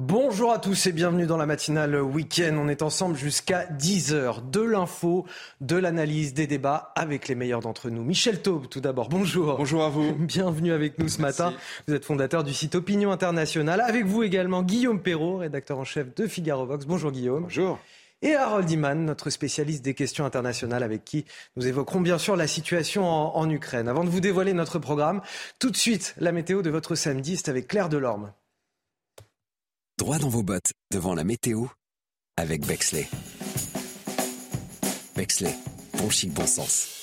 Bonjour à tous et bienvenue dans la matinale week-end. On est ensemble jusqu'à 10h. De l'info, de l'analyse, des débats avec les meilleurs d'entre nous. Michel Taube, tout d'abord, bonjour. Bonjour à vous. Bienvenue avec nous ce matin. Vous êtes fondateur du site Opinion Internationale. Avec vous également Guillaume Perrault, rédacteur en chef de Figaro Vox. Bonjour Guillaume. Bonjour et Harold Iman, notre spécialiste des questions internationales avec qui nous évoquerons bien sûr la situation en, en, Ukraine. Avant de vous dévoiler notre programme, tout de suite la météo de votre samedi, c'est avec Claire Delorme. Droit dans vos bottes devant la météo avec Bexley. Bexley, bon chic, bon sens.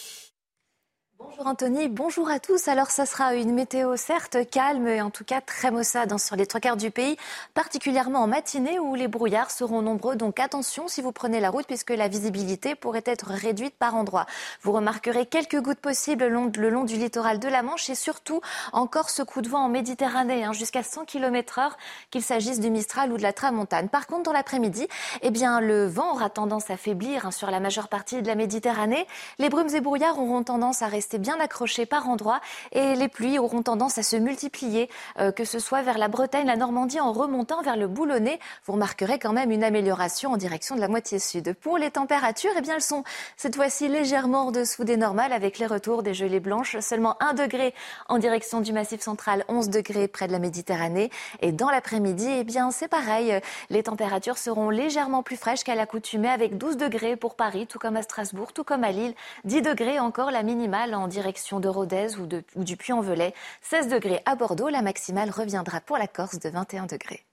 Bonjour Anthony, bonjour à tous. Alors ça sera une météo certes calme et en tout cas très maussade hein, sur les trois quarts du pays, particulièrement en matinée où les brouillards seront nombreux. Donc attention si vous prenez la route puisque la visibilité pourrait être réduite par endroits. Vous remarquerez quelques gouttes possibles le long, du littoral de la Manche et surtout encore ce coup de vent en Méditerranée hein, jusqu'à 100 km heure qu'il s'agisse du Mistral ou de la Tramontane. Par contre dans l'après-midi, eh bien le vent aura tendance à faiblir hein, sur la majeure partie de la Méditerranée. Les brumes et brouillards auront tendance à rester bien accrochés par endroits et les pluies auront tendance à se multiplier, euh, que ce soit vers la Bretagne, la Normandie, en remontant vers le Boulonnais. Vous remarquerez quand même une amélioration en direction de la moitié sud. Pour les températures, eh bien, elles sont cette fois-ci légèrement en dessous des normales avec les retours des gelées blanches. Seulement 1 degré en direction du Massif central, 11 degrés près de la Méditerranée. Et dans l'après-midi, eh bien, c'est pareil. Les températures seront légèrement plus fraîches qu'à l'accoutumée avec 12 degrés pour Paris, tout comme à Strasbourg, tout comme à Lille. 10 degrés encore la minimale en direction de Rodez ou, du Puy-en-Velay. 16 degrés à Bordeaux, la maximale reviendra pour la Corse de 21 degrés.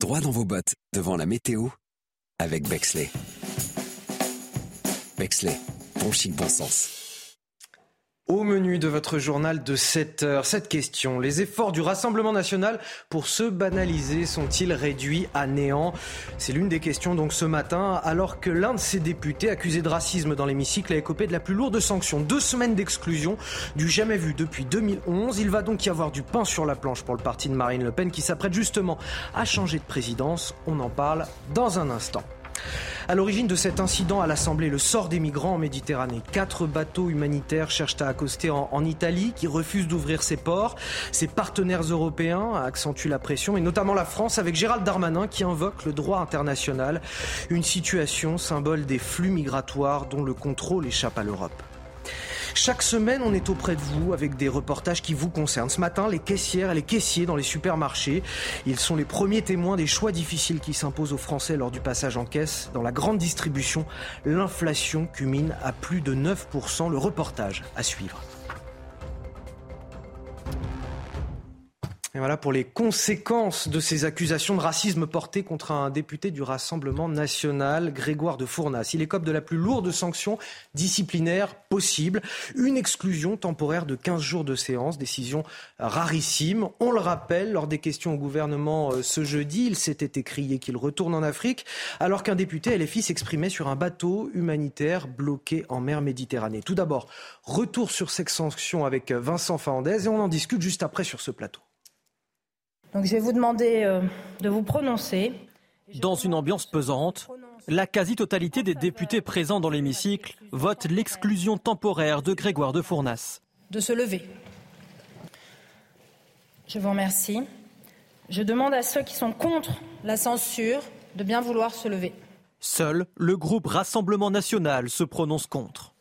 Droit dans vos bottes devant la météo avec Bexley. Bexley, bon chic, bon sens. Au menu de votre journal de 7 heures, cette question. Les efforts du Rassemblement national pour se banaliser sont-ils réduits à néant? C'est l'une des questions donc ce matin, alors que l'un de ses députés accusé de racisme dans l'hémicycle a écopé de la plus lourde sanction. Deux semaines d'exclusion du jamais vu depuis 2011. Il va donc y avoir du pain sur la planche pour le parti de Marine Le Pen qui s'apprête justement à changer de présidence. On en parle dans un instant. À l'origine de cet incident à l'Assemblée, le sort des migrants en Méditerranée. Quatre bateaux humanitaires cherchent à accoster en, Italie, qui refuse d'ouvrir ses ports. Ses partenaires européens accentuent la pression, et notamment la France, avec Gérald Darmanin qui invoque le droit international. Une situation symbole des flux migratoires dont le contrôle échappe à l'Europe. Chaque semaine, on est auprès de vous avec des reportages qui vous concernent. Ce matin, les caissières et les caissiers dans les supermarchés, ils sont les premiers témoins des choix difficiles qui s'imposent aux Français lors du passage en caisse. Dans la grande distribution, l'inflation culmine à plus de 9%. Le reportage à suivre. Et voilà pour les conséquences de ces accusations de racisme portées contre un député du Rassemblement national, Grégoire de Fournas. Il écope de la plus lourde sanction disciplinaire possible, une exclusion temporaire de 15 jours de séance, décision rarissime. On le rappelle, lors des questions au gouvernement ce jeudi, il s'était écrié qu'il retourne en Afrique, alors qu'un député LFI s'exprimait sur un bateau humanitaire bloqué en mer Méditerranée. Tout d'abord, retour sur cette sanction avec Vincent Fernandez et on en discute juste après sur ce plateau. Donc je vais vous demander euh, de vous prononcer. Dans une ambiance pesante, la quasi-totalité des députés présents dans l'hémicycle votent l'exclusion temporaire de Grégoire de Fournas. De se lever. Je vous remercie. Je demande à ceux qui sont contre la censure de bien vouloir se lever. Seul le groupe Rassemblement national se prononce contre.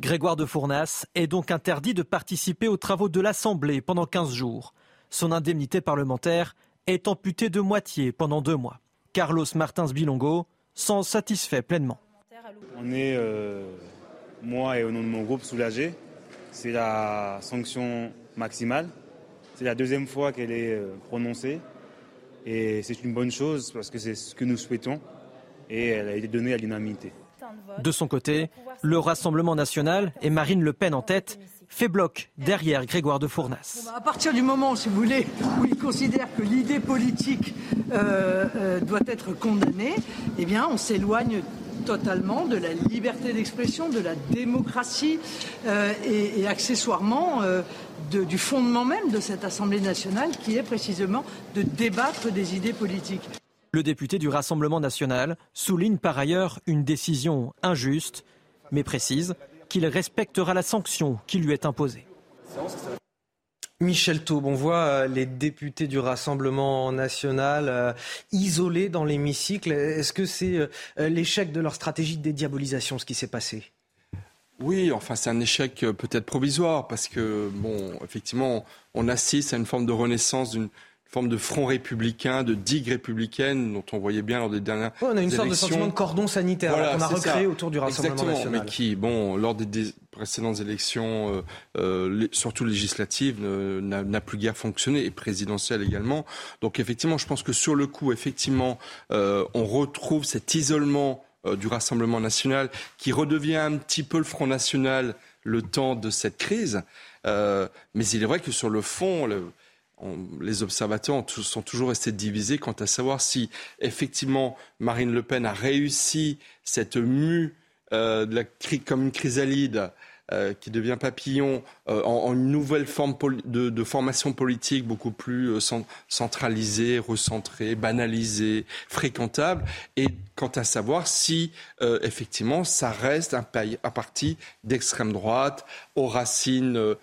Grégoire de Fournas est donc interdit de participer aux travaux de l'Assemblée pendant 15 jours. Son indemnité parlementaire est amputée de moitié pendant deux mois. Carlos Martins Bilongo s'en satisfait pleinement. On est, euh, moi et au nom de mon groupe, soulagés. C'est la sanction maximale. C'est la deuxième fois qu'elle est euh, prononcée. Et c'est une bonne chose parce que c'est ce que nous souhaitons. Et elle a été donnée à l'unanimité. De son côté, le Rassemblement national et Marine Le Pen en tête fait bloc derrière Grégoire de Fournas. Bah, à partir du moment, si vous voulez, où il considère que l'idée politique euh, euh, doit être condamnée, eh bien, on s'éloigne totalement de la liberté d'expression, de la démocratie euh, et, accessoirement du fondement même de cette Assemblée nationale qui est précisément de débattre des idées politiques. Le député du Rassemblement national souligne par ailleurs une décision injuste, mais précise qu'il respectera la sanction qui lui est imposée. Michel Taube, on voit euh, les députés du Rassemblement national euh, isolés dans l'hémicycle. Est-ce que c'est euh, l'échec de leur stratégie de dédiabolisation, ce qui s'est passé? Oui, enfin c'est un échec peut-être provisoire parce que bon, effectivement, on assiste à une forme de renaissance d'une forme de front républicain, de digue républicaine dont on voyait bien lors des dernières On a une sorte de sentiment de cordon sanitaire qu'on a recréé autour du Rassemblement national. Mais qui, bon, lors des, précédentes élections, euh, euh, surtout législatives, n'a plus guère fonctionné et présidentielles également. Donc effectivement, je pense que sur le coup, effectivement, euh, on retrouve cet isolement du Rassemblement national qui redevient un petit peu le Front national le temps de cette crise. mais il est vrai que sur le fond, le, les observateurs sont toujours restés divisés quant à savoir si effectivement Marine Le Pen a réussi cette mue euh, de la, comme une chrysalide euh, qui devient papillon euh, en, une nouvelle forme de, formation politique beaucoup plus euh, centralisée, recentrée, banalisée, fréquentable, et quant à savoir si effectivement ça reste un, un parti d'extrême droite aux racines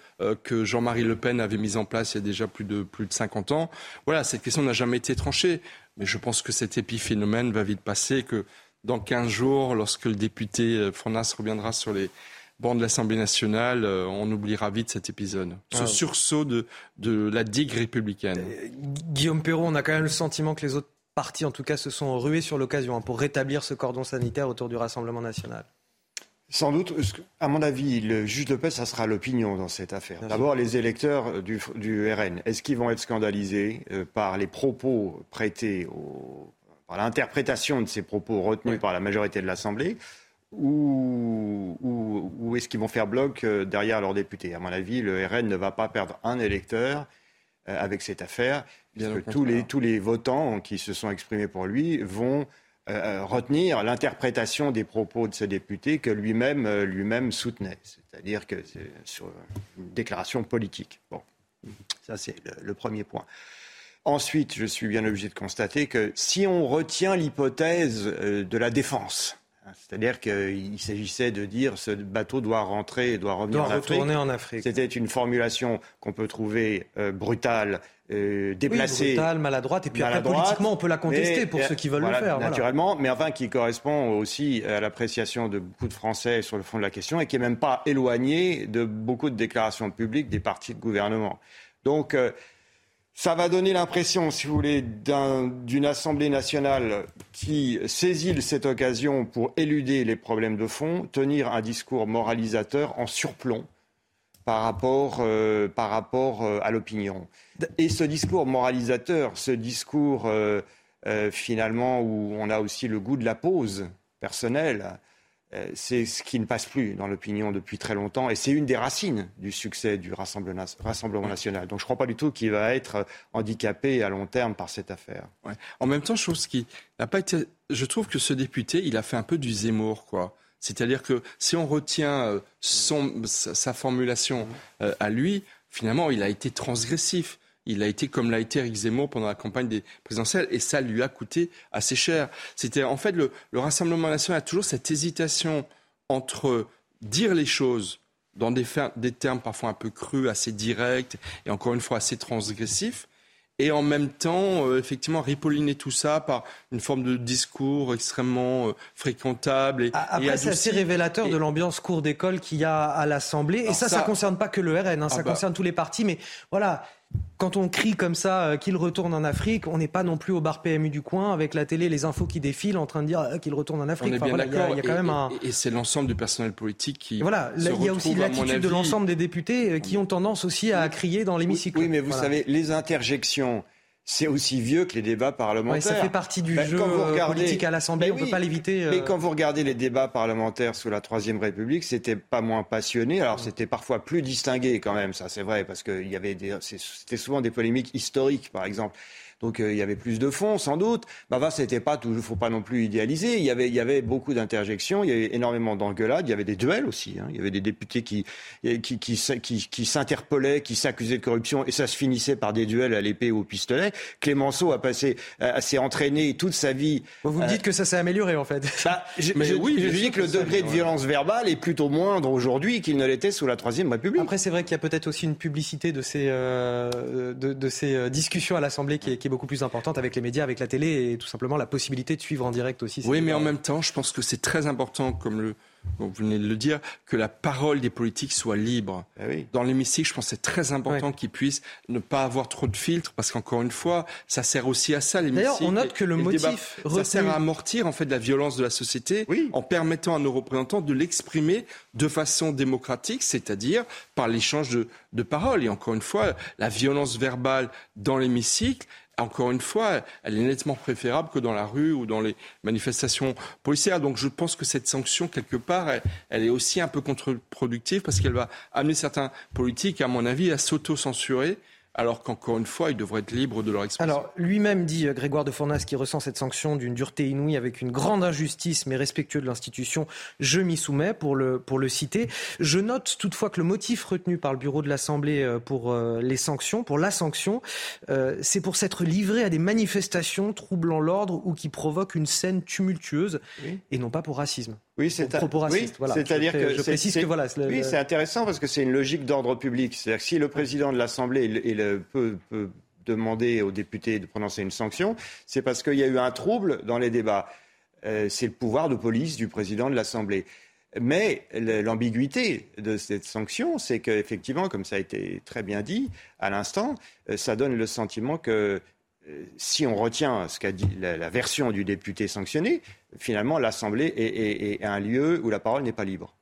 que Jean-Marie Le Pen avait mis en place il y a déjà plus de, plus de 50 ans. Voilà, cette question n'a jamais été tranchée, mais je pense que cet épiphénomène va vite passer, que dans 15 jours, lorsque le député Fournas reviendra sur les Bon, de l'Assemblée nationale, euh, on oubliera vite cet épisode. Ce ah. sursaut de, de la digue républicaine. Euh, Guillaume Perrault, on a quand même le sentiment que les autres partis, en tout cas, se sont rués sur l'occasion hein, pour rétablir ce cordon sanitaire autour du Rassemblement national. Sans doute, à mon avis, le juge de paix, ça sera l'opinion dans cette affaire. D'abord, les électeurs du, du RN, est-ce qu'ils vont être scandalisés euh, par les propos prêtés, au, par l'interprétation de ces propos retenus par la majorité de l'Assemblée? Ou, est-ce qu'ils vont faire bloc euh, derrière leurs députés? À mon avis, le RN ne va pas perdre un électeur euh, avec cette affaire, puisque tous les, tous les votants qui se sont exprimés pour lui vont euh, retenir l'interprétation des propos de ce député que lui-même lui-même soutenait, c'est-à-dire que c'est sur une déclaration politique. Bon, ça c'est le premier point. Ensuite, je suis bien obligé de constater que si on retient l'hypothèse de la défense, c'est-à-dire qu'il s'agissait de dire ce bateau doit rentrer, doit revenir en, Afrique. en Afrique. C'était une formulation qu'on peut trouver euh, brutale, euh, déplacée. Oui, brutale, maladroite. Et puis après, politiquement, on peut la contester pour ceux qui veulent le faire. Naturellement, mais enfin qui correspond aussi à l'appréciation de beaucoup de Français sur le fond de la question et qui n'est même pas éloignée de beaucoup de déclarations publiques des partis de gouvernement. Donc, euh, ça va donner l'impression, si vous voulez, d'une Assemblée nationale qui saisit cette occasion pour éluder les problèmes de fond, tenir un discours moralisateur en surplomb par rapport, euh, par rapport euh, à l'opinion. Et ce discours moralisateur, ce discours euh, finalement où on a aussi le goût de la pause personnelle, c'est ce qui ne passe plus dans l'opinion depuis très longtemps et c'est une des racines du succès du Rassemblement national. Donc je ne crois pas du tout qu'il va être handicapé à long terme par cette affaire. En même temps, je trouve, n'a pas été... je trouve que ce député, il a fait un peu du Zemmour, quoi. C'est-à-dire que si on retient euh, son, sa, formulation euh, à lui, finalement, il a été transgressif. Il a été comme l'a été Eric Zemmour pendant la campagne des présidentielles et ça lui a coûté assez cher. C'était en fait le, Rassemblement national a toujours cette hésitation entre dire les choses dans des, des termes parfois un peu crus, assez directs et encore une fois assez transgressifs, et en même temps, euh, effectivement, ripolliner tout ça par une forme de discours extrêmement euh, fréquentable. Et, Après, c'est assez révélateur de l'ambiance cours d'école qu'il y a à l'Assemblée. Et ça, ça, ne concerne pas que le RN, hein, ça ah bah. concerne tous les partis. Mais voilà, quand on crie comme ça euh, qu'il retourne en Afrique, on n'est pas non plus au bar PMU du coin avec la télé, les infos qui défilent en train de dire euh, qu'il retourne en Afrique. On est bien y, a quand même un... Et, c'est l'ensemble du personnel politique qui. Voilà, il y a aussi l'attitude de l'ensemble des députés euh, qui ont tendance aussi à crier dans l'hémicycle. Oui, mais vous savez, les interjections c'est aussi vieux que les débats parlementaires. ça fait partie du ben, jeu euh, politique à l'Assemblée, on ne peut pas l'éviter. Mais quand vous regardez les débats parlementaires sous la Troisième République, c'était pas moins passionné. Alors c'était parfois plus distingué quand même, ça c'est vrai, parce que y avait c'était souvent des polémiques historiques, par exemple donc euh, il y avait plus de fonds sans doute. Bah, c'était pas toujours, faut pas non plus idéaliser. Il y avait, il y avait beaucoup d'interjections, il y avait énormément d'engueulades, il y avait des duels aussi. Hein. Il y avait des députés qui qui qui, qui, qui s'interpellaient, qui s'accusaient de corruption, et ça se finissait par des duels à l'épée ou au pistolet. Clémenceau a passé, euh, s'est entraîné toute sa vie. Vous me dites que ça s'est amélioré en fait. Bah, je, Mais oui, je, dis que le degré de violence verbale est plutôt moindre aujourd'hui qu'il ne l'était sous la Troisième République. Après, c'est vrai qu'il y a peut-être aussi une publicité de ces euh, de, de, ces discussions à l'Assemblée qui est, qui est beaucoup plus importante avec les médias, avec la télé et tout simplement la possibilité de suivre en direct aussi. Oui, mais en même temps, je pense que c'est très important, comme le, vous venez de le dire, que la parole des politiques soit libre. Ah Dans l'hémicycle, je pense que c'est très important qu'ils puissent ne pas avoir trop de filtres, parce qu'encore une fois, ça sert aussi à ça, l'hémicycle. D'ailleurs, on note que le motif... ça sert à amortir, en fait, la violence de la société, en permettant à nos représentants de l'exprimer de façon démocratique, c'est-à-dire par l'échange de, de paroles. Et encore une fois, la violence verbale dans l'hémicycle, encore une fois, elle est nettement préférable que dans la rue ou dans les manifestations policières. Donc je pense que cette sanction, quelque part, elle, est aussi un peu contre-productive parce qu'elle va amener certains politiques, à mon avis, à s'auto-censurer alors qu'encore une fois, ils devraient être libres de leur expression. Alors, lui-même dit, euh, Grégoire de Fournas, qui ressent cette sanction d'une dureté inouïe avec une grande injustice, mais respectueux de l'institution, je m'y soumets pour le, pour le citer. Je note toutefois que le motif retenu par le bureau de l'Assemblée euh, pour euh, les sanctions, pour la sanction, c'est pour s'être livré à des manifestations troublant l'ordre ou qui provoquent une scène tumultueuse, et non pas pour racisme. Oui, c'est C'est-à-dire que je précise que voilà. Oui, c'est intéressant parce que c'est une logique d'ordre public. C'est-à-dire que si le président de l'Assemblée peut, peut, demander aux députés de prononcer une sanction, c'est parce qu'il y a eu un trouble dans les débats. Euh, c'est le pouvoir de police du président de l'Assemblée. Mais l'ambiguïté de cette sanction, c'est qu'effectivement, comme ça a été très bien dit à l'instant, euh, ça donne le sentiment que euh, si on retient ce qu'a dit la, version du député sanctionné, finalement, l'Assemblée est, un lieu où la parole n'est pas libre.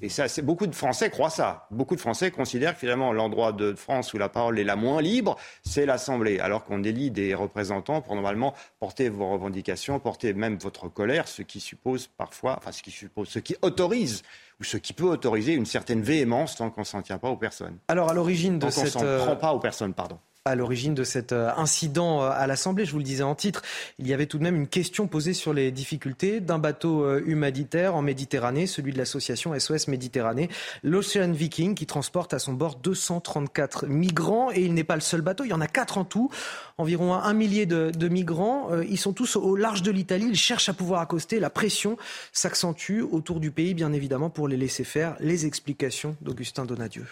Et ça, c'est beaucoup de Français croient ça. Beaucoup de Français considèrent que finalement l'endroit de France où la parole est la moins libre, c'est l'Assemblée, alors qu'on élit des représentants pour normalement porter vos revendications, porter même votre colère, ce qui suppose parfois, enfin ce qui suppose, ce qui autorise ou ce qui peut autoriser une certaine véhémence tant qu'on ne s'en tient pas aux personnes. Alors à l'origine de tant cette, s'en prend euh, pas aux personnes, pardon à l'origine de cet euh, incident euh, à l'Assemblée. Je vous le disais en titre, il y avait tout de même une question posée sur les difficultés d'un bateau euh, humanitaire en Méditerranée, celui de l'association SOS Méditerranée, l'Ocean Viking, qui transporte à son bord 234 migrants. Et il n'est pas le seul bateau, il y en a quatre en tout, environ un millier de, de migrants. Ils sont tous au large de l'Italie, ils cherchent à pouvoir accoster. La pression s'accentue autour du pays, bien évidemment, pour les laisser faire. Les explications d'Augustin Donadieu.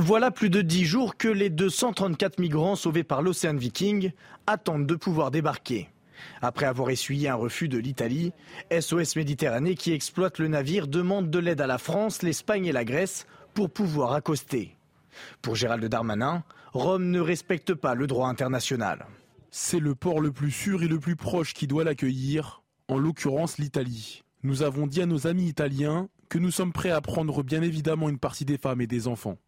Voilà plus de dix jours que les 234 migrants sauvés par l'Océan Viking attendent de pouvoir débarquer. Après avoir essuyé un refus de l'Italie, SOS Méditerranée qui exploite le navire demande de l'aide à la France, l'Espagne et la Grèce pour pouvoir accoster. Pour Gérald Darmanin, Rome ne respecte pas le droit international. C'est le port le plus sûr et le plus proche qui doit l'accueillir, en l'occurrence l'Italie. Nous avons dit à nos amis italiens que nous sommes prêts à prendre bien évidemment une partie des femmes et des enfants.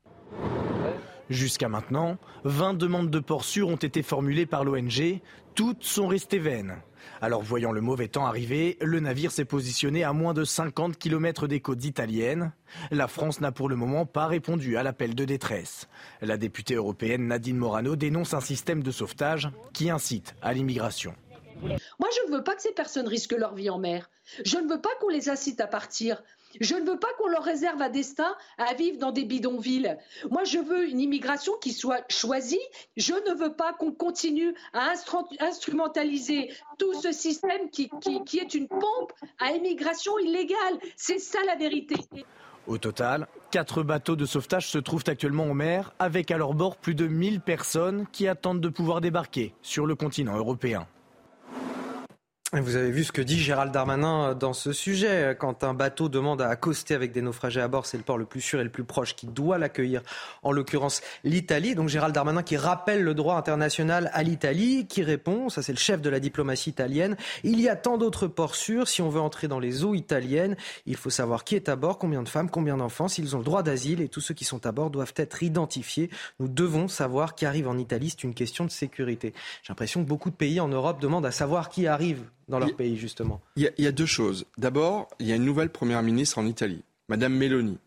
Jusqu'à maintenant, 20 demandes de port sûr ont été formulées par l'ONG. Toutes sont restées vaines. Alors voyant le mauvais temps arriver, le navire s'est positionné à moins de 50 km des côtes italiennes. La France n'a pour le moment pas répondu à l'appel de détresse. La députée européenne Nadine Morano dénonce un système de sauvetage qui incite à l'immigration. Moi, je ne veux pas que ces personnes risquent leur vie en mer. Je ne veux pas qu'on les incite à partir. Je ne veux pas qu'on leur réserve un destin à vivre dans des bidonvilles. Moi, je veux une immigration qui soit choisie. Je ne veux pas qu'on continue à instrumentaliser tout ce système qui, est une pompe à immigration illégale. C'est ça la vérité. Au total, quatre bateaux de sauvetage se trouvent actuellement en mer, avec à leur bord plus de 1000 personnes qui attendent de pouvoir débarquer sur le continent européen. Vous avez vu ce que dit Gérald Darmanin dans ce sujet. Quand un bateau demande à accoster avec des naufragés à bord, c'est le port le plus sûr et le plus proche qui doit l'accueillir, en l'occurrence l'Italie. Donc Gérald Darmanin qui rappelle le droit international à l'Italie, qui répond, ça c'est le chef de la diplomatie italienne, il y a tant d'autres ports sûrs. Si on veut entrer dans les eaux italiennes, il faut savoir qui est à bord, combien de femmes, combien d'enfants, s'ils ont le droit d'asile et tous ceux qui sont à bord doivent être identifiés. Nous devons savoir qui arrive en Italie, c'est une question de sécurité. J'ai l'impression que beaucoup de pays en Europe demandent à savoir qui arrive dans leur pays, justement il y, a, deux choses. D'abord, il y a une nouvelle première ministre en Italie, Madame Meloni,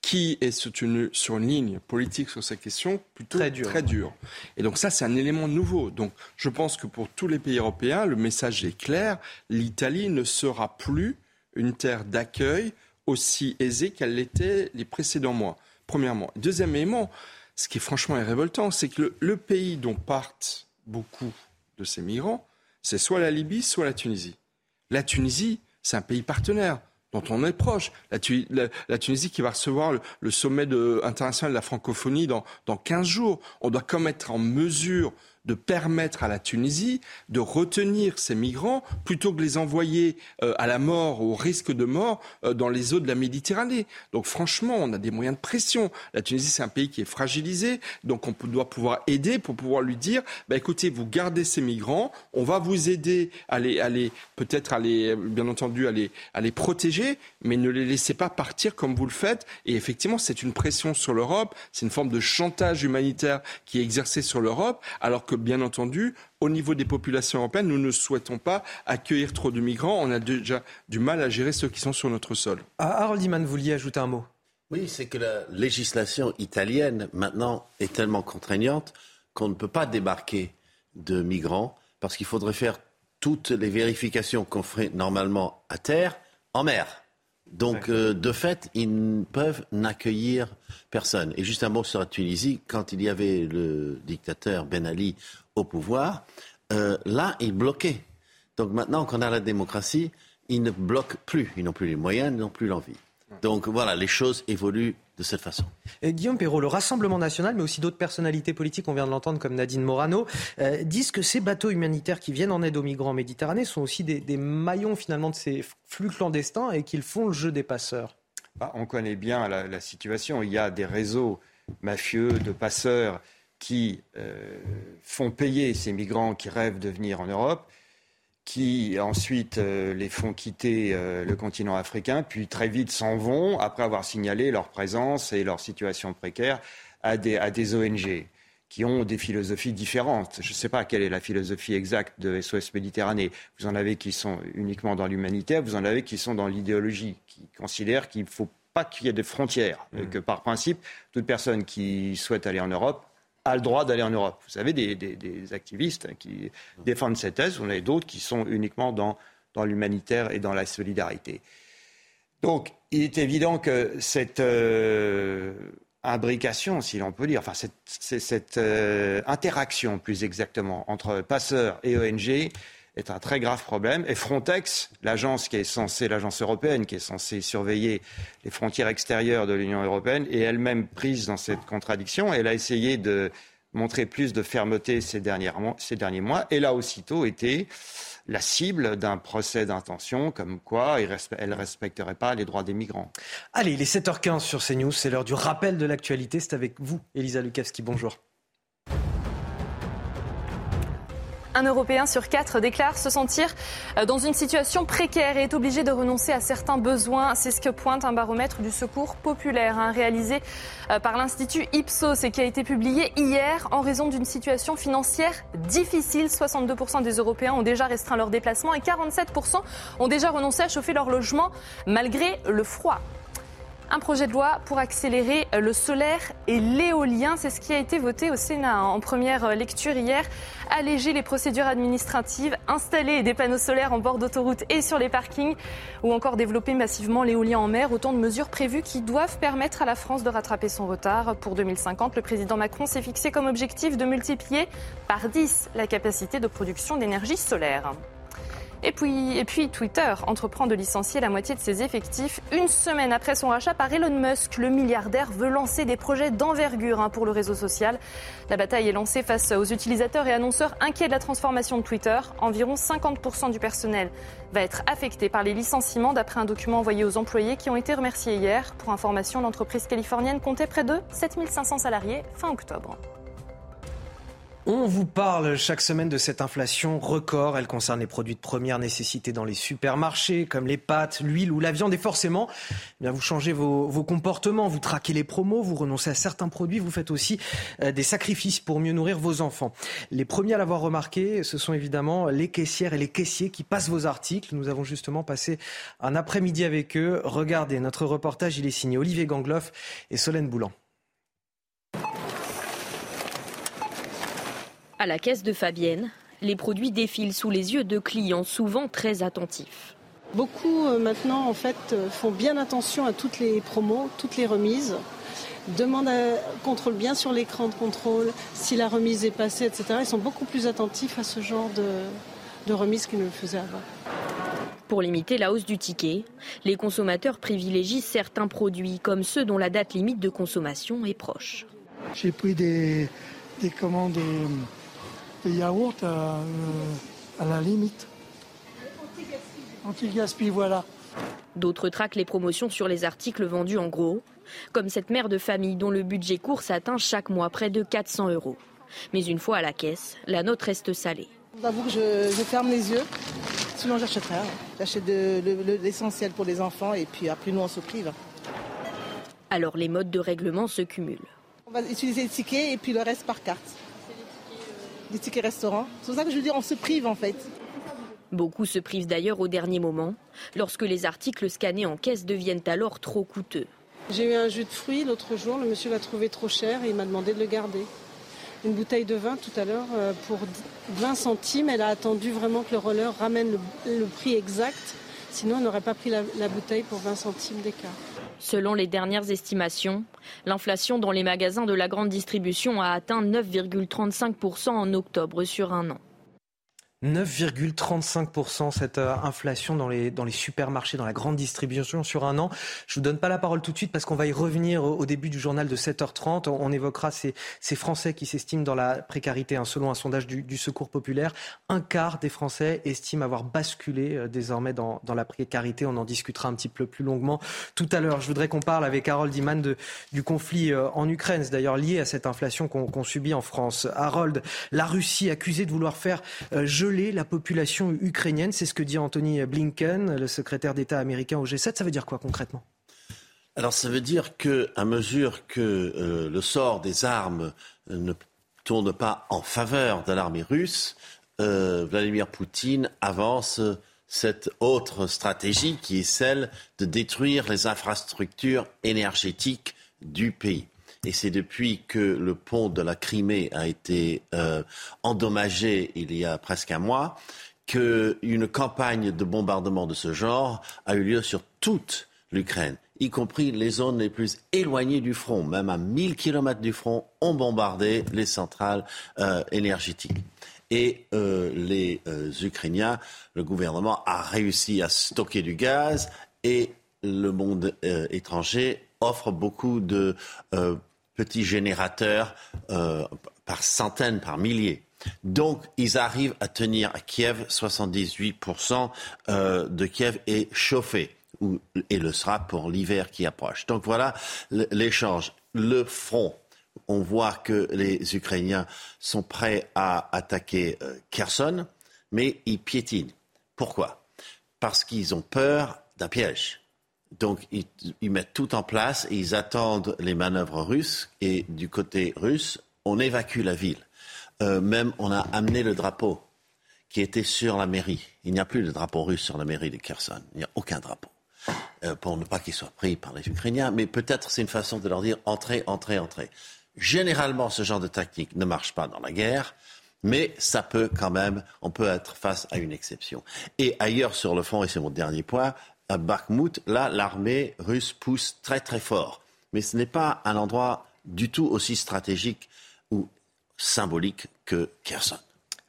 qui est soutenue sur une ligne politique sur ces questions plutôt très dure. Très dure. Et donc ça, c'est un élément nouveau. Donc je pense que pour tous les pays européens, le message est clair. L'Italie ne sera plus une terre d'accueil aussi aisée qu'elle l'était les précédents mois. Premièrement. Deuxième élément, ce qui est franchement révoltant, c'est que le, le pays dont partent beaucoup de ces migrants, c'est soit la Libye, soit la Tunisie. La Tunisie, c'est un pays partenaire dont on est proche. La, Tunisie qui va recevoir le, sommet international de la francophonie dans, dans 15 jours. On doit quand même être en mesure de permettre à la Tunisie de retenir ces migrants plutôt que les envoyer euh, à la mort, au risque de mort, euh, dans les eaux de la Méditerranée. Donc franchement, on a des moyens de pression. La Tunisie, c'est un pays qui est fragilisé, donc on doit pouvoir aider pour pouvoir lui dire, bah, écoutez, vous gardez ces migrants, on va vous aider à les, à les peut-être à les, bien entendu, à les, à les protéger, mais ne les laissez pas partir comme vous le faites. Et effectivement, c'est une pression sur l'Europe, c'est une forme de chantage humanitaire qui est exercé sur l'Europe, alors que bien entendu, au niveau des populations européennes, nous ne souhaitons pas accueillir trop de migrants. On a déjà du mal à gérer ceux qui sont sur notre sol. Ah, Harold Iman, vous vouliez ajouter un mot? Oui, c'est que la législation italienne, maintenant, est tellement contraignante qu'on ne peut pas débarquer de migrants parce qu'il faudrait faire toutes les vérifications qu'on ferait normalement à terre en mer. Donc, euh, de fait, ils ne peuvent n'accueillir personne. Et juste un mot sur la Tunisie, quand il y avait le dictateur Ben Ali au pouvoir, euh, là, il bloquait. Donc maintenant qu'on a la démocratie, ils ne bloquent plus. Ils n'ont plus les moyens, ils n'ont plus l'envie. Donc voilà, les choses évoluent de cette façon. Et Guillaume Perrault, le Rassemblement national, mais aussi d'autres personnalités politiques, on vient de l'entendre comme Nadine Morano, euh, disent que ces bateaux humanitaires qui viennent en aide aux migrants en Méditerranée sont aussi des, maillons finalement de ces flux clandestins et qu'ils font le jeu des passeurs. Bah, on connaît bien la, situation. Il y a des réseaux mafieux de passeurs qui euh, font payer ces migrants qui rêvent de venir en Europe qui ensuite euh, les font quitter euh, le continent africain, puis très vite s'en vont après avoir signalé leur présence et leur situation précaire à des, à des ONG qui ont des philosophies différentes. Je ne sais pas quelle est la philosophie exacte de SOS Méditerranée. Vous en avez qui sont uniquement dans l'humanitaire, vous en avez qui sont dans l'idéologie, qui considèrent qu'il ne faut pas qu'il y ait de frontières, mmh. que par principe, toute personne qui souhaite aller en Europe a le droit d'aller en Europe. Vous savez, des, activistes qui défendent cette thèse, on a d'autres qui sont uniquement dans, l'humanitaire et dans la solidarité. Donc, il est évident que cette euh, imbrication, si l'on peut dire, enfin cette, cette euh, interaction plus exactement entre passeurs et ONG est un très grave problème. Et Frontex, l'agence qui est censée, l'agence européenne qui est censée surveiller les frontières extérieures de l'Union européenne, est elle-même prise dans cette contradiction. Elle a essayé de montrer plus de fermeté ces, derniers mois. Elle a aussitôt été la cible d'un procès d'intention comme quoi elle ne respecterait pas les droits des migrants. Allez, il est 7h15 sur CNews, c'est l'heure du rappel de l'actualité. C'est avec vous, Elisa Lukavski. Bonjour. Un Européen sur quatre déclare se sentir euh, dans une situation précaire et est obligé de renoncer à certains besoins. C'est ce que pointe un baromètre du secours populaire hein, réalisé euh, par l'Institut Ipsos et qui a été publié hier en raison d'une situation financière difficile. 62% des Européens ont déjà restreint leurs déplacements et 47% ont déjà renoncé à chauffer leur logement malgré le froid un projet de loi pour accélérer le solaire et l'éolien. C'est ce qui a été voté au Sénat hein, en première lecture hier. Alléger les procédures administratives, installer des panneaux solaires en bord d'autoroute et sur les parkings, ou encore développer massivement l'éolien en mer. Autant de mesures prévues qui doivent permettre à la France de rattraper son retard. Pour 2050, le président Macron s'est fixé comme objectif de multiplier par 10 la capacité de production d'énergie solaire. Et puis, Twitter entreprend de licencier la moitié de ses effectifs. Une semaine après son rachat par Elon Musk, le milliardaire veut lancer des projets d'envergure hein, pour le réseau social. La bataille est lancée face aux utilisateurs et annonceurs inquiets de la transformation de Twitter. Environ 50% du personnel va être affecté par les licenciements d'après un document envoyé aux employés qui ont été remerciés hier. Pour information, l'entreprise californienne comptait près de 7500 salariés fin octobre. On vous parle chaque semaine de cette inflation record. Elle concerne les produits de première nécessité dans les supermarchés, comme les pâtes, l'huile ou la viande. Et forcément, eh bien vous changez vos, comportements, vous traquez les promos, vous renoncez à certains produits, vous faites aussi euh, des sacrifices pour mieux nourrir vos enfants. Les premiers à l'avoir remarqué, ce sont évidemment les caissières et les caissiers qui passent vos articles. Nous avons justement passé un après-midi avec eux. Regardez, notre reportage, il est signé Olivier Gangloff et Solène Boulan. À la caisse de Fabienne, les produits défilent sous les yeux de clients souvent très attentifs. Beaucoup euh, maintenant en fait euh, font bien attention à toutes les promos, toutes les remises, demandent, à, contrôlent bien sur l'écran de contrôle si la remise est passée, etc. Ils sont beaucoup plus attentifs à ce genre de, de remise qu'ils ne le faisaient avant. Pour limiter la hausse du ticket, les consommateurs privilégient certains produits comme ceux dont la date limite de consommation est proche. J'ai pris des, des commandes euh, des yaourts euh, à, la limite. Anti-gaspi, voilà. D'autres traquent les promotions sur les articles vendus en gros, comme cette mère de famille dont le budget course atteint chaque mois près de 400 euros. Mais une fois à la caisse, la note reste salée. J'avoue que je, ferme les yeux, sinon j'achèterai. J'achète l'essentiel pour les enfants et puis après nous on se prive. Alors les modes de règlement se cumulent. On va utiliser les tickets et puis le reste par carte des tickets restaurants. C'est pour ça que je veux dire, on se prive en fait. Beaucoup se privent d'ailleurs au dernier moment, lorsque les articles scannés en caisse deviennent alors trop coûteux. J'ai eu un jus de fruits l'autre jour, le monsieur l'a trouvé trop cher et il m'a demandé de le garder. Une bouteille de vin tout à l'heure euh, pour 20 centimes, elle a attendu vraiment que le roller ramène le, prix exact, sinon elle n'aurait pas pris la, la bouteille pour 20 centimes d'écart. Selon les dernières estimations, l'inflation dans les magasins de la grande distribution a atteint 9,35% en octobre sur un an. 9,35% cette euh, inflation dans les, supermarchés, dans la grande distribution sur un an. Je vous donne pas la parole tout de suite parce qu'on va y revenir au, début du journal de 7h30. On, évoquera ces, Français qui s'estiment dans la précarité. Hein, selon un sondage du, Secours populaire, un quart des Français estiment avoir basculé euh, désormais dans, la précarité. On en discutera un petit peu plus longuement tout à l'heure. Je voudrais qu'on parle avec Harold Iman de, du conflit euh, en Ukraine. C'est d'ailleurs lié à cette inflation qu'on subit en France. Harold, la Russie accusée de vouloir faire la population ukrainienne. C'est ce que dit Anthony Blinken, le secrétaire d'État américain au G7. Ça veut dire quoi concrètement? Alors ça veut dire que, à mesure que euh, le sort des armes ne tourne pas en faveur de l'armée russe, euh, Vladimir Poutine avance cette autre stratégie qui est celle de détruire les infrastructures énergétiques du pays. Et c'est depuis que le pont de la Crimée a été euh, endommagé il y a presque un mois qu'une campagne de bombardement de ce genre a eu lieu sur toute l'Ukraine, y compris les zones les plus éloignées du front. Même à 1000 kilomètres du front, ont bombardé les centrales euh, énergétiques. Et euh, les Ukrainiens, le gouvernement a réussi à stocker du gaz et le monde étranger offre beaucoup de petits générateurs euh, par centaines, par milliers. Donc, ils arrivent à tenir à Kiev 78% euh, de Kiev est chauffé et le sera pour l'hiver qui approche. Donc voilà l'échange. Le front, on voit que les Ukrainiens sont prêts à attaquer euh, Kherson, mais ils piétinent. Pourquoi? Parce qu'ils ont peur d'un piège. Donc, ils, mettent tout en place et ils attendent les manœuvres russes. Et du côté russe, on évacue la ville. Euh, même, on a amené le drapeau qui était sur la mairie. Il n'y a plus de drapeau russe sur la mairie de Kherson. Il n'y a aucun drapeau. Euh, pour ne pas qu'il soit pris par les Ukrainiens. Mais peut-être c'est une façon de leur dire entrez, entrez, entrez. Généralement, ce genre de tactique ne marche pas dans la guerre. Mais ça peut quand même, on peut être face à une exception. Et ailleurs sur le front, et c'est mon dernier point, à Bakhmut, là, l'armée russe pousse très très fort. Mais ce n'est pas un endroit du tout aussi stratégique ou symbolique que Kherson.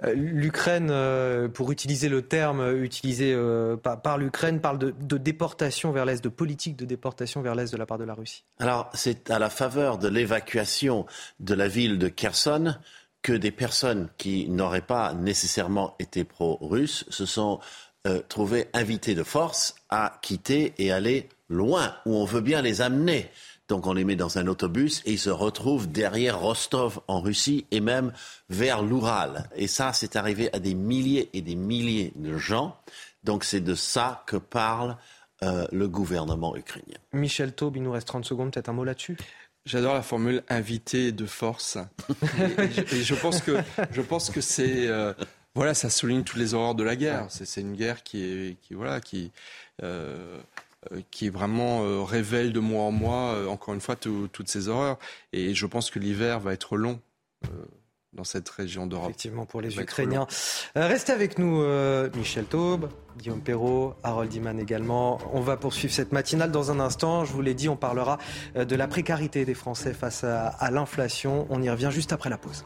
Euh, L'Ukraine, euh, pour utiliser le terme utilisé euh, par, l'Ukraine, parle de, de, déportation vers l'Est, de politique de déportation vers l'Est de la part de la Russie. Alors, c'est à la faveur de l'évacuation de la ville de Kherson que des personnes qui n'auraient pas nécessairement été pro-russes se sont euh, trouvées invitées de force à quitter et aller loin, où on veut bien les amener. Donc on les met dans un autobus et ils se retrouvent derrière Rostov en Russie et même vers l'Oural. Et ça, c'est arrivé à des milliers et des milliers de gens. Donc c'est de ça que parle euh, le gouvernement ukrainien. Michel Taube, il nous reste 30 secondes, peut-être un mot là-dessus? J'adore la formule invité de force. et, je, pense que je pense que c'est euh, voilà, ça souligne tous les horreurs de la guerre. C'est une guerre qui est qui voilà qui euh, euh, qui vraiment euh, révèle de mois en mois, euh, encore une fois, toutes ces horreurs. Et je pense que l'hiver va être long dans cette région d'Europe. Effectivement, pour les Ukrainiens. restez avec nous, Michel Taube, Guillaume Perrault, Harold Iman également. On va poursuivre cette matinale dans un instant. Je vous l'ai dit, on parlera de la précarité des Français face à l'inflation. On y revient juste après la pause.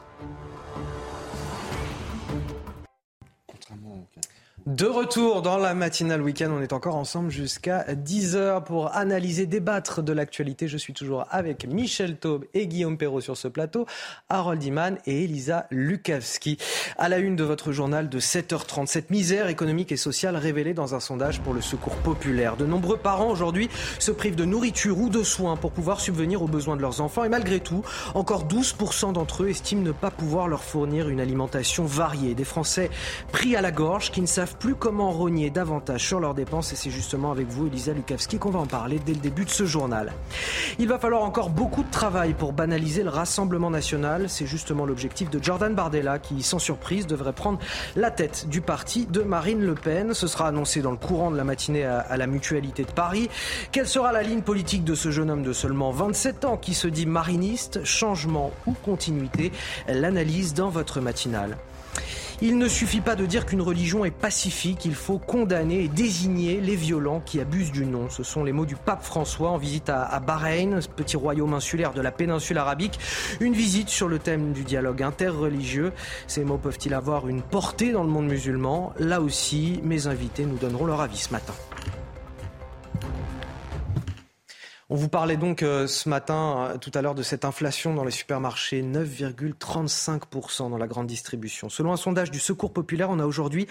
De retour dans la matinale week-end, on est encore ensemble jusqu'à 10h pour analyser, débattre de l'actualité. Je suis toujours avec Michel Taube et Guillaume Perrault sur ce plateau, Harold Iman et Elisa Lukavski. À la une de votre journal de 7h30, cette misère économique et sociale révélée dans un sondage pour le secours populaire. De nombreux parents aujourd'hui se privent de nourriture ou de soins pour pouvoir subvenir aux besoins de leurs enfants et malgré tout, encore 12% d'entre eux estiment ne pas pouvoir leur fournir une alimentation variée. Des Français pris à la gorge qui ne savent plus comment rogner davantage sur leurs dépenses et c'est justement avec vous, Elisa Lukavski, qu'on va en parler dès le début de ce journal. Il va falloir encore beaucoup de travail pour banaliser le Rassemblement national. C'est justement l'objectif de Jordan Bardella qui, sans surprise, devrait prendre la tête du parti de Marine Le Pen. Ce sera annoncé dans le courant de la matinée à, la Mutualité de Paris. Quelle sera la ligne politique de ce jeune homme de seulement 27 ans qui se dit mariniste, changement ou continuité? L'analyse dans votre matinale. Il ne suffit pas de dire qu'une religion est pacifique, il faut condamner et désigner les violents qui abusent du nom. Ce sont les mots du pape François en visite à, Bahreïn, ce petit royaume insulaire de la péninsule arabique. Une visite sur le thème du dialogue interreligieux. Ces mots peuvent-ils avoir une portée dans le monde musulman? Là aussi, mes invités nous donneront leur avis ce matin. On vous parlait donc euh, ce matin, euh, tout à l'heure, de cette inflation dans les supermarchés, 9,35% dans la grande distribution. Selon un sondage du Secours populaire, on a aujourd'hui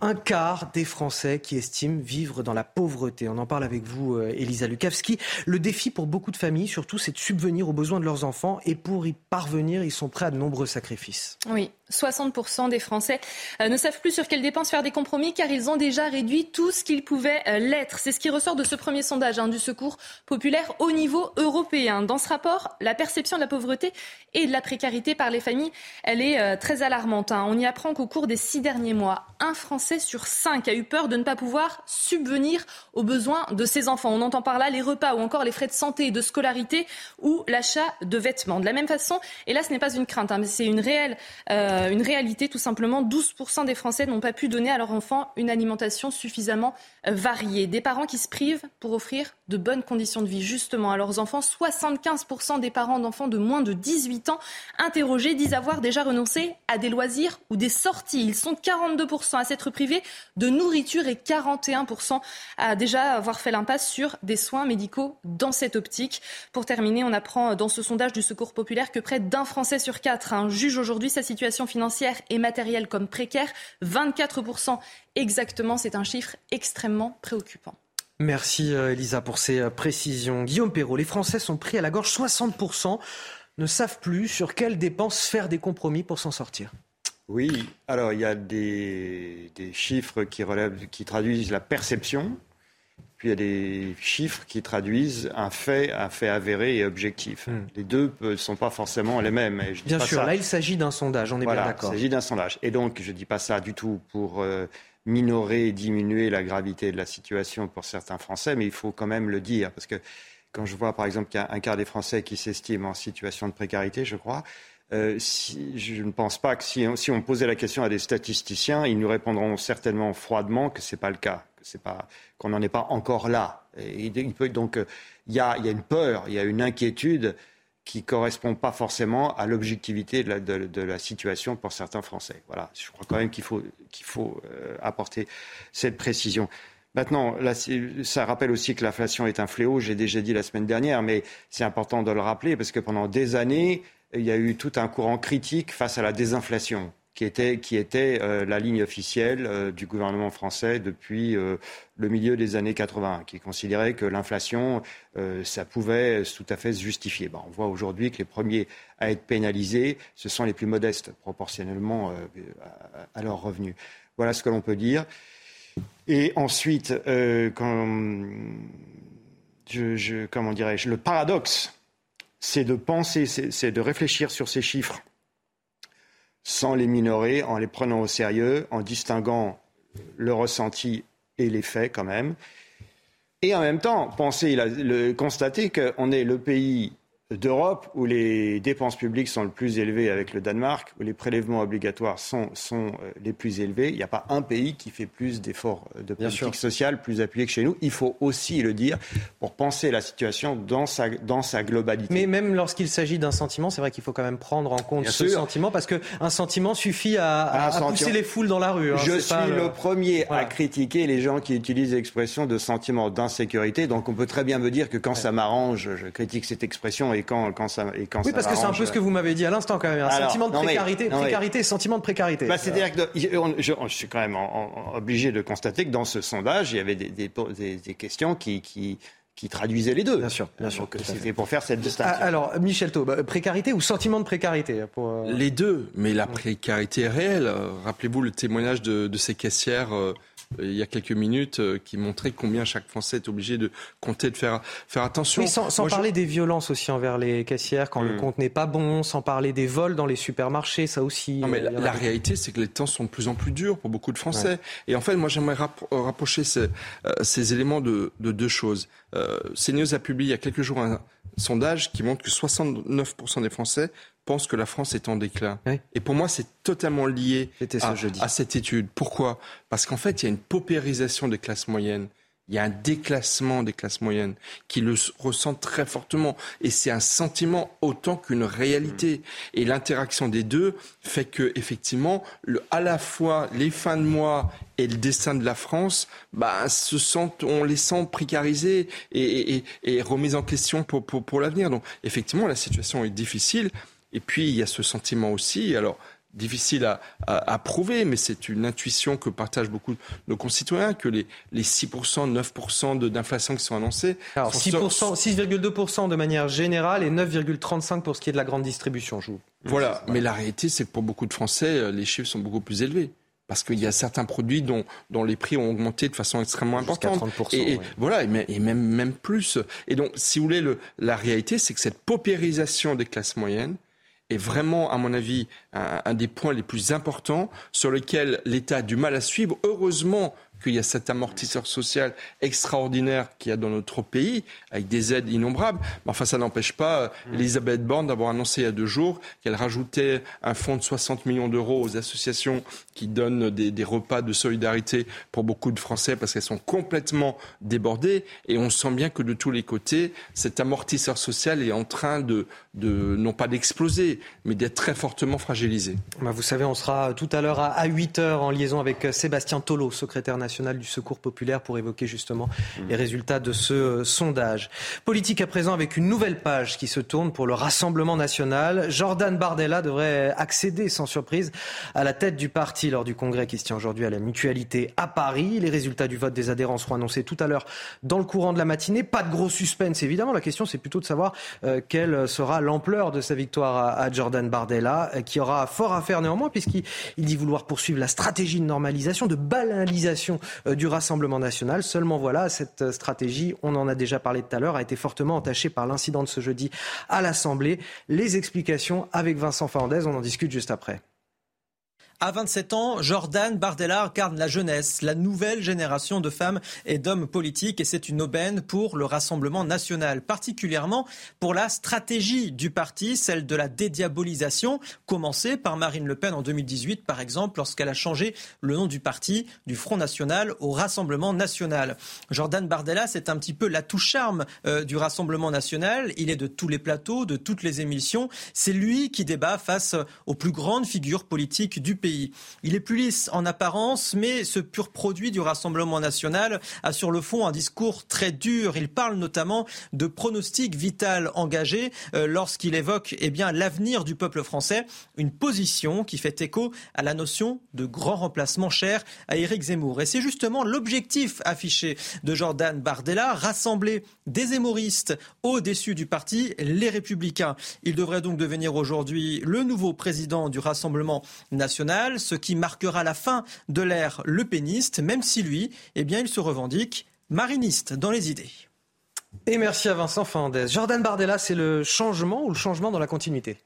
un quart des Français qui estiment vivre dans la pauvreté. On en parle avec vous, euh, Elisa Lukavski. Le défi pour beaucoup de familles, surtout, c'est de subvenir aux besoins de leurs enfants. Et pour y parvenir, ils sont prêts à de nombreux sacrifices. Oui, 60% des Français ne savent plus sur quelles dépenses faire des compromis car ils ont déjà réduit tout ce qu'ils pouvaient l'être. C'est ce qui ressort de ce premier sondage hein, du Secours populaire au niveau européen. Dans ce rapport, la perception de la pauvreté et de la précarité par les familles, elle est euh, très alarmante. Hein. On y apprend qu'au cours des six derniers mois, un Français sur cinq a eu peur de ne pas pouvoir subvenir aux besoins de ses enfants. On entend par là les repas ou encore les frais de santé de scolarité ou l'achat de vêtements. De la même façon, et là ce n'est pas une crainte, hein, mais c'est une, réelle, euh, une réalité tout simplement, 12% des Français n'ont pas pu donner à leurs enfants une alimentation suffisamment variée. Des parents qui se privent pour offrir de bonnes conditions de vie justement à leurs enfants. 75% des parents d'enfants de moins de 18 ans interrogés disent avoir déjà renoncé à des loisirs ou des sorties. Ils sont 42% à s'être privés de nourriture et 41% à déjà avoir fait l'impasse sur des soins médicaux dans cette optique. Pour terminer, on apprend dans ce sondage du Secours populaire que près d'un Français sur quatre juge aujourd'hui sa situation financière et matérielle comme précaire. 24% exactement, c'est un chiffre extrêmement préoccupant. Merci euh, Elisa pour ces euh, précisions. Guillaume Perrault, les Français sont pris à la gorge. 60% ne savent plus sur quelles dépenses faire des compromis pour s'en sortir. Oui, alors il y a des, chiffres qui, relèvent, qui traduisent la perception, puis il y a des chiffres qui traduisent un fait, un fait avéré et objectif. Hmm. Les deux ne sont pas forcément les mêmes. bien sûr, là il s'agit d'un sondage, on est bien d'accord. Il s'agit d'un sondage. Et donc je ne dis pas ça du tout pour... Euh, minorer et diminuer la gravité de la situation pour certains Français, mais il faut quand même le dire, parce que quand je vois par exemple qu'il y a un quart des Français qui s'estiment en situation de précarité, je crois, euh, si, je ne pense pas que si on, si on, posait la question à des statisticiens, ils nous répondront certainement froidement que ce n'est pas le cas, qu'on n'en est pas encore là. Et, donc euh, il y, a, y, a, une peur, il y a une inquiétude qui ne correspond pas forcément à l'objectivité de, la, situation pour certains Français. Voilà, je crois quand même qu'il faut, qu'il faut euh, apporter cette précision. Maintenant, là, ça rappelle aussi que l'inflation est un fléau, j'ai déjà dit la semaine dernière, mais c'est important de le rappeler parce que pendant des années, il y a eu tout un courant critique face à la désinflation qui était, euh, la ligne officielle euh, du gouvernement français depuis euh, le milieu des années 80, qui considérait que l'inflation, ça pouvait tout à fait se justifier. on voit aujourd'hui que les premiers à être pénalisés, ce sont les plus modestes proportionnellement à, leurs revenus. Voilà ce que l'on peut dire. Et ensuite, comment dirais-je, le paradoxe, c'est de penser, c'est de réfléchir sur ces chiffres sans les minorer, en les prenant au sérieux, en distinguant le ressenti et les faits quand même. Et en même temps, penser, constater qu'on est le pays d'Europe où les dépenses publiques sont le plus élevées avec le Danemark, où les prélèvements obligatoires sont, sont euh, les plus élevés. Il n'y a pas un pays qui fait plus d'efforts euh, de politique sociale, plus appuyés que chez nous. Il faut aussi le dire pour penser la situation dans sa, dans sa globalité. Mais même lorsqu'il s'agit d'un sentiment, c'est vrai qu'il faut quand même prendre en compte ce sentiment parce qu'un sentiment suffit à, pousser les foules dans la rue. Hein. Je suis le... premier à critiquer les gens qui utilisent l'expression de sentiment d'insécurité. Donc on peut très bien me dire que quand ça m'arrange, je critique cette expression et quand, quand ça et quand Oui, parce que c'est un peu ce que vous m'avez dit à l'instant quand même, un sentiment de précarité, précarité, sentiment de précarité. Bah, C'est-à-dire que je, suis quand même obligé de constater que dans ce sondage, il y avait des, des, questions qui, qui qui traduisaient les deux. Bien sûr, bien sûr. C'était pour faire cette distinction. Ah, alors, Michel Taub, bah, précarité ou sentiment de précarité pour, euh, Les deux, mais la précarité est réelle. Rappelez-vous le témoignage de, de ces caissières euh, il y a quelques minutes euh, qui montrait combien chaque Français est obligé de compter, de faire, faire attention. Oui, sans, parler des violences aussi envers les caissières quand le hmm. compte n'est pas bon, sans parler des vols dans les supermarchés, ça aussi. Non, mais euh, la, réalité, c'est que les temps sont de plus en plus durs pour beaucoup de Français. Et en fait, moi, j'aimerais euh, rapprocher ces, ces, éléments de, de deux choses. Euh, CNews a publié il y a quelques jours un sondage qui montre que 69% des Français pense que la France est en déclin. Et pour moi, c'est totalement lié à, à, cette étude. Pourquoi? Parce qu'en fait, il y a une paupérisation des classes moyennes. Il y a un déclassement des classes moyennes qui le ressentent très fortement. Et c'est un sentiment autant qu'une réalité. Et l'interaction des deux fait que, effectivement, le, à la fois les fins de mois et le destin de la France, bah, se sentent, on les sent précarisés et, et, et remis en question pour, pour, pour l'avenir. Donc, effectivement, la situation est difficile. Et puis, il y a ce sentiment aussi, alors difficile à, à, prouver, mais c'est une intuition que partagent beaucoup de nos concitoyens, que les, les 6%, 9% d'inflation qui sont annoncés... Alors 6,2% de manière générale et 9,35% pour ce qui est de la grande distribution. Je Voilà, mais la réalité, c'est que pour beaucoup de Français, euh, les chiffres sont beaucoup plus élevés parce qu'il y a certains produits dont, dont les prix ont augmenté de façon extrêmement importante. 30%, et, voilà, et, même, même plus. Et donc, si vous voulez, le, la réalité, c'est que cette paupérisation des classes moyennes, est vraiment, à mon avis, un, des points les plus importants sur lesquels l'État a du mal à suivre. Heureusement qu'il y a cet amortisseur social extraordinaire qu'il y a dans notre pays, avec des aides innombrables. Mais enfin, ça n'empêche pas euh. Elisabeth Borne d'avoir annoncé il y a deux jours qu'elle rajoutait un fonds de 60 millions d'euros aux associations qui donnent des, des, repas de solidarité pour beaucoup de Français parce qu'elles sont complètement débordées. Et on sent bien que de tous les côtés, cet amortisseur social est en train de, de non pas d'exploser, mais d'être très fortement fragilisé. Bah, vous savez, on sera tout à l'heure à 8 heures en liaison avec Sébastien Tolo, secrétaire national du Secours populaire pour évoquer justement mmh. les résultats de ce euh, sondage. Politique à présent avec une nouvelle page qui se tourne pour le Rassemblement national. Jordan Bardella devrait accéder sans surprise à la tête du parti lors du congrès qui se tient aujourd'hui à la Mutualité à Paris. Les résultats du vote des adhérents seront annoncés tout à l'heure dans le courant de la matinée. Pas de gros suspense évidemment. La question c'est plutôt de savoir euh, quelle sera l'ampleur de sa victoire à, Jordan Bardella, euh, qui aura fort à faire néanmoins puisqu'il dit vouloir poursuivre la stratégie de normalisation, de banalisation euh, du Rassemblement national. Seulement voilà, cette euh, stratégie, on en a déjà parlé tout à l'heure, a été fortement entachée par l'incident de ce jeudi à l'Assemblée. Les explications avec Vincent Fernandez, on en discute juste après. À 27 ans, Jordan Bardella incarne la jeunesse, la nouvelle génération de femmes et d'hommes politiques et c'est une aubaine pour le Rassemblement national, particulièrement pour la stratégie du parti, celle de la dédiabolisation, commencée par Marine Le Pen en 2018 par exemple lorsqu'elle a changé le nom du parti du Front National au Rassemblement national. Jordan Bardella, c'est un petit peu l'atout charme euh, du Rassemblement national. Il est de tous les plateaux, de toutes les émissions. C'est lui qui débat face aux plus grandes figures politiques du pays. Il est plus lisse en apparence, mais ce pur produit du Rassemblement national a sur le fond un discours très dur. Il parle notamment de pronostic vital engagé euh, lorsqu'il évoque eh bien l'avenir du peuple français, une position qui fait écho à la notion de grand remplacement cher à Éric Zemmour. Et c'est justement l'objectif affiché de Jordan Bardella, rassembler des hémoristes au-dessus du parti, les Républicains. Il devrait donc devenir aujourd'hui le nouveau président du Rassemblement national ce qui marquera la fin de l'ère lepéniste, même si lui, eh bien, il se revendique mariniste dans les idées. Et merci à Vincent Fernandez. Jordan Bardella, c'est le changement ou le changement dans la continuité?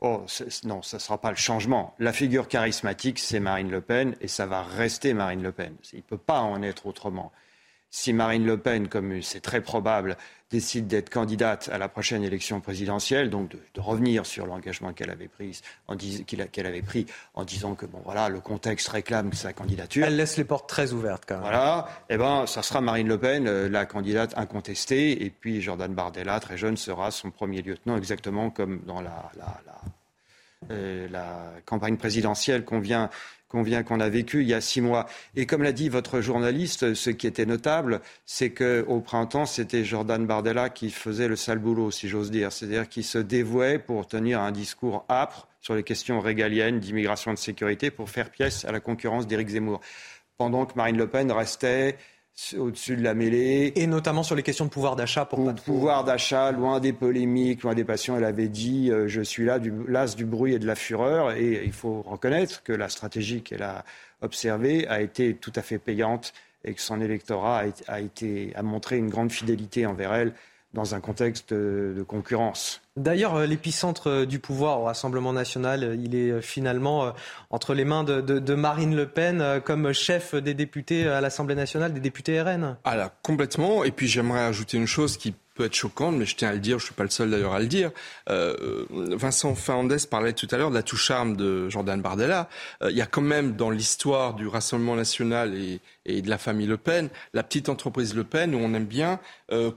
Oh, non, ça ne sera pas le changement. La figure charismatique, c'est Marine Le Pen et ça va rester Marine Le Pen. Il ne peut pas en être autrement. Si Marine Le Pen, comme c'est très probable, décide d'être candidate à la prochaine élection présidentielle, donc de, revenir sur l'engagement qu'elle avait, pris en avait pris en disant que bon voilà le contexte réclame sa candidature. Elle laisse les portes très ouvertes quand même. Voilà, et eh ben ça sera Marine Le Pen euh, la candidate incontestée et puis Jordan Bardella très jeune sera son premier lieutenant exactement comme dans la, la, la, euh, la campagne présidentielle qu'on vient qu'on vient, qu'on a vécu il y a six mois. Et comme l'a dit votre journaliste, ce qui était notable, c'est qu'au printemps, c'était Jordan Bardella qui faisait le sale boulot, si j'ose dire. C'est-à-dire qui se dévouait pour tenir un discours âpre sur les questions régaliennes d'immigration et de sécurité pour faire pièce à la concurrence d'Éric Zemmour. Pendant que Marine Le Pen restait au-dessus de la mêlée. Et notamment sur les questions de pouvoir d'achat. Pour pas pouvoir d'achat, loin des polémiques, loin des passions. Elle avait dit euh, Je suis là, du, las du bruit et de la fureur. Et il faut reconnaître que la stratégie qu'elle a observée a été tout à fait payante et que son électorat a, été, a montré une grande fidélité envers elle dans un contexte de concurrence. D'ailleurs, euh, l'épicentre euh, du pouvoir au Rassemblement national, euh, il est finalement entre les mains de, Marine Le Pen comme chef des députés à l'Assemblée nationale, des députés RN. Ah complètement. Et puis j'aimerais ajouter une chose qui peut être choquante, mais je tiens à le dire, je ne suis pas le seul d'ailleurs à le dire. Vincent Fernandez parlait tout à l'heure de la touche charme de Jordan Bardella. il y a quand même dans l'histoire du Rassemblement national et, et, de la famille Le Pen, la petite entreprise Le Pen où on aime bien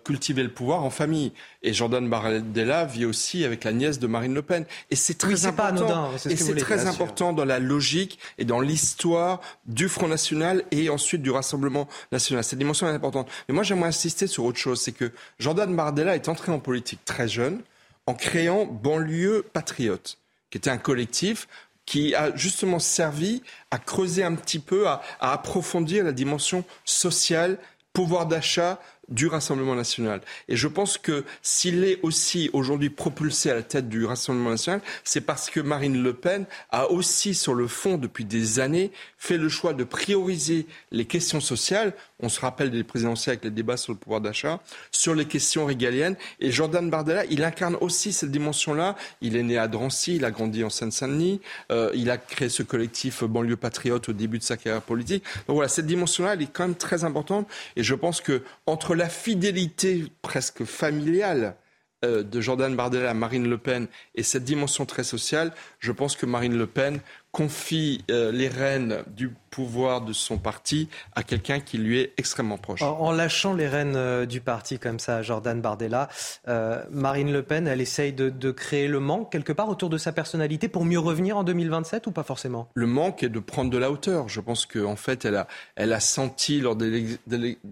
cultiver le pouvoir en famille. Et Jordan Bardella vit aussi avec la nièce de Marine Le Pen. Et c'est très important. et c'est très important dans la logique et dans l'histoire du Front National et ensuite du Rassemblement National. Cette dimension est importante. Mais moi, j'aimerais insister sur autre chose. C'est que Jordan Bardella est entré en politique très jeune en créant Banlieue Patriote, qui était un collectif qui a justement servi à creuser un petit peu, à, approfondir la dimension sociale, pouvoir d'achat, du Rassemblement national. Et je pense que s'il est aussi aujourd'hui propulsé à la tête du Rassemblement national, c'est parce que Marine Le Pen a aussi, sur le fond, depuis des années, fait le choix de prioriser les questions sociales. On se rappelle des présidentielles avec les débats sur le pouvoir d'achat, sur les questions régaliennes. Et Jordan Bardella, il incarne aussi cette dimension-là. Il est né à Drancy, il a grandi en Seine-Saint-Denis, euh, il a créé ce collectif banlieue patriote au début de sa carrière politique. Donc voilà, cette dimension-là, elle est quand même très importante. Et je pense que entre la fidélité presque familiale euh, de Jordan Bardella à Marine Le Pen et cette dimension très sociale, je pense que Marine Le Pen confie euh, les rênes du pouvoir de son parti à quelqu'un qui lui est extrêmement proche. En, lâchant les rênes euh, du parti comme ça, Jordan Bardella, euh, Marine Le Pen, elle essaye de, créer le manque quelque part autour de sa personnalité pour mieux revenir en 2027 ou pas forcément? Le manque est de prendre de la hauteur. Je pense qu'en fait, elle a, elle a senti lors des,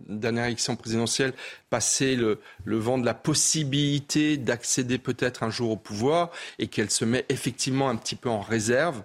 dernières élections présidentielles passer le, le vent de la possibilité d'accéder peut-être un jour au pouvoir et qu'elle se met effectivement un petit peu en réserve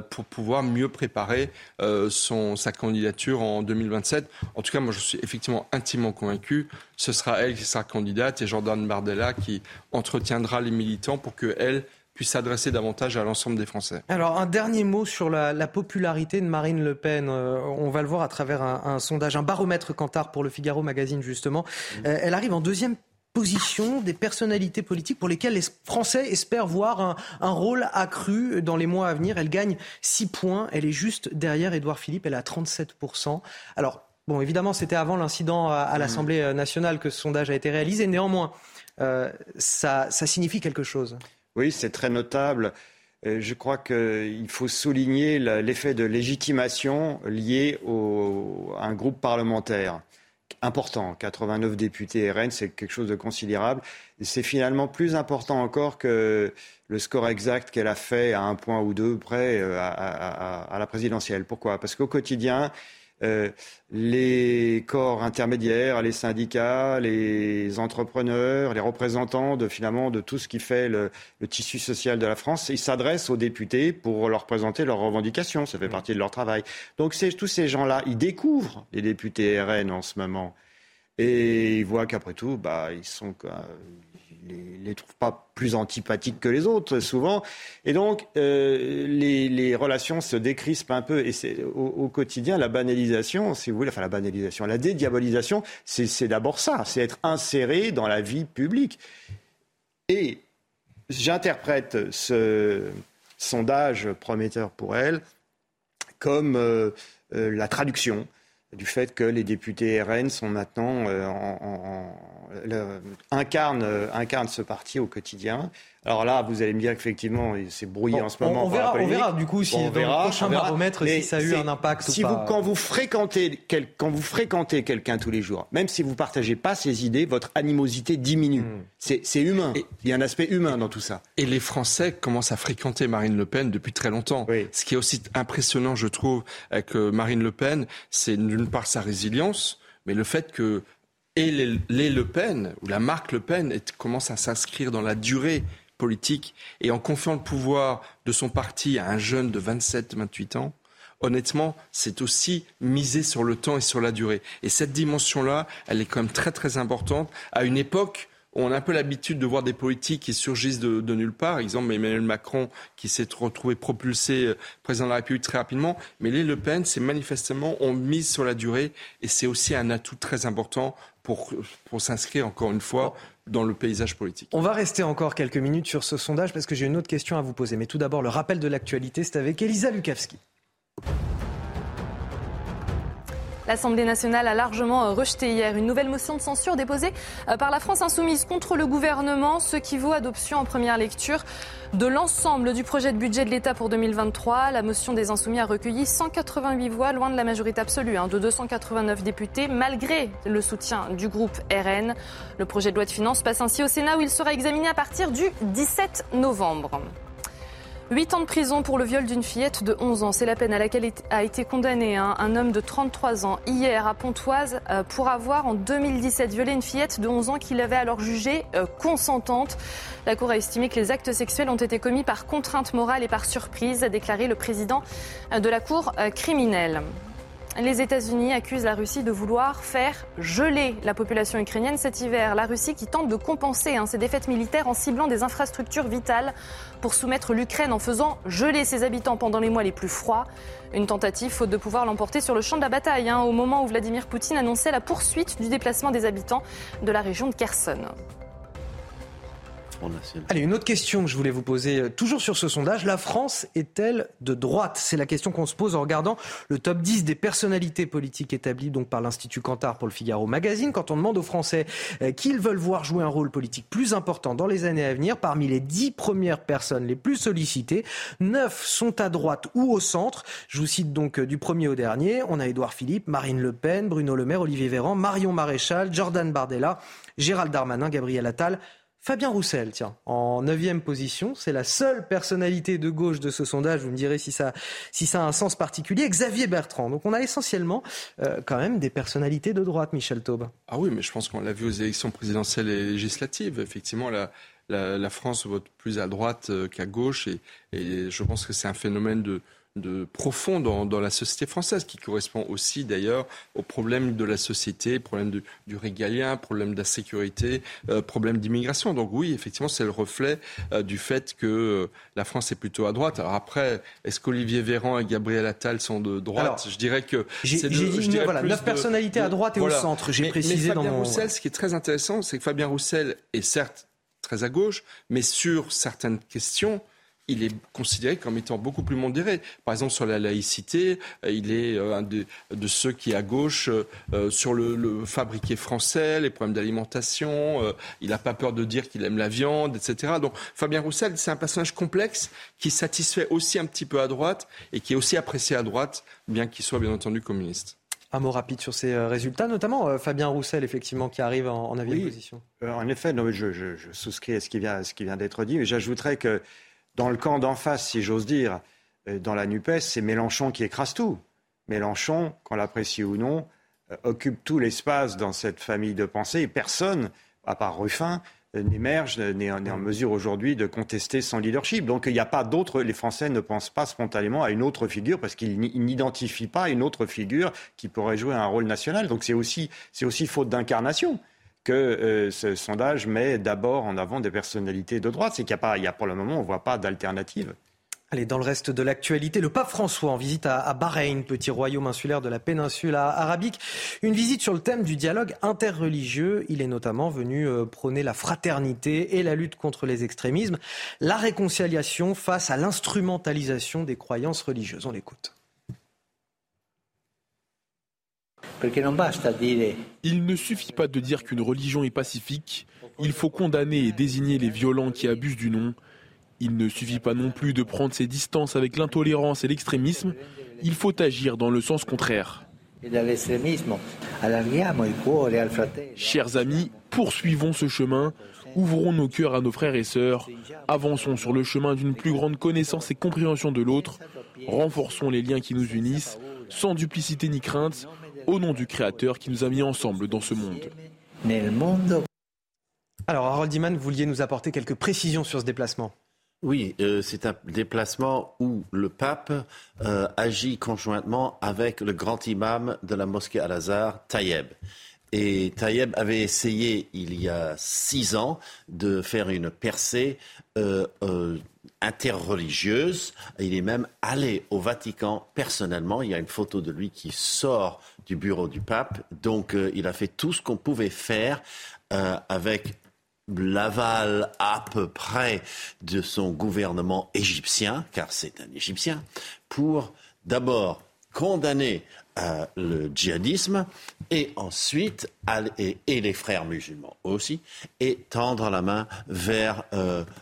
pour pouvoir mieux préparer euh, son, sa candidature en 2027. En tout cas, moi, je suis effectivement intimement convaincu. Ce sera elle qui sera candidate et Jordan Bardella qui entretiendra les militants pour qu'elle puisse s'adresser davantage à l'ensemble des Français. Alors un dernier mot sur la, popularité de Marine Le Pen. Euh, on va le voir à travers un, sondage, un baromètre Cantar pour le Figaro Magazine justement. elle arrive en deuxième position des personnalités politiques pour lesquelles les Français espèrent voir un, un rôle accru dans les mois à venir. Elle gagne 6 points. Elle est juste derrière Édouard Philippe. Elle a 37%. Alors, bon, évidemment, c'était avant l'incident à, à l'Assemblée nationale que ce sondage a été réalisé. Néanmoins, euh, ça, ça signifie quelque chose. Oui, c'est très notable. Euh, je crois qu'il faut souligner l'effet de légitimation lié au, à un groupe parlementaire important. 89 députés RN, c'est quelque chose de considérable. C'est finalement plus important encore que le score exact qu'elle a fait à un point ou deux près euh, à, à, à la présidentielle. Pourquoi? Parce qu'au quotidien, euh, les corps intermédiaires, les syndicats, les entrepreneurs, les représentants de finalement de tout ce qui fait le, le tissu social de la France, ils s'adressent aux députés pour leur présenter leurs revendications. Ça fait mmh. partie de leur travail. Donc tous ces gens-là, ils découvrent les députés RN en ce moment et ils voient qu'après tout, bah, ils sont les, les trouvent pas plus antipathiques que les autres souvent, et donc euh, les, relations se décrispent un peu. Et c'est au, au, quotidien la banalisation, si vous voulez, enfin la banalisation, la dédiabolisation, c'est d'abord ça, c'est être inséré dans la vie publique. Et j'interprète ce sondage prometteur pour elle comme euh, euh, la traduction du fait que les députés RN sont maintenant euh, en, euh, incarnent ce parti au quotidien. Alors là, vous allez me dire qu'effectivement, c'est brouillé bon, en ce moment. On, verra, on verra, du coup si bon, dans verra, le prochain baromètre si ça a eu un impact si ou vous, pas. Quand vous fréquentez, quel, quand vous fréquentez quelqu'un tous les jours, même si vous ne partagez pas ses idées, votre animosité diminue. Mm. C'est humain. Et, Il y a un aspect humain dans tout ça. Et les Français commencent à fréquenter Marine Le Pen depuis très longtemps. Oui. Ce qui est aussi impressionnant, je trouve, avec Marine Le Pen, c'est d'une part sa résilience, mais le fait que et les, les, Le Pen, ou la marque Le Pen, est, commence à s'inscrire dans la durée politique et en confiant le pouvoir de son parti à un jeune de 27-28 ans, honnêtement, c'est aussi miser sur le temps et sur la durée. Et cette dimension-là, elle est quand même très très importante à une époque où on a un peu l'habitude de voir des politiques qui surgissent de, de nulle part. Exemple, Emmanuel Macron qui s'est retrouvé propulsé euh, président de la République très rapidement. Mais les Le Pen, c'est manifestement, on mise sur la durée et c'est aussi un atout très important pour, pour s'inscrire encore une fois dans le paysage politique. On va rester encore quelques minutes sur ce sondage parce que j'ai une autre question à vous poser. Mais tout d'abord, le rappel de l'actualité, c'est avec Elisa Lukavski. L'Assemblée nationale a largement rejeté hier une nouvelle motion de censure déposée par la France insoumise contre le gouvernement, ce qui vaut adoption en première lecture de l'ensemble du projet de budget de l'État pour 2023. La motion des insoumis a recueilli 188 voix, loin de la majorité absolue, hein, de 289 députés, malgré le soutien du groupe RN. Le projet de loi de finances passe ainsi au Sénat où il sera examiné à partir du 17 novembre. 8 ans de prison pour le viol d'une fillette de 11 ans. C'est la peine à laquelle a été condamné hein, un homme de 33 ans hier à Pontoise euh, pour avoir en 2017 violé une fillette de 11 ans qu'il avait alors jugée euh, consentante. La Cour a estimé que les actes sexuels ont été commis par contrainte morale et par surprise, a déclaré le président de la Cour euh, criminelle. Les États-Unis accusent la Russie de vouloir faire geler la population ukrainienne cet hiver. La Russie qui tente de compenser hein, ses défaites militaires en ciblant des infrastructures vitales pour soumettre l'Ukraine en faisant geler ses habitants pendant les mois les plus froids. Une tentative faute de pouvoir l'emporter sur le champ de la bataille hein, au moment où Vladimir Poutine annonçait la poursuite du déplacement des habitants de la région de Kherson. Allez, une autre question que je voulais vous poser, euh, toujours sur ce sondage. La France est-elle de droite? C'est la question qu'on se pose en regardant le top 10 des personnalités politiques établies donc par l'Institut Cantar pour le Figaro Magazine. Quand on demande aux Français euh, qu'ils veulent voir jouer un rôle politique plus important dans les années à venir, parmi les 10 premières personnes les plus sollicitées, 9 sont à droite ou au centre. Je vous cite donc euh, du premier au dernier. On a Édouard Philippe, Marine Le Pen, Bruno Le Maire, Olivier Véran, Marion Maréchal, Jordan Bardella, Gérald Darmanin, Gabriel Attal. Fabien Roussel, tiens, en neuvième position, c'est la seule personnalité de gauche de ce sondage. Vous me direz si ça, si ça a un sens particulier. Xavier Bertrand. Donc on a essentiellement euh, quand même des personnalités de droite, Michel Taube. Ah oui, mais je pense qu'on l'a vu aux élections présidentielles et législatives. Effectivement, la, France vote plus à droite qu'à gauche. Et je pense que c'est un phénomène de, de profond dans, la société française, qui correspond aussi d'ailleurs aux problèmes de la société, problèmes du régalien, problèmes d'insécurité, euh, problèmes d'immigration. Donc oui, effectivement, c'est le reflet euh, du fait que euh, la France est plutôt à droite. Alors après, est-ce qu'Olivier Véran et Gabriel Attal sont de droite Je dirais que j'ai dit voilà, neuf personnalités à droite et au centre. J'ai précisé mais Fabien dans Roussel, ce qui est très intéressant, c'est que Fabien Roussel est certes très à gauche, mais sur certaines questions, il est considéré comme étant beaucoup plus modéré. Par exemple, sur la laïcité, euh, il est euh, un de, ceux qui, à gauche, euh, sur le, fabriqué français, les problèmes d'alimentation, il n'a pas peur de dire qu'il aime la viande, etc. Donc, Fabien Roussel, c'est un personnage complexe qui satisfait aussi un petit peu à droite et qui est aussi apprécié à droite, bien qu'il soit bien entendu communiste. Un mot rapide sur ces résultats, notamment Fabien Roussel, effectivement, qui arrive en, en avis position. en effet, non, je, je, souscris à ce qui vient, vient d'être dit, mais j'ajouterais que dans le camp d'en face, si j'ose dire, euh, dans la NUPES, c'est Mélenchon qui écrase tout. Mélenchon, qu'on l'apprécie ou non, euh, occupe tout l'espace dans cette famille de pensée et personne, à part Ruffin, euh, n'émerge, n'est en, mesure aujourd'hui de contester son leadership. Donc il n'y a pas d'autre, les Français ne pensent pas spontanément à une autre figure parce qu'ils n'identifient pas une autre figure qui pourrait jouer un rôle national. Donc c'est aussi, aussi faute d'incarnation que euh, ce sondage met d'abord en avant des personnalités de droite. C'est qu'il n'y a a pour le moment, on ne voit pas d'alternative. Allez, dans le reste de l'actualité, le pape François en visite à, Bahreïn, petit royaume insulaire de la péninsule arabique. Une visite sur le thème du dialogue interreligieux. Il est notamment venu euh, prôner la fraternité et la lutte contre les extrémismes, la réconciliation face à l'instrumentalisation des croyances religieuses. On l'écoute. Il ne suffit pas de dire qu'une religion est pacifique, il faut condamner et désigner les violents qui abusent du nom. Il ne suffit pas non plus de prendre ses distances avec l'intolérance et l'extrémisme, il faut agir dans le sens contraire. Chers amis, poursuivons ce chemin, ouvrons nos cœurs à nos frères et sœurs, avançons sur le chemin d'une plus grande connaissance et compréhension de l'autre, renforçons les liens qui nous unissent, sans duplicité ni crainte, au nom du Créateur qui nous a mis ensemble dans ce monde. Alors, Harold Diman, vous vouliez nous apporter quelques précisions sur ce déplacement oui, euh, c'est un déplacement où le pape euh, agit conjointement avec le grand imam de la mosquée Al-Azhar, Tayeb. Et Tayeb avait essayé il y a six ans de faire une percée euh, interreligieuse. Il est même allé au Vatican personnellement. Il y a une photo de lui qui sort du bureau du pape. Donc euh, il a fait tout ce qu'on pouvait faire euh, avec l'aval à peu près de son gouvernement égyptien, car c'est un Égyptien, pour d'abord condamner euh, le djihadisme et ensuite et, les frères musulmans aussi et tendre la main vers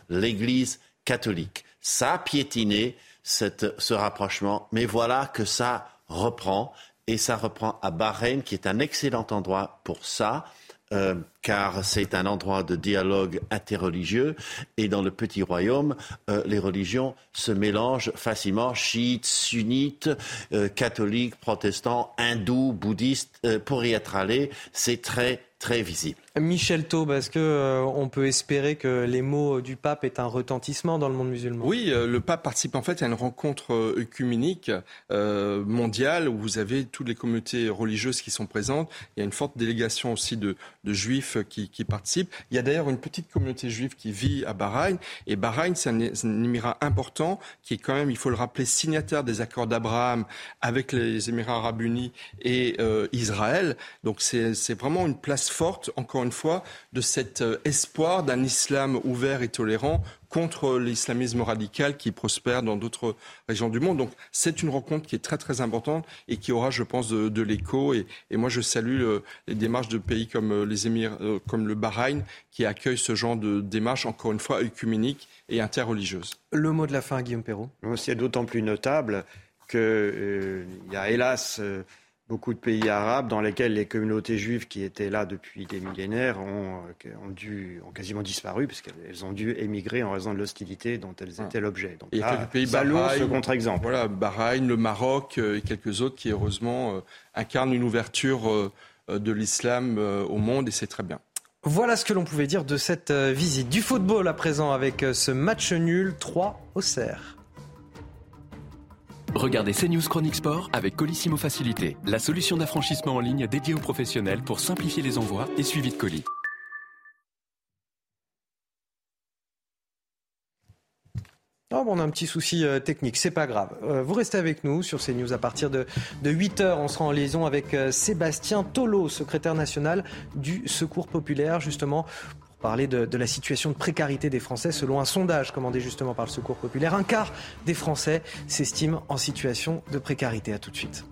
l'Église catholique. Ça a piétiné ce rapprochement, mais voilà que ça reprend et ça reprend à Bahreïn, qui est un excellent endroit pour ça. Euh, car c'est un endroit de dialogue interreligieux et dans le petit royaume, euh, les religions se mélangent facilement, chiites, sunnites, euh, catholiques, protestants, hindous, bouddhistes. pour y être allé, c'est très très visible. Michel Taube, est-ce qu'on euh, peut espérer que les mots du pape aient un retentissement dans le monde musulman? Oui, euh, le pape participe en fait à une rencontre euh, œcuménique mondiale où vous avez toutes les communautés religieuses qui sont présentes. Il y a une forte délégation aussi de, juifs qui, participent. Il y a d'ailleurs une petite communauté juive qui vit à Bahreïn. Et Bahreïn, c'est un, un, émirat important qui est quand même, il faut le rappeler, signataire des accords d'Abraham avec les Émirats arabes unis et Israël. Donc c'est vraiment une place forte, encore une fois, de cet euh, espoir d'un islam ouvert et tolérant contre l'islamisme radical qui prospère dans d'autres régions du monde. Donc c'est une rencontre qui est très très importante et qui aura, je pense, de, l'écho. Et, moi, je salue les démarches de pays comme euh, les Émirs, euh, comme le Bahreïn, qui accueillent ce genre de démarches, encore une fois, œcuméniques et interreligieuses. Le mot de la fin, Guillaume Perrault? C'est d'autant plus notable qu'il y a hélas beaucoup de pays arabes dans lesquels les communautés juives qui étaient là depuis des millénaires ont, euh, ont, dû, ont quasiment disparu puisqu'elles ont dû émigrer en raison de l'hostilité dont elles étaient l'objet. Donc, a quelques pays, Bahreïn, ce contre-exemple. Voilà, Bahreïn, le Maroc euh, et quelques autres qui heureusement euh, incarnent une ouverture de l'islam au monde et c'est très bien. Voilà ce que l'on pouvait dire de cette visite. Du football à présent avec ce match nul 3 au Cerf. Regardez CNews Chronique Sport avec Colissimo Facilité, la solution d'affranchissement en ligne dédiée aux professionnels pour simplifier les envois et suivi de colis. Oh, on a un petit souci euh, technique, c'est pas grave. Euh, vous restez avec nous sur CNews à partir de, 8h. On sera en liaison avec euh, Sébastien Tolo, secrétaire national du Secours populaire, justement parler de, de, la situation de précarité des Français. Selon un sondage commandé justement par le Secours populaire, un quart des Français s'estiment en situation de précarité. À tout de suite.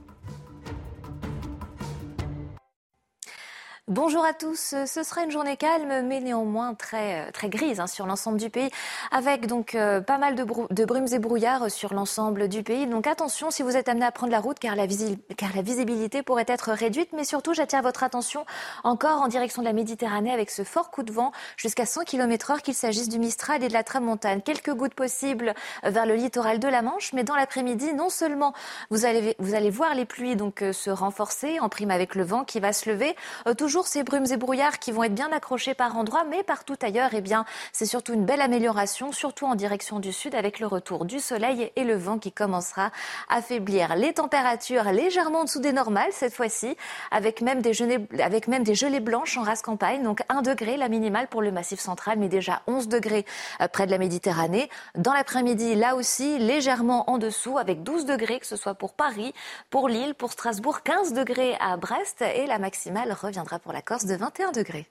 Bonjour à tous. Ce sera une journée calme, mais néanmoins très, euh, très grise hein, sur l'ensemble du pays, avec donc euh, pas mal de, brumes et brouillards sur l'ensemble du pays. Donc attention si vous êtes amené à prendre la route, car la, visibilité pourrait être réduite. Mais surtout, j'attire votre attention encore en direction de la Méditerranée avec ce fort coup de vent jusqu'à 100 km/h, qu'il s'agisse du Mistral et de la Tramontane. Quelques gouttes possibles vers le littoral de la Manche, mais dans l'après-midi, non seulement vous allez, vous allez voir les pluies donc euh, se renforcer en prime avec le vent qui va se lever, toujours toujours ces brumes et brouillards qui vont être bien accrochés par endroits, mais partout ailleurs, eh bien, c'est surtout une belle amélioration, surtout en direction du sud, avec le retour du soleil et le vent qui commencera à faiblir. Les températures légèrement en dessous des normales cette fois-ci, avec même des gelées, blanches en race campagne. Donc 1 degré la minimale pour le massif central, mais déjà 11 degrés euh, près de la Méditerranée. Dans l'après-midi, là aussi, légèrement en dessous, avec 12 degrés, que ce soit pour Paris, pour Lille, pour Strasbourg, 15 degrés à Brest, et la maximale reviendra pour la Corse de 21 degrés.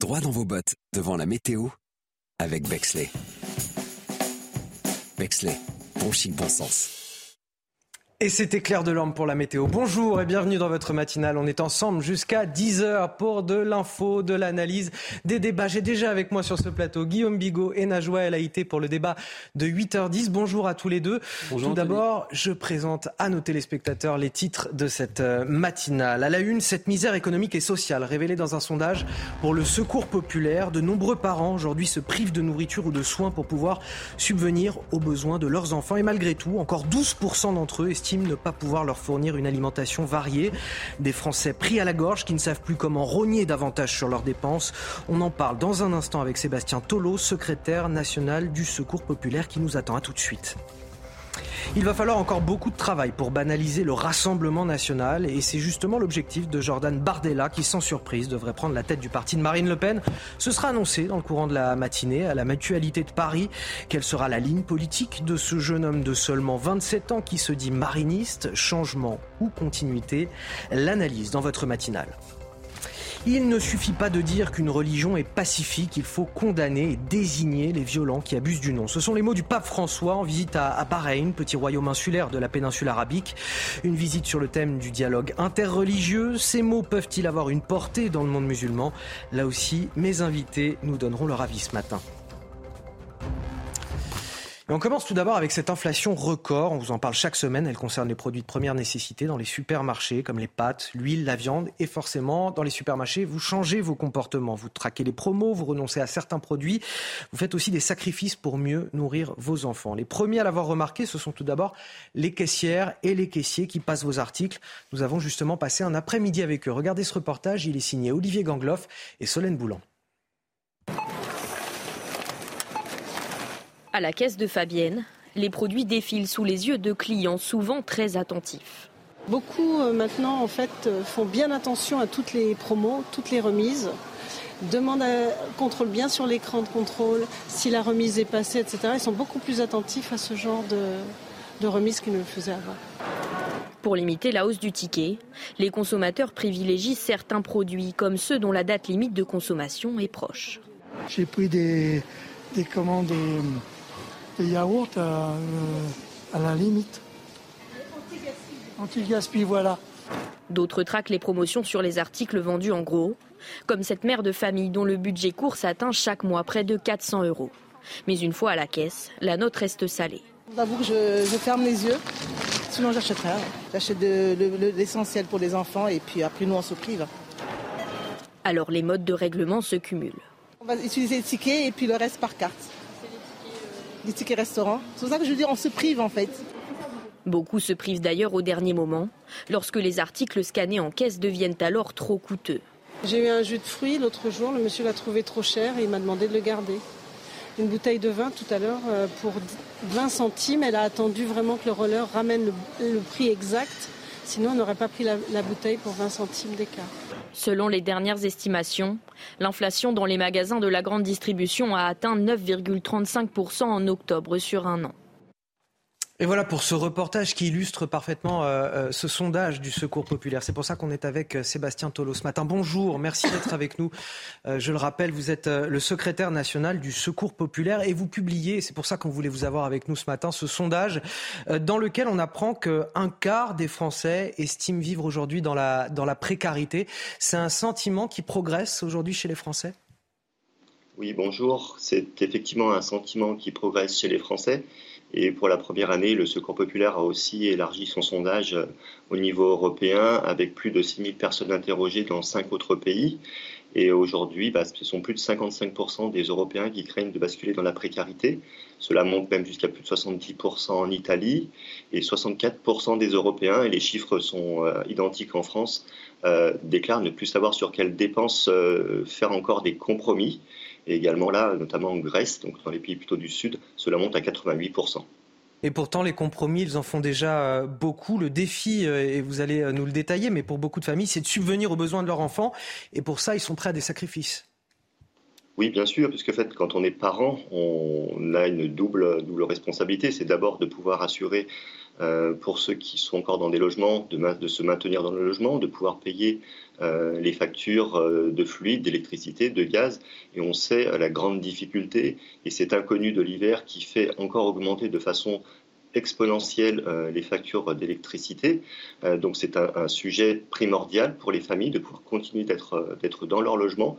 Droit dans vos bottes devant la météo avec Bexley. Bexley, bon chic, bon sens. Et c'était Claire Delorme pour la météo. Bonjour et bienvenue dans votre matinale. On est ensemble jusqu'à 10h pour de l'info, de l'analyse, des débats. J'ai déjà avec moi sur ce plateau Guillaume Bigot et Najwa El Haïté pour le débat de 8h10. Bonjour à tous les deux. Bonjour Tout d'abord, je présente à nos téléspectateurs les titres de cette euh, matinale. À la une, cette misère économique et sociale révélée dans un sondage pour le secours populaire. De nombreux parents aujourd'hui se privent de nourriture ou de soins pour pouvoir subvenir aux besoins de leurs enfants. Et malgré tout, encore 12% d'entre eux estiment ne pas pouvoir leur fournir une alimentation variée. Des Français pris à la gorge qui ne savent plus comment rogner davantage sur leurs dépenses. On en parle dans un instant avec Sébastien Tolo, secrétaire national du Secours populaire qui nous attend. À tout de suite. Il va falloir encore beaucoup de travail pour banaliser le Rassemblement national et c'est justement l'objectif de Jordan Bardella qui, sans surprise, devrait prendre la tête du parti de Marine Le Pen. Ce sera annoncé dans le courant de la matinée à la mutualité de Paris. Quelle sera la ligne politique de ce jeune homme de seulement 27 ans qui se dit mariniste? Changement ou continuité? L'analyse dans votre matinale. Il ne suffit pas de dire qu'une religion est pacifique, il faut condamner et désigner les violents qui abusent du nom. Ce sont les mots du pape François en visite à, Bahreïn, petit royaume insulaire de la péninsule arabique. Une visite sur le thème du dialogue interreligieux. Ces mots peuvent-ils avoir une portée dans le monde musulman? Là aussi, mes invités nous donneront leur avis ce matin on commence tout d'abord avec cette inflation record. On vous en parle chaque semaine. Elle concerne les produits de première nécessité dans les supermarchés, comme les pâtes, l'huile, la viande. Et forcément, dans les supermarchés, vous changez vos comportements. Vous traquez les promos, vous renoncez à certains produits. Vous faites aussi des sacrifices pour mieux nourrir vos enfants. Les premiers à l'avoir remarqué, ce sont tout d'abord les caissières et les caissiers qui passent vos articles. Nous avons justement passé un après-midi avec eux. Regardez ce reportage. Il est signé Olivier Gangloff et Solène Boulan. À la caisse de Fabienne, les produits défilent sous les yeux de clients souvent très attentifs. Beaucoup euh, maintenant en fait euh, font bien attention à toutes les promos, toutes les remises, demandent, à, contrôlent bien sur l'écran de contrôle si la remise est passée, etc. Ils sont beaucoup plus attentifs à ce genre de, de remise qu'ils ne le faisaient avant. Pour limiter la hausse du ticket, les consommateurs privilégient certains produits comme ceux dont la date limite de consommation est proche. J'ai pris des, des commandes des yaourts euh, à, la limite. Anti-gaspi, voilà. D'autres traquent les promotions sur les articles vendus en gros, comme cette mère de famille dont le budget course atteint chaque mois près de 400 euros. Mais une fois à la caisse, la note reste salée. J'avoue que je, ferme les yeux, sinon j'achèterai. J'achète l'essentiel pour les enfants et puis après nous on se prive. Alors les modes de règlement se cumulent. On va utiliser les tickets et puis le reste par carte des tickets restaurants. C'est pour ça que je veux dire, on se prive en fait. Beaucoup se privent d'ailleurs au dernier moment, lorsque les articles scannés en caisse deviennent alors trop coûteux. J'ai eu un jus de fruits l'autre jour, le monsieur l'a trouvé trop cher et il m'a demandé de le garder. Une bouteille de vin tout à l'heure euh, pour 20 centimes, elle a attendu vraiment que le roller ramène le, prix exact, sinon on n'aurait pas pris la, la bouteille pour 20 centimes d'écart. Selon les dernières estimations, l'inflation dans les magasins de la grande distribution a atteint 9,35% en octobre sur un an. Et voilà pour ce reportage qui illustre parfaitement euh, euh, ce sondage du Secours populaire. C'est pour ça qu'on est avec euh, Sébastien Tolo ce matin. Bonjour, merci d'être avec nous. je le rappelle, vous êtes le secrétaire national du Secours populaire et vous publiez, c'est pour ça qu'on voulait vous avoir avec nous ce matin, ce sondage dans lequel on apprend qu'un quart des Français estiment vivre aujourd'hui dans la, dans la précarité. C'est un sentiment qui progresse aujourd'hui chez les Français? Oui, bonjour. C'est effectivement un sentiment qui progresse chez les Français. Et pour la première année, le Secours populaire a aussi élargi son sondage euh, au niveau européen avec plus de 6000 personnes interrogées dans cinq autres pays. Et aujourd'hui, bah, ce sont plus de 55% des Européens qui craignent de basculer dans la précarité. Cela monte même jusqu'à plus de 70% en Italie et 64% des Européens, et les chiffres sont euh, identiques en France, euh, déclarent ne plus savoir sur quelles dépenses faire encore des compromis. Et également là, notamment en Grèce, donc dans les pays plutôt du Sud, cela monte à 88%. Et pourtant, les compromis, ils en font déjà euh, beaucoup. Le défi, euh, et vous allez euh, nous le détailler, mais pour beaucoup de familles, c'est de subvenir aux besoins de leurs enfants. Et pour ça, ils sont prêts à des sacrifices. Oui, bien sûr, puisque en fait, quand on est parent, on a une double, double responsabilité. C'est d'abord de pouvoir assurer pour ceux qui sont encore dans des logements, de, de, se maintenir dans le logement, de pouvoir payer euh, les factures euh, de fluide, d'électricité, de gaz, et on sait la grande difficulté et cet inconnu de l'hiver qui fait encore augmenter de façon exponentielle euh, les factures d'électricité. donc c'est un, sujet primordial pour les familles de pouvoir continuer d'être d'être dans leur logement.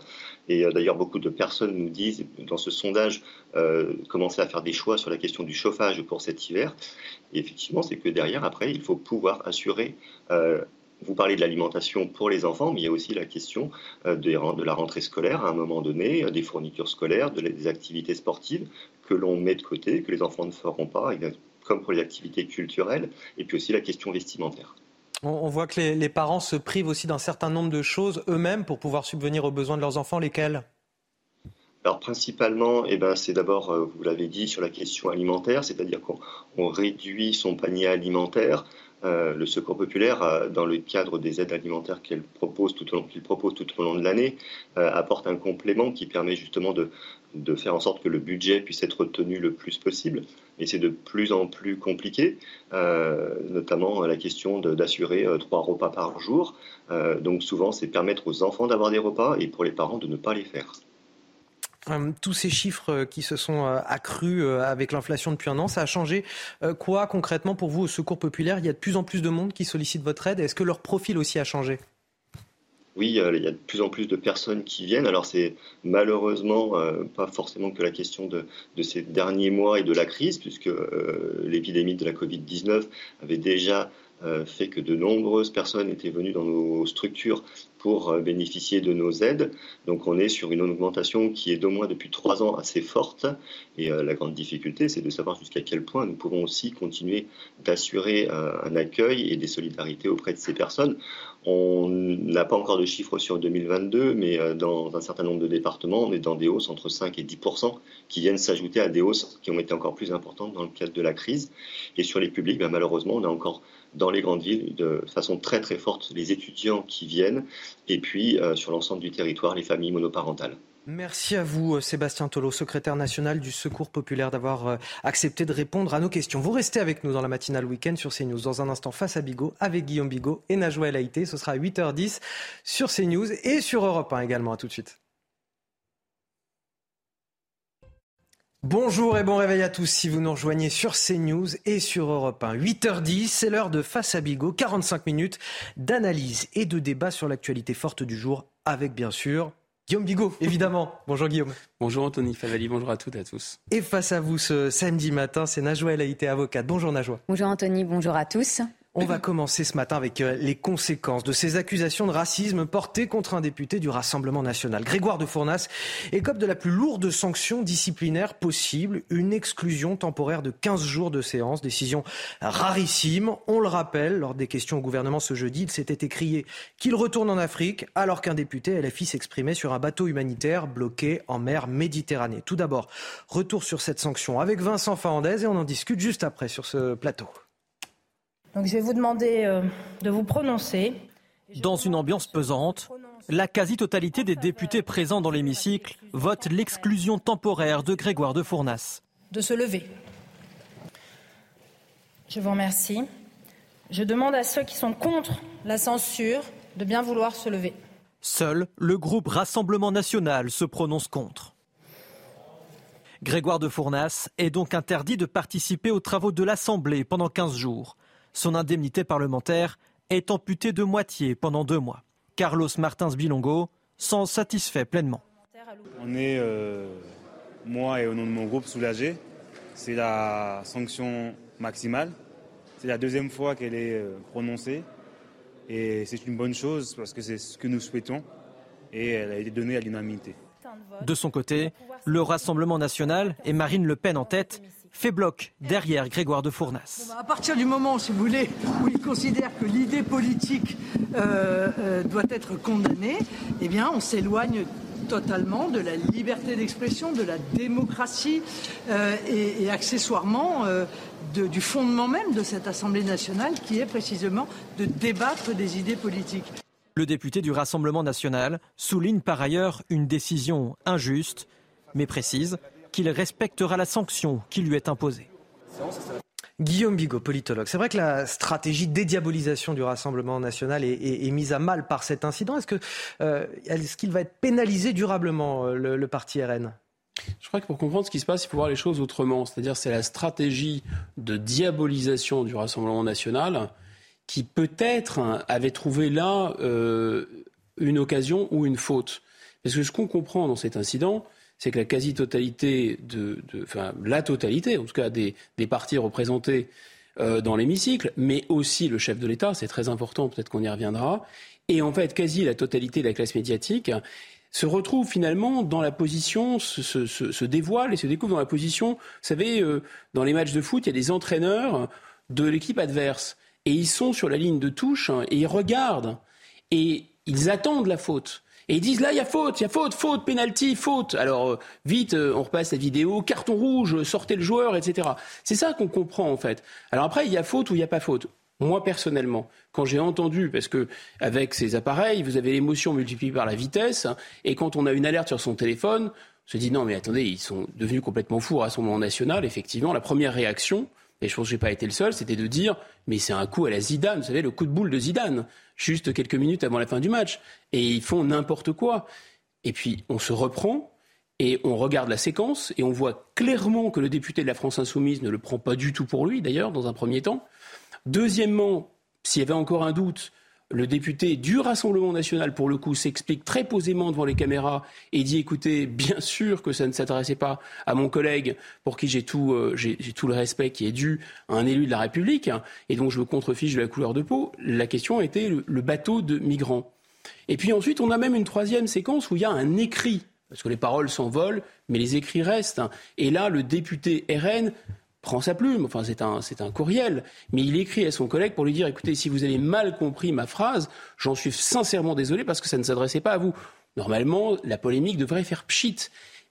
Et d'ailleurs beaucoup de personnes nous disent dans ce sondage commencer à faire des choix sur la question du chauffage pour cet hiver. Et effectivement c'est que derrière après il faut pouvoir assurer vous parlez de l'alimentation pour les enfants, mais il y a aussi la question euh, de la rentrée scolaire à un moment donné, euh, des fournitures scolaires, des activités sportives que l'on met de côté, que les enfants ne feront pas, comme pour les activités culturelles, et puis aussi la question vestimentaire. On voit que les, parents se privent aussi d'un certain nombre de choses eux-mêmes pour pouvoir subvenir aux besoins de leurs enfants. Lesquels? Alors principalement, eh ben, c'est d'abord, euh, vous l'avez dit, sur la question alimentaire, c'est-à-dire qu'on réduit son panier alimentaire. Euh, le Secours populaire, euh, dans le cadre des aides alimentaires qu'il propose tout au long, de l'année, euh, apporte un complément qui permet justement de, de, faire en sorte que le budget puisse être tenu le plus possible. Et c'est de plus en plus compliqué, notamment la question d'assurer trois repas par jour. donc souvent, c'est permettre aux enfants d'avoir des repas et pour les parents de ne pas les faire. Euh, tous ces chiffres euh, qui se sont euh, accrus avec l'inflation depuis un an, ça a changé quoi concrètement pour vous au Secours populaire? Il y a de plus en plus de monde qui sollicite votre aide. Est-ce que leur profil aussi a changé? Oui, il y a de plus en plus de personnes qui viennent. Alors c'est malheureusement pas forcément que la question de, ces derniers mois et de la crise, puisque l'épidémie de la Covid-19 avait déjà fait que de nombreuses personnes étaient venues dans nos structures pour euh, bénéficier de nos aides. Donc on est sur une augmentation qui est d'au moins depuis trois ans assez forte. Et euh, la grande difficulté, c'est de savoir jusqu'à quel point nous pouvons aussi continuer d'assurer euh, un accueil et des solidarités auprès de ces personnes. On n'a pas encore de chiffres sur 2022, mais dans un certain nombre de départements, on est dans des hausses entre 5 et 10% qui viennent s'ajouter à des hausses qui ont été encore plus importantes dans le cadre de la crise. Et sur les publics, ben, malheureusement, on a encore dans les grandes villes de façon très très forte les étudiants qui viennent et puis euh, sur l'ensemble du territoire les familles monoparentales. Merci à vous, euh, Sébastien Tolo, secrétaire national du Secours populaire, d'avoir euh, accepté de répondre à nos questions. Vous restez avec nous dans la matinale week-end sur CNews. Dans un instant, face à Bigot, avec Guillaume Bigot et Najwa El Haïté. Ce sera à 8h10 sur CNews et sur Europe 1 également. À tout de suite. Bonjour et bon réveil à tous si vous nous rejoignez sur CNews et sur Europe 1. 8h10, c'est l'heure de Face à Bigot, 45 minutes d'analyse et de débat sur l'actualité forte du jour avec bien sûr Guillaume Bigot, évidemment. Bonjour Guillaume. Bonjour Anthony Favali, bonjour à toutes et à tous. Et face à vous ce samedi matin, c'est Najwa El Haïté, avocate. Bonjour Najwa. Bonjour Anthony, bonjour à tous. On va commencer ce matin avec euh, les conséquences de ces accusations de racisme portées contre un député du Rassemblement national. Grégoire de Fournas écope de la plus lourde sanction disciplinaire possible, une exclusion temporaire de 15 jours de séance, décision rarissime. On le rappelle, lors des questions au gouvernement ce jeudi, il s'était écrié qu'il retourne en Afrique alors qu'un député LFI s'exprimait sur un bateau humanitaire bloqué en mer Méditerranée. Tout d'abord, retour sur cette sanction avec Vincent Fahandez et on en discute juste après sur ce plateau. Donc je vais vous demander euh, de vous prononcer. Dans une ambiance pesante, la quasi-totalité des députés présents dans l'hémicycle votent l'exclusion temporaire de Grégoire de Fournas. De se lever. Je vous remercie. Je demande à ceux qui sont contre la censure de bien vouloir se lever. Seul le groupe Rassemblement national se prononce contre. Grégoire de Fournas est donc interdit de participer aux travaux de l'Assemblée pendant 15 jours. Son indemnité parlementaire est amputée de moitié pendant deux mois. Carlos Martins Bilongo s'en satisfait pleinement. On est, euh, moi et au nom de mon groupe, soulagés. C'est la sanction maximale. C'est la deuxième fois qu'elle est euh, prononcée. Et c'est une bonne chose parce que c'est ce que nous souhaitons. Et elle a été donnée à l'unanimité. De son côté, le Rassemblement national et Marine Le Pen en tête fait bloc derrière Grégoire de Fournas. À partir du moment, si vous voulez, où il considère que l'idée politique euh, euh, doit être condamnée, eh bien, on s'éloigne totalement de la liberté d'expression, de la démocratie euh, et, accessoirement du fondement même de cette Assemblée nationale qui est précisément de débattre des idées politiques. Le député du Rassemblement national souligne par ailleurs une décision injuste, mais précise qu'il respectera la sanction qui lui est imposée. Guillaume Bigot, politologue. C'est vrai que la stratégie dédiabolisation du Rassemblement national est, mise à mal par cet incident. Est-ce euh, qu'il va être pénalisé durablement, euh, le, parti RN je crois que pour comprendre ce qui se passe, il faut voir les choses autrement. C'est-à-dire, c'est la stratégie de diabolisation du Rassemblement national qui peut-être avait trouvé là euh, une occasion ou une faute. Parce que ce qu'on comprend dans cet incident, c'est que la quasi-totalité, de, enfin la totalité, en tout cas des, partis représentés euh, dans l'hémicycle, mais aussi le chef de l'État, c'est très important, peut-être qu'on y reviendra, et en fait quasi la totalité de la classe médiatique se retrouve finalement dans la position, se, dévoile et se découvre dans la position, vous savez, euh, dans les matchs de foot, il y a des entraîneurs de l'équipe adverse, et ils sont sur la ligne de touche, hein, et ils regardent, et ils attendent la faute. Et ils disent là, il y a faute, il y a faute, faute, penalty, faute. Alors euh, vite, euh, on repasse la vidéo, carton rouge, sortez le joueur, etc. C'est ça qu'on comprend en fait. Alors après, il y a faute ou il n'y a pas faute. Moi personnellement, quand j'ai entendu, parce que avec ces appareils, vous avez l'émotion multipliée par la vitesse, et quand on a une alerte sur son téléphone, on se dit non mais attendez, ils sont devenus complètement fous au Rassemblement national. Effectivement, la première réaction, et je pense que j'ai pas été le seul, c'était de dire mais c'est un coup à la Zidane, vous savez le coup de boule de Zidane juste quelques minutes avant la fin du match. Et ils font n'importe quoi. Et puis on se reprend et on regarde la séquence et on voit clairement que le député de la France insoumise ne le prend pas du tout pour lui, d'ailleurs, dans un premier temps. Deuxièmement, s'il y avait encore un doute, le député du Rassemblement national, pour le coup, s'explique très posément devant les caméras et dit écoutez, bien sûr que ça ne s'adressait pas à mon collègue pour qui j'ai tout, euh, le respect qui est dû à un élu de la République et donc je me contrefiche de la couleur de peau. La question était le, le bateau de migrants. Et puis ensuite, on a même une troisième séquence où il y a un écrit parce que les paroles s'envolent, mais les écrits restent. Et là, le député RN prend sa plume, enfin c'est un, c'est un courriel, mais il écrit à son collègue pour lui dire écoutez, si vous avez mal compris ma phrase, j'en suis sincèrement désolé parce que ça ne s'adressait pas à vous. Normalement, la polémique devrait faire pchit.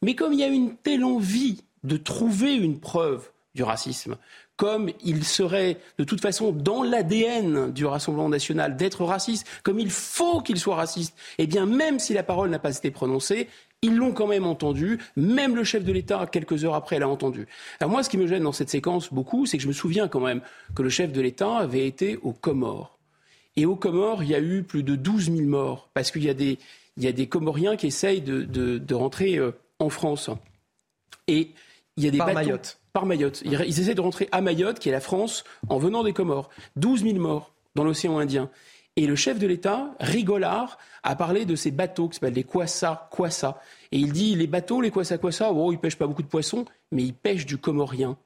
Mais comme il y a une telle envie de trouver une preuve du racisme, comme il serait de toute façon dans l'ADN du Rassemblement national d'être raciste, comme il faut qu'il soit raciste, eh bien même si la parole n'a pas été prononcée, ils l'ont quand même entendu. Même le chef de l'État, quelques heures après, l'a entendu. Alors moi, ce qui me gêne dans cette séquence beaucoup, c'est que je me souviens quand même que le chef de l'État avait été aux Comores. Et aux Comores, il y a eu plus de 12 000 morts, parce qu'il y a des, il y a des Comoriens qui essayent de, de, rentrer euh, en France. Et il y a des par Mayotte. Par Mayotte. Ils, ils essaient de rentrer à Mayotte, qui est la France, en venant des Comores. 12 000 morts dans l'océan Indien. Et le chef de l'État, Rigolard, a parlé de ces bateaux qui s'appellent les Kwassa, Kwassa. Et il dit, les bateaux, les Kwassa, Kwassa, oh, ils pêchent pas beaucoup de poissons, mais ils pêchent du comorien.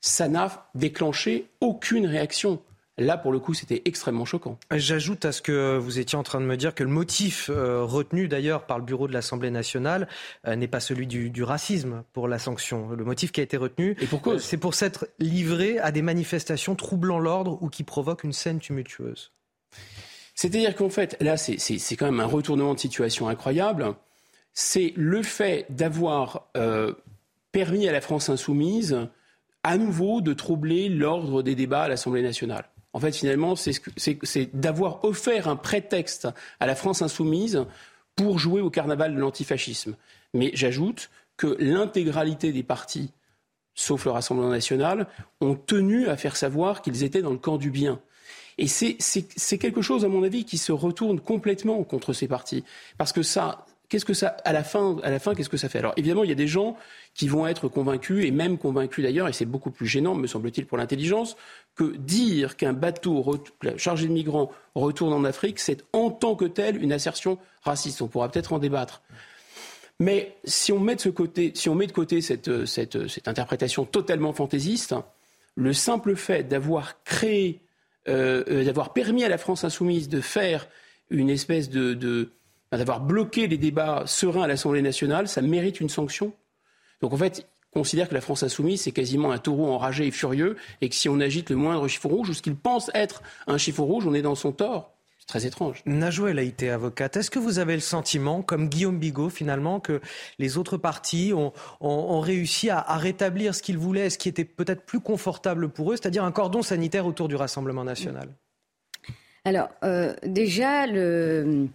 Ça n'a déclenché aucune réaction. Là, pour le coup, c'était extrêmement choquant. J'ajoute à ce que vous étiez en train de me dire que le motif euh, retenu d'ailleurs par le bureau de l'Assemblée nationale euh, n'est pas celui du, racisme pour la sanction. Le motif qui a été retenu, euh, c'est pour s'être livré à des manifestations troublant l'ordre ou qui provoquent une scène tumultueuse. C'est-à-dire qu'en fait, là, c'est quand même un retournement de situation incroyable. C'est le fait d'avoir permis à la France insoumise à nouveau de troubler l'ordre des débats à l'Assemblée nationale. En fait, finalement, c'est d'avoir offert un prétexte à la France insoumise pour jouer au carnaval de l'antifascisme. Mais j'ajoute que l'intégralité des partis, sauf le Rassemblement national, ont tenu à faire savoir qu'ils étaient dans le camp du bien. Et c'est quelque chose, à mon avis, qui se retourne complètement contre ces partis. Parce que ça, qu'est-ce que ça, à la fin, fin, qu'est-ce que ça fait? Alors évidemment, il y a des gens qui vont être convaincus et même convaincus d'ailleurs, et c'est beaucoup plus gênant, me semble-t-il, pour l'intelligence, que dire qu'un bateau chargé de migrants retourne en Afrique, c'est en tant que tel une assertion raciste. On pourra peut-être en débattre. Mais si on met de, ce côté, si on met de côté cette, cette, cette interprétation totalement fantaisiste, le simple fait d'avoir créé, d'avoir permis à la France insoumise de faire une espèce de, d'avoir bloqué les débats sereins à l'Assemblée nationale, ça mérite une sanction. Donc en fait, considère que la France insoumise, c'est quasiment un taureau enragé et furieux, et que si on agite le moindre chiffre rouge, ou ce qu'il pense être un chiffre rouge, on est dans son tort. Très étrange. Najouel a été avocate. Est-ce que vous avez le sentiment, comme Guillaume Bigot, finalement, que les autres partis ont, ont, réussi à, à, rétablir ce qu'ils voulaient, ce qui était peut-être plus confortable pour eux, c'est-à-dire un cordon sanitaire autour du Rassemblement national? Alors, euh, déjà, le,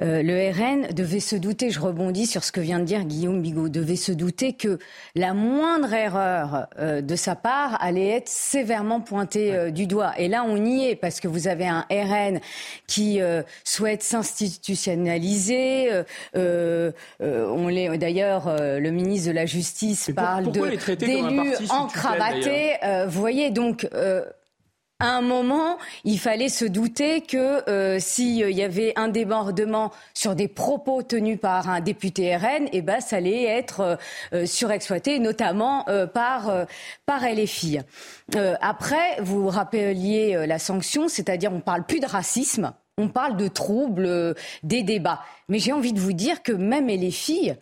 euh, le RN devait se douter, je rebondis sur ce que vient de dire Guillaume Bigot, devait se douter que la moindre erreur euh, de sa part allait être sévèrement pointée du doigt. Et là, on y est, parce que vous avez un RN qui souhaite s'institutionnaliser. on l'est d'ailleurs, le ministre de la Justice parle de d'élus encravatés. vous voyez, donc à un moment, il fallait se douter que euh, s'il y avait un débordement sur des propos tenus par un député RN, eh ben, ça allait être euh, euh, surexploité, notamment par, par LFI. après, vous rappeliez la sanction, c'est-à-dire on parle plus de racisme, on parle de troubles des débats. Mais j'ai envie de vous dire que même LFI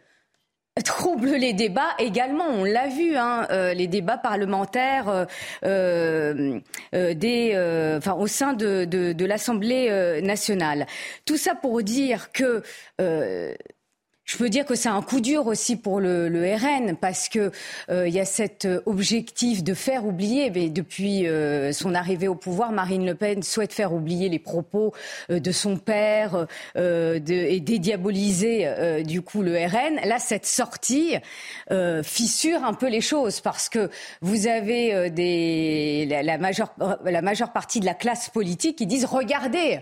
trouble les débats également. On l'a vu, hein, euh, les débats parlementaires euh, euh, des, enfin, au sein de, de, de l'Assemblée nationale. Tout ça pour dire que je peux dire que c'est un coup dur aussi pour le, RN parce que euh, il y a cet objectif de faire oublier. Mais depuis euh, son arrivée au pouvoir, Marine Le Pen souhaite faire oublier les propos euh, de son père de, et dédiaboliser du coup le RN. Là, cette sortie fissure un peu les choses parce que vous avez des la, la majeure la majeure partie de la classe politique qui disent regardez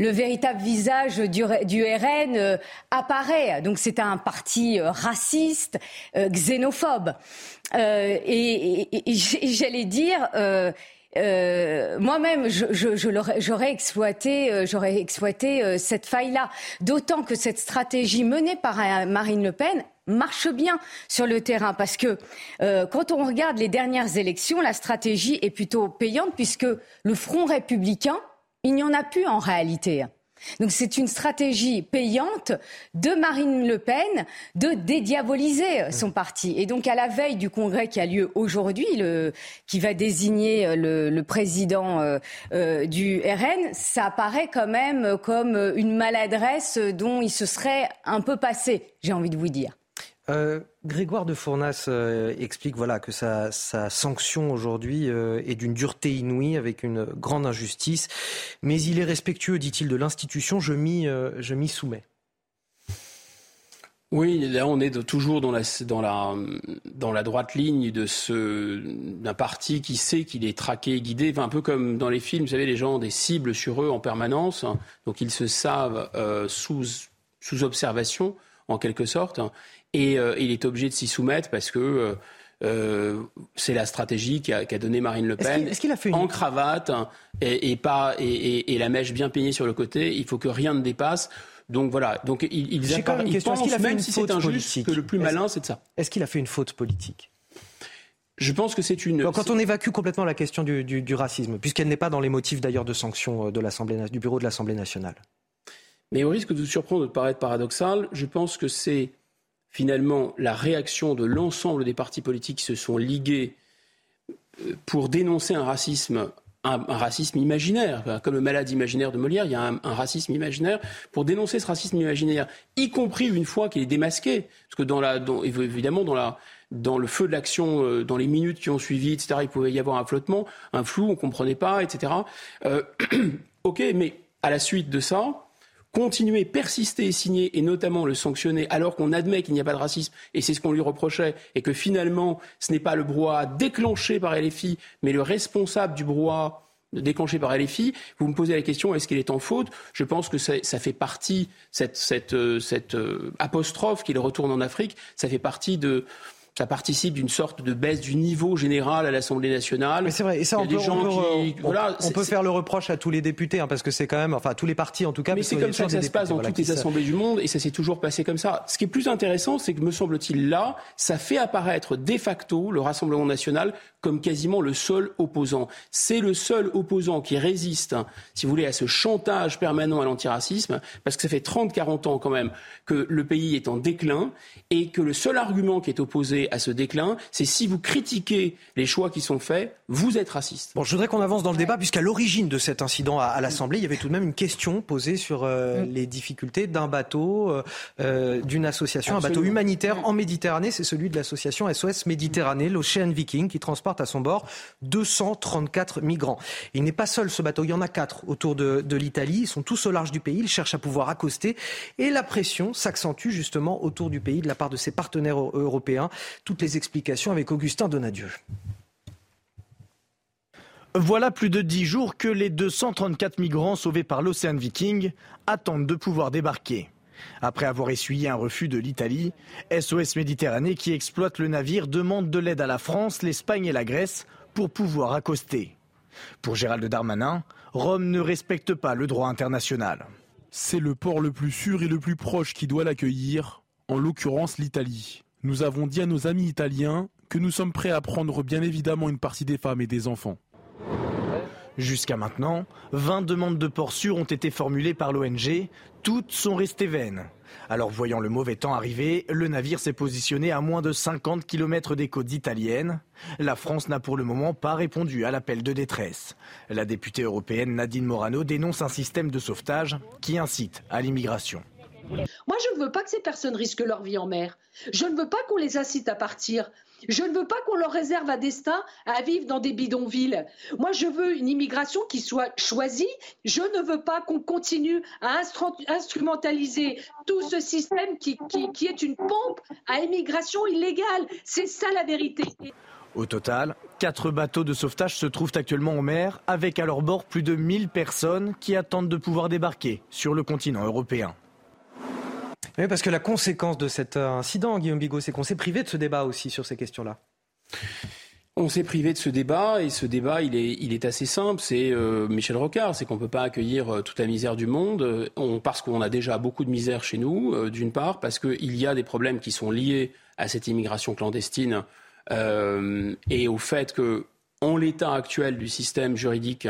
le véritable visage du, RN euh, apparaît. Donc c'est un parti euh, raciste, euh, xénophobe. et, j'allais dire. moi-même, j'aurais exploité, j'aurais exploité cette faille-là. D'autant que cette stratégie menée par Marine Le Pen marche bien sur le terrain parce que quand on regarde les dernières élections, la stratégie est plutôt payante puisque le Front républicain il n'y en a plus en réalité. Donc c'est une stratégie payante de Marine Le Pen de dédiaboliser son parti. Et donc à la veille du congrès qui a lieu aujourd'hui, qui va désigner le, président euh, euh, du RN, ça apparaît quand même comme une maladresse dont il se serait un peu passé, j'ai envie de vous dire. Euh, Grégoire de Fournas euh, explique voilà, que sa, sanction aujourd'hui euh, est d'une dureté inouïe avec une grande injustice, mais il est respectueux, dit-il, de l'institution, je m'y soumets. Oui, là on est toujours dans la, dans la, dans la droite ligne de ce, d'un parti qui sait qu'il est traqué et guidé, un peu comme dans les films, vous savez, les gens ont des cibles sur eux en permanence, donc ils se savent sous, sous observation en quelque sorte et euh, il est obligé de s'y soumettre parce que euh, euh, c'est la stratégie qu'a donné Marine Le Pen. Est-ce qu'il a fait en cravate et, pas et, la mèche bien peignée sur le côté. Il faut que rien ne dépasse. Donc voilà. Donc il, il, il pensent, même si c'est injuste, que le plus malin c'est de ça. Est-ce qu'il a fait une faute politique? Je pense que c'est une. quand on évacue complètement la question du, racisme, puisqu'elle n'est pas dans les motifs d'ailleurs de sanctions de l'Assemblée, du bureau de l'Assemblée nationale. Mais au risque de vous surprendre, de paraître paradoxal, je pense que c'est finalement la réaction de l'ensemble des partis politiques qui se sont ligués euh, pour dénoncer un racisme un, racisme imaginaire, comme le malade imaginaire de Molière, il y a un, racisme imaginaire pour dénoncer ce racisme imaginaire, y compris une fois qu'il est démasqué, parce que évidemment dans le feu de l'action, euh, dans les minutes qui ont suivi, etc., il pouvait y avoir un flottement, un flou, on ne comprenait pas, etc. Euh, ok, mais à la suite de ça, continuer, persister et signer, et notamment le sanctionner, alors qu'on admet qu'il n'y a pas de racisme, et c'est ce qu'on lui reprochait, et que finalement, ce n'est pas le brouhaha déclenché par LFI, mais le responsable du brouhaha déclenché par LFI, vous me posez la question, est-ce qu'il est en faute? Je pense que ça, fait partie, cette, cette, euh, cette apostrophe qu'il retourne en Afrique, ça fait partie de ça participe d'une sorte de baisse du niveau général à l'Assemblée nationale. Mais c'est vrai, et ça, on, peut, on, peut, faire le reproche à tous les députés, hein, parce que c'est quand même, enfin, tous les partis en tout cas. Mais c'est comme ça que ça se passe dans toutes les assemblées du monde, et ça s'est toujours passé comme ça. Ce qui est plus intéressant, c'est que, me semble-t-il, là, ça fait apparaître de facto le Rassemblement national comme quasiment le seul opposant. C'est le seul opposant qui résiste, hein, si vous voulez, à ce chantage permanent à l'antiracisme, parce que ça fait 30-40 ans quand même que le pays est en déclin, et que le seul argument qui est opposé à ce déclin, c'est si vous critiquez les choix qui sont faits, vous êtes raciste. Bon, je voudrais qu'on avance dans le débat, puisqu'à l'origine de cet incident à, l'Assemblée, il y avait tout de même une question posée sur euh, mm. les difficultés d'un bateau, euh, euh, d'une association, un bateau humanitaire en Méditerranée. C'est celui de l'association SOS Méditerranée, l'Ocean Viking, qui transporte à son bord 234 migrants. il n'est pas seul ce bateau, il y en a quatre autour de, de l'Italie. Ils sont tous au large du pays, ils cherchent à pouvoir accoster. Et la pression s'accentue justement autour du pays de la part de ses partenaires européens. Toutes les explications avec Augustin Donadieu. Voilà plus de dix jours que les 234 migrants sauvés par l'Océan Viking attendent de pouvoir débarquer. Après avoir essuyé un refus de l'Italie, SOS Méditerranée qui exploite le navire demande de l'aide à la France, l'Espagne et la Grèce pour pouvoir accoster. Pour Gérald Darmanin, Rome ne respecte pas le droit international. C'est le port le plus sûr et le plus proche qui doit l'accueillir, en l'occurrence l'Italie. Nous avons dit à nos amis italiens que nous sommes prêts à prendre bien évidemment une partie des femmes et des enfants. Jusqu'à maintenant, 20 demandes de port sûr ont été formulées par l'ONG. Toutes sont restées vaines. Alors voyant le mauvais temps arriver, le navire s'est positionné à moins de 50 km des côtes italiennes. La France n'a pour le moment pas répondu à l'appel de détresse. La députée européenne Nadine Morano dénonce un système de sauvetage qui incite à l'immigration. Moi, je ne veux pas que ces personnes risquent leur vie en mer. Je ne veux pas qu'on les incite à partir. Je ne veux pas qu'on leur réserve un destin à vivre dans des bidonvilles. Moi, je veux une immigration qui soit choisie. Je ne veux pas qu'on continue à instrumentaliser tout ce système qui, qui est une pompe à immigration illégale. C'est ça la vérité. Au total, quatre bateaux de sauvetage se trouvent actuellement en mer, avec à leur bord plus de 1000 personnes qui attendent de pouvoir débarquer sur le continent européen. Oui, parce que la conséquence de cet euh, incident, Guillaume Bigot, c'est qu'on s'est privé de ce débat aussi sur ces questions-là. On s'est privé de ce débat et ce débat, il est, assez simple. C'est euh, Michel Rocard, c'est qu'on ne peut pas accueillir euh, toute la misère du monde on, parce qu'on a déjà beaucoup de misère chez nous, d'une part, parce qu'il y a des problèmes qui sont liés à cette immigration clandestine et au fait que, en l'état actuel du système juridique,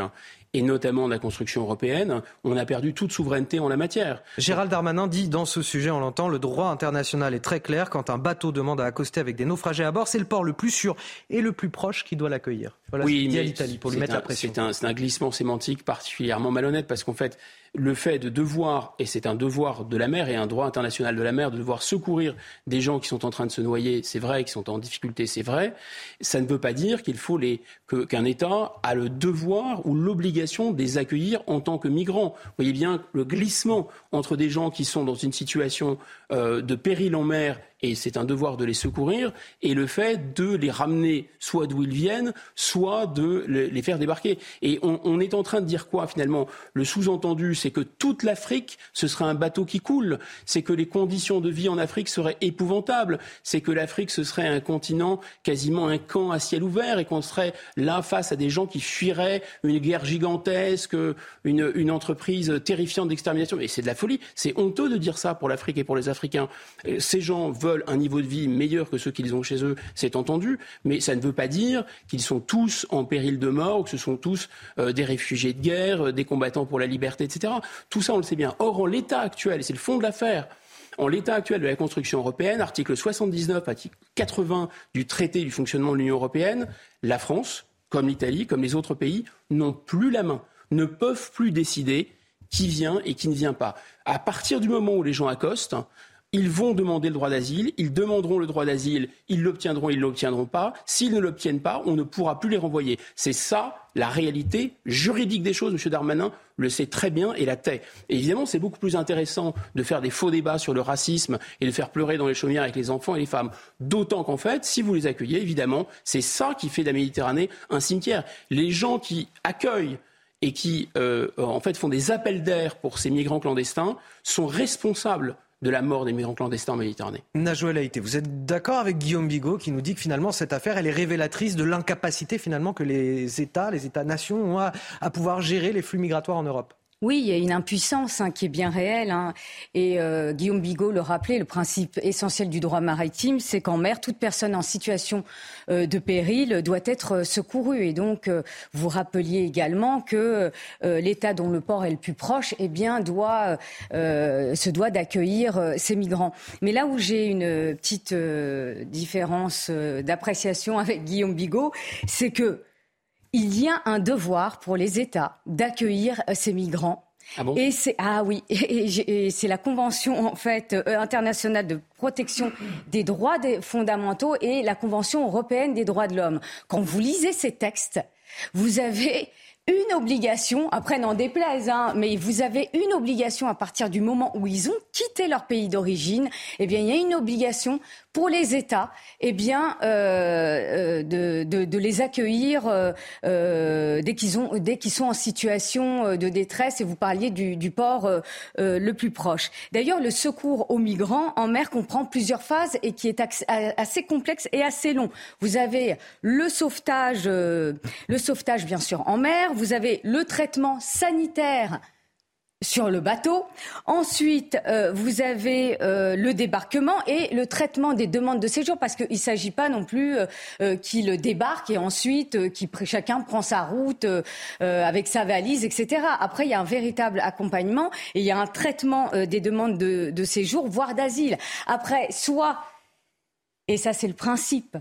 et notamment de la construction européenne, on a perdu toute souveraineté en la matière. Gérald Darmanin dit dans ce sujet, on l'entend, le droit international est très clair. Quand un bateau demande à accoster avec des naufragés à bord, c'est le port le plus sûr et le plus proche qui doit l'accueillir. Voilà oui, ce dit à l'Italie pour lui mettre la pression. C'est un, un glissement sémantique particulièrement malhonnête parce qu'en fait, le fait de devoir, et c'est un devoir de la mer et un droit international de la mer, de devoir secourir des gens qui sont en train de se noyer, c'est vrai, qui sont en difficulté, c'est vrai, ça ne veut pas dire qu'il faut les, qu'un État a le devoir ou l'obligation de les accueillir en tant que migrants. Vous voyez bien le glissement entre des gens qui sont dans une situation euh, de péril en mer et c'est un devoir de les secourir, et le fait de les ramener soit d'où ils viennent, soit de les faire débarquer. Et on, est en train de dire quoi finalement? Le sous-entendu, c'est que toute l'Afrique, ce serait un bateau qui coule, c'est que les conditions de vie en Afrique seraient épouvantables, c'est que l'Afrique, ce serait un continent, quasiment un camp à ciel ouvert, et qu'on serait là face à des gens qui fuiraient une guerre gigantesque, une, une entreprise terrifiante d'extermination. Et c'est de la folie. C'est honteux de dire ça pour l'Afrique et pour les Africains. Ces gens veulent un niveau de vie meilleur que ceux qu'ils ont chez eux, c'est entendu, mais ça ne veut pas dire qu'ils sont tous en péril de mort ou que ce sont tous euh, des réfugiés de guerre, euh, des combattants pour la liberté, etc. Tout ça, on le sait bien. Or, en l'état actuel, c'est le fond de l'affaire, en l'état actuel de la construction européenne, article 79, article 80 du traité du fonctionnement de l'Union européenne, la France, comme l'Italie, comme les autres pays, n'ont plus la main, ne peuvent plus décider qui vient et qui ne vient pas. À partir du moment où les gens accostent, ils vont demander le droit d'asile, ils demanderont le droit d'asile, ils l'obtiendront, ils ne l'obtiendront pas. S'ils ne l'obtiennent pas, on ne pourra plus les renvoyer. C'est ça la réalité juridique des choses. M. Darmanin le sait très bien et la tait. Évidemment, c'est beaucoup plus intéressant de faire des faux débats sur le racisme et de faire pleurer dans les chaumières avec les enfants et les femmes. D'autant qu'en fait, si vous les accueillez, évidemment, c'est ça qui fait de la Méditerranée un cimetière. Les gens qui accueillent et qui, euh, en fait, font des appels d'air pour ces migrants clandestins sont responsables de la mort des migrants clandestins en Méditerranée. Najouel Haïté, vous êtes d'accord avec Guillaume Bigot qui nous dit que finalement cette affaire, elle est révélatrice de l'incapacité finalement que les États, les États-nations ont à pouvoir gérer les flux migratoires en Europe? Oui, il y a une impuissance hein, qui est bien réelle. Hein. Et euh, Guillaume Bigot le rappelait, le principe essentiel du droit maritime, c'est qu'en mer, toute personne en situation euh, de péril doit être secourue. Et donc, euh, vous rappeliez également que l'État dont le port est le plus proche, eh bien, doit, se doit d'accueillir ces migrants. Mais là où j'ai une petite différence d'appréciation avec Guillaume Bigot, c'est que il y a un devoir pour les États d'accueillir euh, ces migrants. Ah bon? Et c'est ah oui et, c'est la convention en fait euh, internationale de protection des droits fondamentaux et la convention européenne des droits de l'homme. Quand vous lisez ces textes, vous avez une obligation, après n'en déplaise, hein, mais vous avez une obligation à partir du moment où ils ont quitté leur pays d'origine, eh bien il y a une obligation pour les États, eh bien, euh, euh de, de, de, les accueillir euh, euh dès qu'ils ont, dès qu'ils sont en situation euh, de détresse. Et vous parliez du, du port euh, le plus proche. D'ailleurs, le secours aux migrants en mer comprend plusieurs phases et qui est assez complexe et assez long. Vous avez le sauvetage, le sauvetage bien sûr en mer. Vous avez le traitement sanitaire sur le bateau. Ensuite, euh, vous avez euh, le débarquement et le traitement des demandes de séjour, parce qu'il ne s'agit pas non plus euh, qu'il débarque et ensuite qu'il chacun prend sa route avec sa valise, etc. Après, il y a un véritable accompagnement et il y a un traitement des demandes de, de séjour, voire d'asile. Après, soit et ça c'est le principe.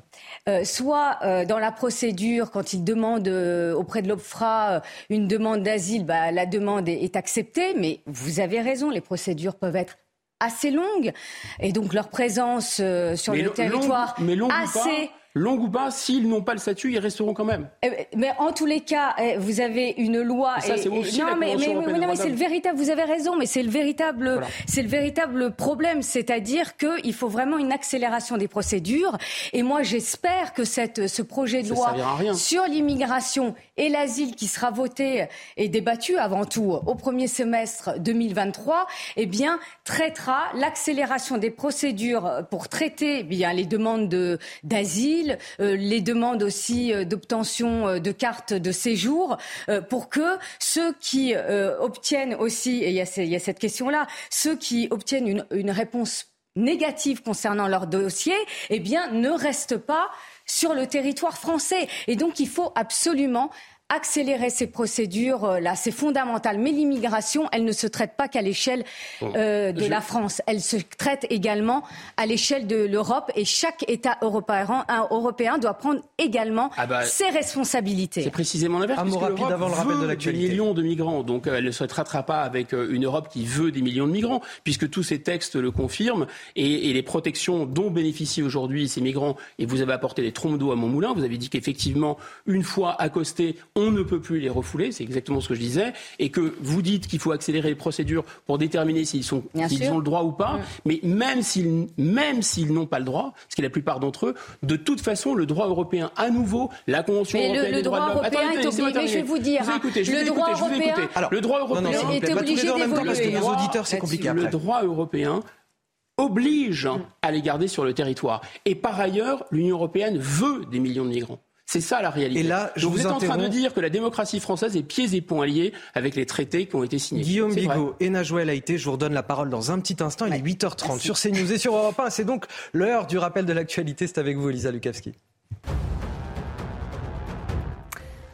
Euh, soit euh, dans la procédure, quand il demande euh, auprès de l'OPFRA une demande d'asile, bah, la demande est, acceptée, mais vous avez raison, les procédures peuvent être assez longues, et donc leur présence sur le territoire assez longue ou pas, s'ils n'ont pas le statut, ils resteront quand même. Eh mais en tous les cas, eh, vous avez une loi. Et ça, c'est aussi non, mais, c'est le véritable. Vous avez raison, mais c'est le véritable, c'est le véritable problème, c'est-à-dire qu'il faut vraiment une accélération des procédures. Et moi, j'espère que cette, ce projet de loi sur l'immigration et l'asile qui sera voté et débattu avant tout au premier semestre 2023, eh bien, traitera l'accélération des procédures pour traiter eh bien les demandes d'asile euh, les demandes aussi euh, d'obtention euh, de cartes de séjour, pour que ceux qui obtiennent aussi, et il y a, cette question-là, ceux qui obtiennent une, une réponse négative concernant leur dossier, eh bien, ne restent pas sur le territoire français. Et donc, il faut absolument accélérer ces procédures euh, là, c'est fondamental. Mais l'immigration, elle ne se traite pas qu'à l'échelle euh, de la France. Elle se traite également à l'échelle de l'Europe et chaque État européen, européen doit prendre également ah bah, ses responsabilités. C'est précisément l'inverse. Un mot rapide avant le rappel de l'actualité. Des millions de migrants, donc euh, elle ne se traitera pas avec une Europe qui veut des millions de migrants, puisque tous ces textes le confirment et, et les protections dont bénéficient aujourd'hui ces migrants. Et vous avez apporté les trompes d'eau à mon moulin. Vous avez dit qu'effectivement, une fois accostés, on ne peut plus les refouler, c'est exactement ce que je disais, et que vous dites qu'il faut accélérer les procédures pour déterminer s'ils sont, ont le droit ou pas, mm. mais même s'ils, même s'ils n'ont pas le droit, ce qui est la plupart d'entre eux, de toute façon, le droit européen, à nouveau, la Convention européenne des droits de l'homme. Attendez, est obligé, je vais vous dire, vous écoutez, je le droit européen, Alors, le droit européen est obligé d'évoluer. Parce que nos auditeurs, c'est compliqué. Le droit européen oblige à les garder sur le territoire. Et par ailleurs, l'Union européenne veut des millions de migrants. C'est ça la réalité. Et là, je Donc vous, vous êtes en train de dire que la démocratie française est pieds et poings liés avec les traités qui ont été signés. Guillaume. Bigot et Najwa El Haïté, je vous redonne la parole dans un petit instant. Il est 8h30 sur CNews et sur Europe 1. C'est donc l'heure du rappel de l'actualité. C'est avec vous, Elisa Lukavski.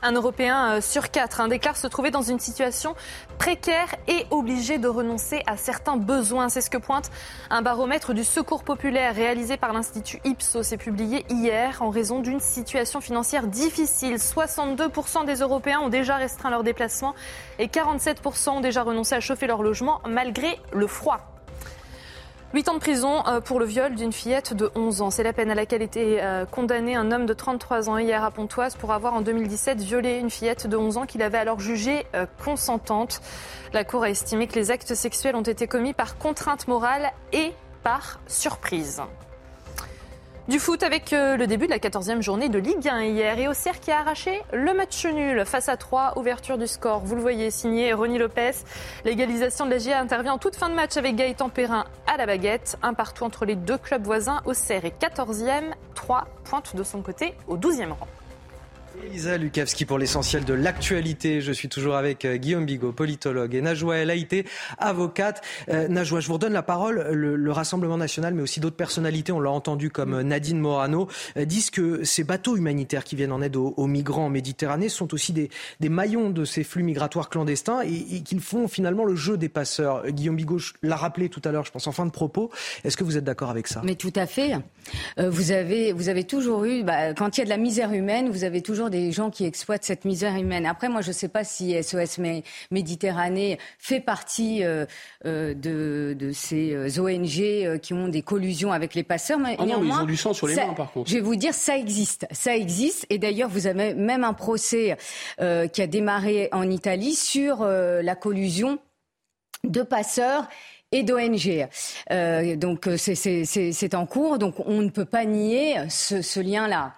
Un Européen euh, sur quatre hein, déclare se trouver dans une situation précaire et obligé de renoncer à certains besoins. C'est ce que pointe un baromètre du Secours populaire réalisé par l'Institut Ipsos et publié hier en raison d'une situation financière difficile. 62% des Européens ont déjà restreint leurs déplacements et 47% ont déjà renoncé à chauffer leur logement malgré le froid. 8 ans de prison euh, pour le viol d'une fillette de 11 ans. C'est la peine à laquelle était euh, condamné un homme de 33 ans hier à Pontoise pour avoir en 2017 violé une fillette de 11 ans qu'il avait alors jugée euh, consentante. La Cour a estimé que les actes sexuels ont été commis par contrainte morale et par surprise. Du foot avec euh, le début de la 14e journée de Ligue 1 hier et Auxerre qui a arraché le match nul face à 3, ouverture du score. Vous le voyez, signé Ronny Lopez. L'égalisation de la GIA intervient en toute fin de match avec Gaëtan Perrin à la baguette. Un partout entre les deux clubs voisins. Auxerre est 14e, 3 pointe de son côté au 12e rang. Elisa Lukavski pour l'essentiel de l'actualité. Je suis toujours avec euh, Guillaume Bigot, politologue, et Najwa El Haïté, avocate. Euh, Najwa, je vous redonne la parole. Le, le Rassemblement national, mais aussi d'autres personnalités, on l'a entendu comme euh, Nadine Morano, euh, disent que ces bateaux humanitaires qui viennent en aide aux, migrants en Méditerranée sont aussi des, maillons de ces flux migratoires clandestins et, qu'ils font finalement le jeu des passeurs. Guillaume Bigot l'a rappelé tout à l'heure, je pense, en fin de propos. Est-ce que vous êtes d'accord avec ça? Mais tout à fait. Vous, avez, vous avez toujours eu, bah, quand il y a de la misère humaine, vous avez toujours des gens qui exploitent cette misère humaine. Après, moi, je ne sais pas si SOS Mé- Méditerranée fait partie euh, euh, de, de ces euh, ONG qui ont des collusions avec les passeurs. Mais Ah non, néanmoins, ils ont du sang sur les ça- mains, par contre. Je vais vous dire, ça existe. Ça existe. Et d'ailleurs, vous avez même un procès euh, qui a démarré en Italie sur la collusion de passeurs et d'ONG. Euh, donc c'est- en cours, donc on ne peut pas nier ce, ce lien-là.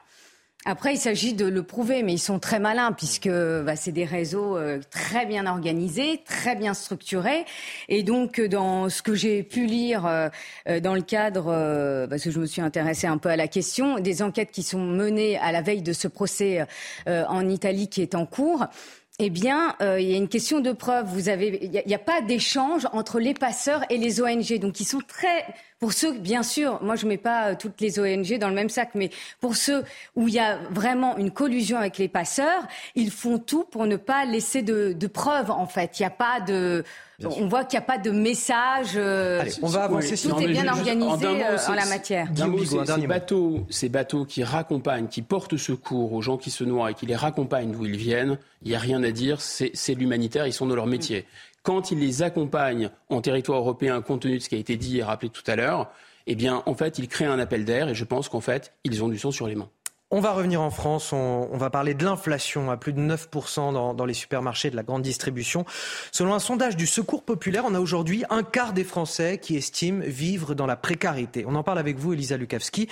Après, il s'agit de le prouver, mais ils sont très malins puisque bah, c'est des réseaux euh, très bien organisés, très bien structurés. Et donc, euh, dans ce que j'ai pu lire euh, dans le cadre, parce que je me suis intéressée un peu à la question, des enquêtes qui sont menées à la veille de ce procès en Italie qui est en cours, eh bien, euh, il y a une question de preuve. Vous avez, il n'y a, pas d'échange entre les passeurs et les ONG. Donc, ils sont très, pour ceux, bien sûr, moi je mets pas euh, toutes les ONG dans le même sac, mais pour ceux où il y a vraiment une collusion avec les passeurs, ils font tout pour ne pas laisser de, de preuves. En fait, il n'y a pas de, on voit qu'il n'y a pas de message. euh, Allez, on va avancer, Tout Non, est bien juste- organisé en mot, euh, la matière. Bigot, un dernier ces bateaux, ces bateaux qui raccompagnent, qui portent secours aux gens qui se noient et qui les raccompagnent d'où ils viennent, il n'y a rien à dire, c'est c'est l'humanitaire, ils sont dans leur métier. Quand ils les accompagnent en territoire européen, compte tenu de ce qui a été dit et rappelé tout à l'heure, eh bien, en fait, ils créent un appel d'air et je pense qu'en fait, ils ont du sang sur les mains. On va revenir en France, on, va parler de l'inflation à plus de 9% dans, dans les supermarchés de la grande distribution. Selon un sondage du Secours populaire, on a aujourd'hui un quart des Français qui estiment vivre dans la précarité. On en parle avec vous, Elisa Lukavski.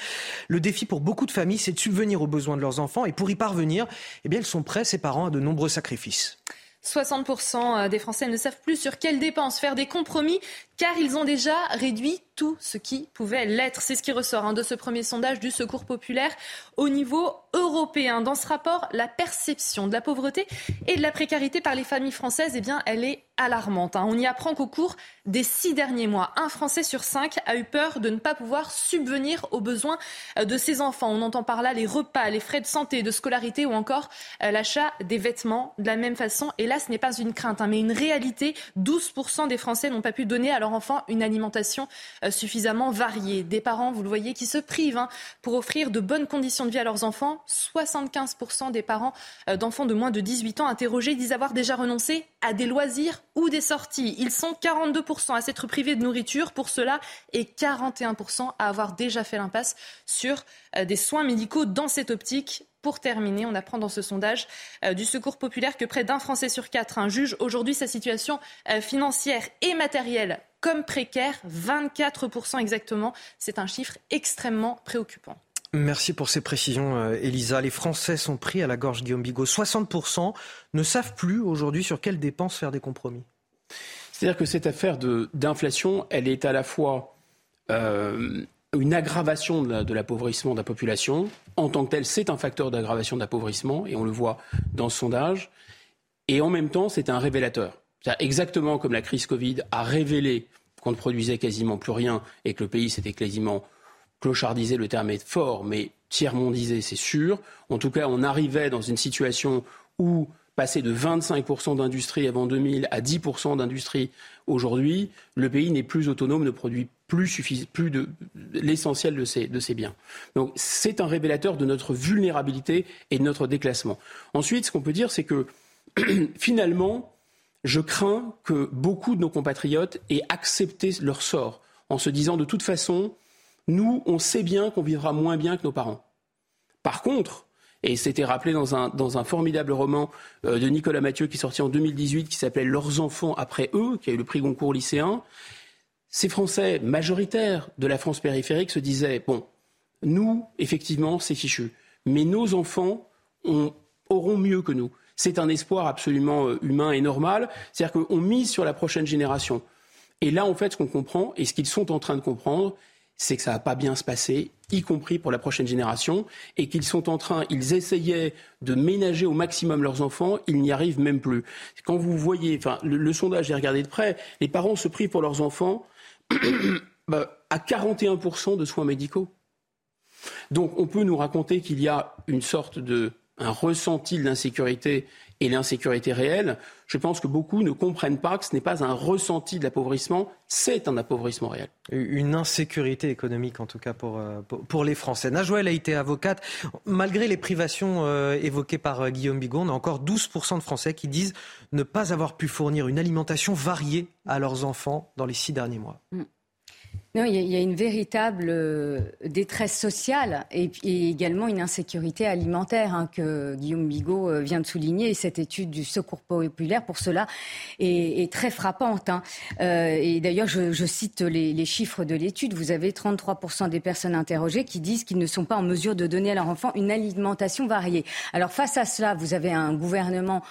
Le défi pour beaucoup de familles, c'est de subvenir aux besoins de leurs enfants et pour y parvenir, eh bien, ils sont prêts, ces parents, à de nombreux sacrifices. 60% des Français ne savent plus sur quelles dépenses faire des compromis car ils ont déjà réduit tout ce qui pouvait l'être. C'est ce qui ressort hein, de ce premier sondage du Secours populaire au niveau européen. Dans ce rapport, la perception de la pauvreté et de la précarité par les familles françaises, eh bien, elle est alarmante. hein. On y apprend qu'au cours des six derniers mois, un Français sur cinq a eu peur de ne pas pouvoir subvenir aux besoins euh, de ses enfants. On entend par là les repas, les frais de santé, de scolarité ou encore euh, l'achat des vêtements de la même façon. Et là, ce n'est pas une crainte, hein, mais une réalité. 12% des Français n'ont pas pu donner à leur enfant une alimentation euh, suffisamment variée. Des parents, vous le voyez, qui se privent hein, pour offrir de bonnes conditions de vie à leurs enfants. 75% des parents euh, d'enfants de moins de 18 ans interrogés disent avoir déjà renoncé à des loisirs ou des sorties. Ils sont 42% à s'être privés de nourriture pour cela et 41% à avoir déjà fait l'impasse sur euh, des soins médicaux dans cette optique. Pour terminer, on apprend dans ce sondage euh, du Secours populaire que près d'un Français sur quatre hein, juge aujourd'hui sa situation euh, financière et matérielle comme précaire, 24% exactement. C'est un chiffre extrêmement préoccupant. Merci pour ces précisions, euh, Elisa. Les Français sont pris à la gorge, Guillaume Bigot. 60% ne savent plus aujourd'hui sur quelles dépenses faire des compromis. C'est-à-dire que cette affaire d'inflation, elle est à la fois euh, une aggravation de l'appauvrissement de, la population. En tant que tel, c'est un facteur d'aggravation de et on le voit dans ce sondage. Et en même temps, c'est un révélateur. Exactement comme la crise Covid a révélé qu'on ne produisait quasiment plus rien et que le pays s'était quasiment clochardisé, le terme est fort, mais tiers-mondisé, c'est sûr. En tout cas, on arrivait dans une situation où passer de 25% d'industrie avant 2000 à 10% d'industrie aujourd'hui, le pays n'est plus autonome, ne produit plus, plus de l'essentiel de ses, de ses biens. Donc c'est un révélateur de notre vulnérabilité et de notre déclassement. Ensuite, ce qu'on peut dire, c'est que finalement, je crains que beaucoup de nos compatriotes aient accepté leur sort en se disant de toute façon, nous, on sait bien qu'on vivra moins bien que nos parents. Par contre, et c'était rappelé dans un, dans un formidable roman euh, de Nicolas Mathieu qui est sorti en 2018 qui s'appelait Leurs enfants après eux, qui a eu le prix Goncourt lycéen. Ces Français majoritaires de la France périphérique se disaient bon, nous, effectivement, c'est fichu, mais nos enfants auront mieux que nous. C'est un espoir absolument euh, humain et normal. C'est-à-dire qu'on mise sur la prochaine génération. Et là, en fait, ce qu'on comprend, et ce qu'ils sont en train de comprendre, c'est que ça va pas bien se passer, y compris pour la prochaine génération, et qu'ils sont en train, ils essayaient de ménager au maximum leurs enfants, ils n'y arrivent même plus. Quand vous voyez, enfin, le, sondage, j'ai regardé de près, les parents se prient pour leurs enfants bah, à 41% de soins médicaux. Donc, on peut nous raconter qu'il y a une sorte de un ressenti de l'insécurité et l'insécurité réelle, je pense que beaucoup ne comprennent pas que ce n'est pas un ressenti de l'appauvrissement, c'est un appauvrissement réel. Une insécurité économique, en tout cas, pour, euh, pour, les Français. Najouel a été avocate. Malgré les privations euh, évoquées par euh, Guillaume Bigon, on a encore 12% de Français qui disent ne pas avoir pu fournir une alimentation variée à leurs enfants dans les six derniers mois. Non, il y, a, une véritable euh, détresse sociale et, également une insécurité alimentaire hein, que Guillaume Bigot euh, vient de souligner. Et cette étude du Secours populaire, pour cela, est, très frappante. Hein. Euh, et d'ailleurs, je, cite les, les, chiffres de l'étude. Vous avez 33% des personnes interrogées qui disent qu'ils ne sont pas en mesure de donner à leur enfant une alimentation variée. Alors face à cela, vous avez un gouvernement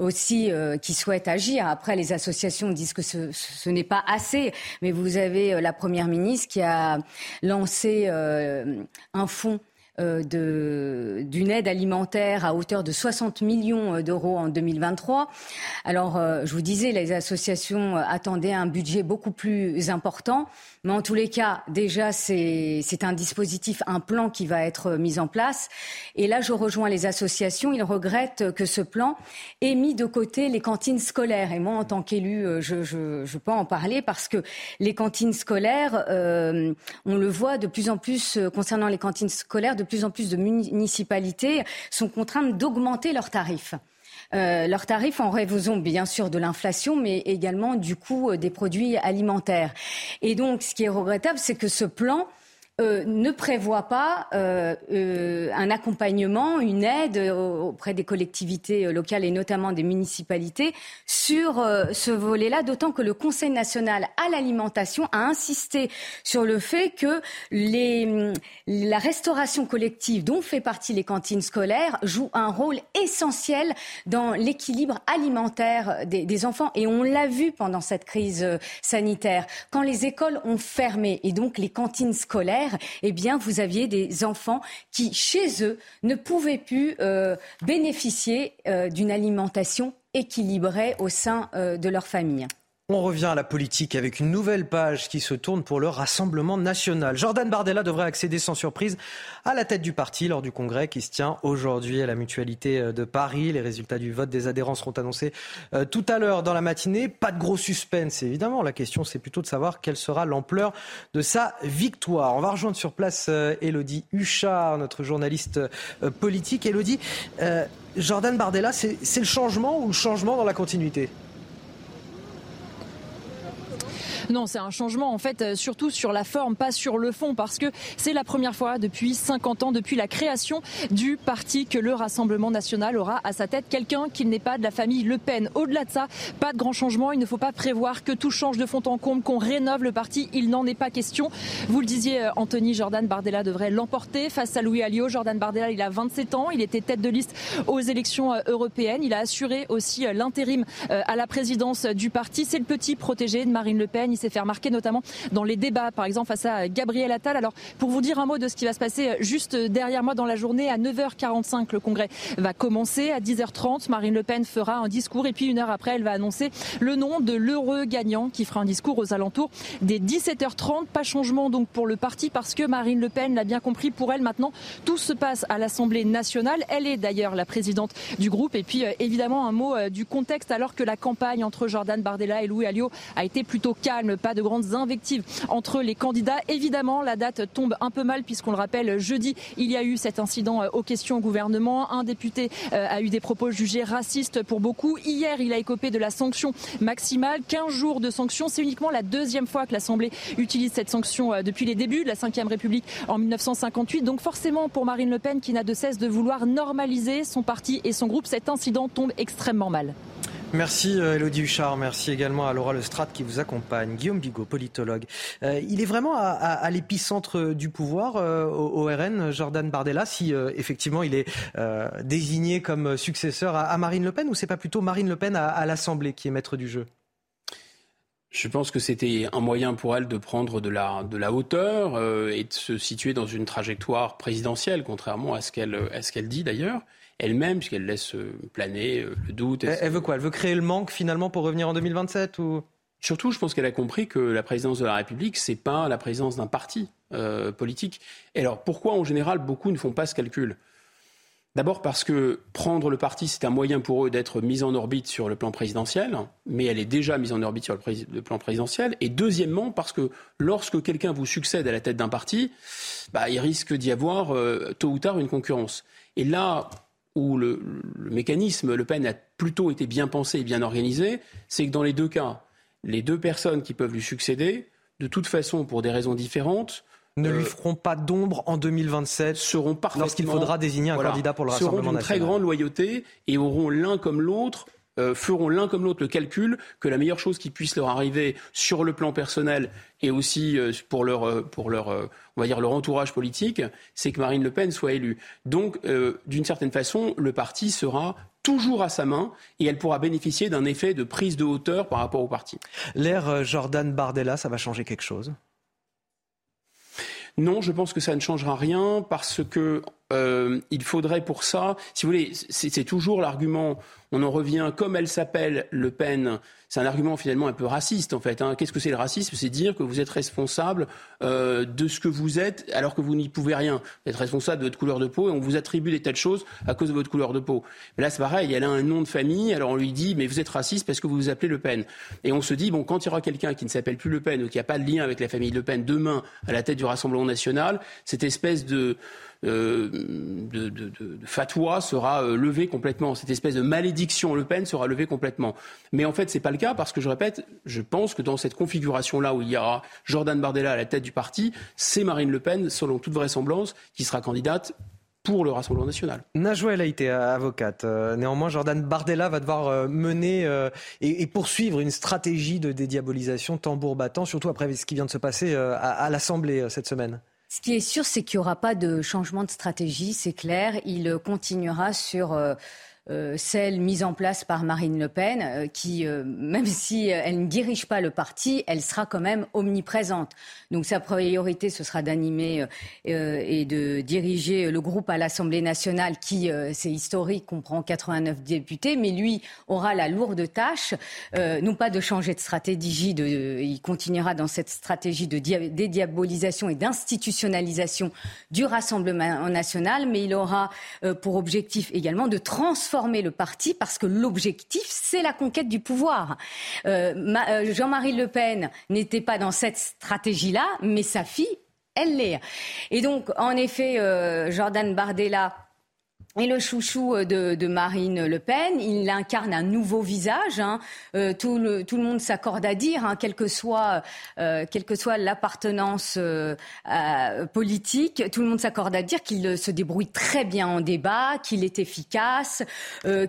aussi euh, qui souhaitent agir. Après, les associations disent que ce, ce n'est pas assez, mais vous avez euh, la Première ministre qui a lancé euh, un fonds euh, d'une aide alimentaire à hauteur de 60 millions euh, d'euros en 2023. Alors, je vous disais, les associations attendaient un budget beaucoup plus important. Mais en tous les cas, déjà, c'est un dispositif, un plan qui va être mis en place. Et là, je rejoins les associations. Ils regrettent que ce plan ait mis de côté les cantines scolaires. Et moi, en tant qu'élu, je, je, je, peux en parler parce que les cantines scolaires, on le voit de plus en plus concernant les cantines scolaires, de plus en plus de municipalités sont contraintes d'augmenter leurs tarifs. Euh, leurs tarifs en raison bien sûr de l'inflation, mais également du coût euh, des produits alimentaires. Et donc, ce qui est regrettable, c'est que ce plan euh, ne prévoit pas euh, euh, un accompagnement, une aide auprès des collectivités locales et notamment des municipalités sur ce volet-là, d'autant que le Conseil national à l'alimentation a insisté sur le fait que les, la restauration collective dont fait partie les cantines scolaires joue un rôle essentiel dans l'équilibre alimentaire des enfants. Et on l'a vu pendant cette crise sanitaire, quand les écoles ont fermé et donc les cantines scolaires, eh bien, vous aviez des enfants qui, chez eux, ne pouvaient plus euh, bénéficier euh, d'une alimentation équilibrée au sein euh, de leur famille. On revient à la politique avec une nouvelle page qui se tourne pour le Rassemblement national. Jordan Bardella devrait accéder sans surprise à la tête du parti lors du congrès qui se tient aujourd'hui à la Mutualité de Paris. Les résultats du vote des adhérents seront annoncés euh, tout à l'heure dans la matinée. Pas de gros suspense évidemment. La question c'est plutôt de savoir quelle sera l'ampleur de sa victoire. On va rejoindre sur place euh, Elodie Huchard, notre journaliste euh, politique. Elodie, Jordan Bardella, c'est le changement ou le changement dans la continuité? Non, c'est un changement en fait euh, surtout sur la forme, pas sur le fond, parce que c'est la première fois depuis 50 ans, depuis la création du parti, que le Rassemblement national aura à sa tête quelqu'un qui n'est pas de la famille Le Pen. Au-delà de ça, pas de grand changement. Il ne faut pas prévoir que tout change de fond en comble, qu'on rénove le parti. Il n'en est pas question. Vous le disiez, euh, Anthony Jordan Bardella devrait l'emporter face à Louis Alliot. Jordan Bardella, il a 27 ans. Il était tête de liste aux élections euh, européennes. Il a assuré aussi l'intérim à la présidence du parti. C'est le petit protégé de Marine Le Pen s'est fait remarquer notamment dans les débats, par exemple face à Gabriel Attal. Alors pour vous dire un mot de ce qui va se passer juste derrière moi dans la journée, à 9h45, le congrès va commencer. À 10h30, Marine Le Pen fera un discours et puis une heure après, elle va annoncer le nom de l'heureux gagnant qui fera un discours aux alentours des 17h30. Pas changement donc pour le parti parce que Marine Le Pen l'a bien compris. Pour elle maintenant, tout se passe à l'Assemblée nationale. Elle est d'ailleurs la présidente du groupe. Et puis euh, évidemment un mot euh, du contexte alors que la campagne entre Jordan Bardella et Louis Alliot a été plutôt calme, pas de grandes invectives entre les candidats. Évidemment, la date tombe un peu mal puisqu'on le rappelle, jeudi, il y a eu cet incident euh, aux questions au gouvernement. Un député a eu des propos jugés racistes pour beaucoup. Hier, il a écopé de la sanction maximale, 15 jours de sanction. C'est uniquement la deuxième fois que l'Assemblée utilise cette sanction depuis les débuts de la Ve République en 1958. Donc forcément, pour Marine Le Pen, qui n'a de cesse de vouloir normaliser son parti et son groupe, cet incident tombe extrêmement mal. Merci euh, Elodie Huchard, merci également à Laura Lestrade qui vous accompagne. Guillaume Bigot, politologue. Euh, il est vraiment à, l'épicentre du pouvoir euh, au, RN, Jordan Bardella, si effectivement il est désigné comme successeur à, Marine Le Pen ou c'est pas plutôt Marine Le Pen à l'Assemblée qui est maître du jeu? Je pense que c'était un moyen pour elle de prendre de la, hauteur et de se situer dans une trajectoire présidentielle, contrairement à ce qu'elle dit d'ailleurs elle-même, puisqu'elle laisse euh, planer euh, le doute. Elle, veut quoi? Elle veut créer le manque finalement pour revenir en 2027 ou? Surtout, je pense qu'elle a compris que la présidence de la République, c'est pas la présidence d'un parti euh, politique. Et alors, pourquoi en général beaucoup ne font pas ce calcul? D'abord parce que prendre le parti, c'est un moyen pour eux d'être mis en orbite sur le plan présidentiel, mais elle est déjà mise en orbite sur le, plan présidentiel. Et deuxièmement, parce que lorsque quelqu'un vous succède à la tête d'un parti, bah, il risque d'y avoir tôt ou tard une concurrence. Et là, où le, mécanisme Le Pen a plutôt été bien pensé et bien organisé, c'est que dans les deux cas, les deux personnes qui peuvent lui succéder, de toute façon, pour des raisons différentes, ne lui euh, feront pas d'ombre en 2027 seront lorsqu'il faudra désigner un candidat pour le Rassemblement national. Seront d'une très grande loyauté et auront l'un comme l'autre euh, feront l'un comme l'autre le calcul que la meilleure chose qui puisse leur arriver sur le plan personnel et aussi euh, pour leur, euh, pour leur, on va dire leur entourage politique, c'est que Marine Le Pen soit élue. Donc, d'une certaine façon, le parti sera toujours à sa main et elle pourra bénéficier d'un effet de prise de hauteur par rapport au parti. L'ère Jordan Bardella, ça va changer quelque chose? Non, je pense que ça ne changera rien parce que euh, il faudrait pour ça, si vous voulez, c'est toujours l'argument, on en revient, comme elle s'appelle Le Pen, c'est un argument finalement un peu raciste en fait. Hein. Qu'est-ce que c'est le racisme? C'est dire que vous êtes responsable euh, de ce que vous êtes alors que vous n'y pouvez rien. Vous êtes responsable de votre couleur de peau et on vous attribue des tas de choses à cause de votre couleur de peau. Mais là c'est pareil, elle a un nom de famille, alors on lui dit mais vous êtes raciste parce que vous vous appelez Le Pen. Et on se dit bon quand il y aura quelqu'un qui ne s'appelle plus Le Pen ou qui n'a pas de lien avec la famille Le Pen demain à la tête du Rassemblement national, cette espèce de euh, de, fatwa sera euh, levé complètement. Cette espèce de malédiction Le Pen sera levée complètement. Mais en fait, c'est pas le cas parce que je répète, je pense que dans cette configuration-là où il y aura Jordan Bardella à la tête du parti, c'est Marine Le Pen, selon toute vraisemblance, qui sera candidate pour le Rassemblement national. Najwa a été avocate. Euh, néanmoins, Jordan Bardella va devoir mener et, poursuivre une stratégie de dédiabolisation tambour battant, surtout après ce qui vient de se passer à l'Assemblée cette semaine. Ce qui est sûr, c'est qu'il n'y aura pas de changement de stratégie, c'est clair. Il continuera sur euh, celle mise en place par Marine Le Pen, euh, qui, euh, même si elle ne dirige pas le parti, elle sera quand même omniprésente. Donc sa priorité, ce sera d'animer et de diriger le groupe à l'Assemblée nationale, qui, c'est historique, comprend 89 députés, mais lui aura la lourde tâche, non pas de changer de stratégie, il continuera dans cette stratégie de dédiabolisation et d'institutionnalisation du Rassemblement national, mais il aura pour objectif également de transformer le parti parce que l'objectif, c'est la conquête du pouvoir. Euh, euh, Jean-Marie Le Pen n'était pas dans cette stratégie-là, mais sa fille, elle l'est. Et donc, en effet, euh, Jordan Bardella et le chouchou euh, de, Marine Le Pen, il incarne un nouveau visage. Hein. Euh, tout, le, tout, le, monde s'accorde à dire, hein, quelle que soit, euh, que soit l'appartenance politique, tout le monde s'accorde à dire qu'il se débrouille très bien en débat, qu'il est efficace,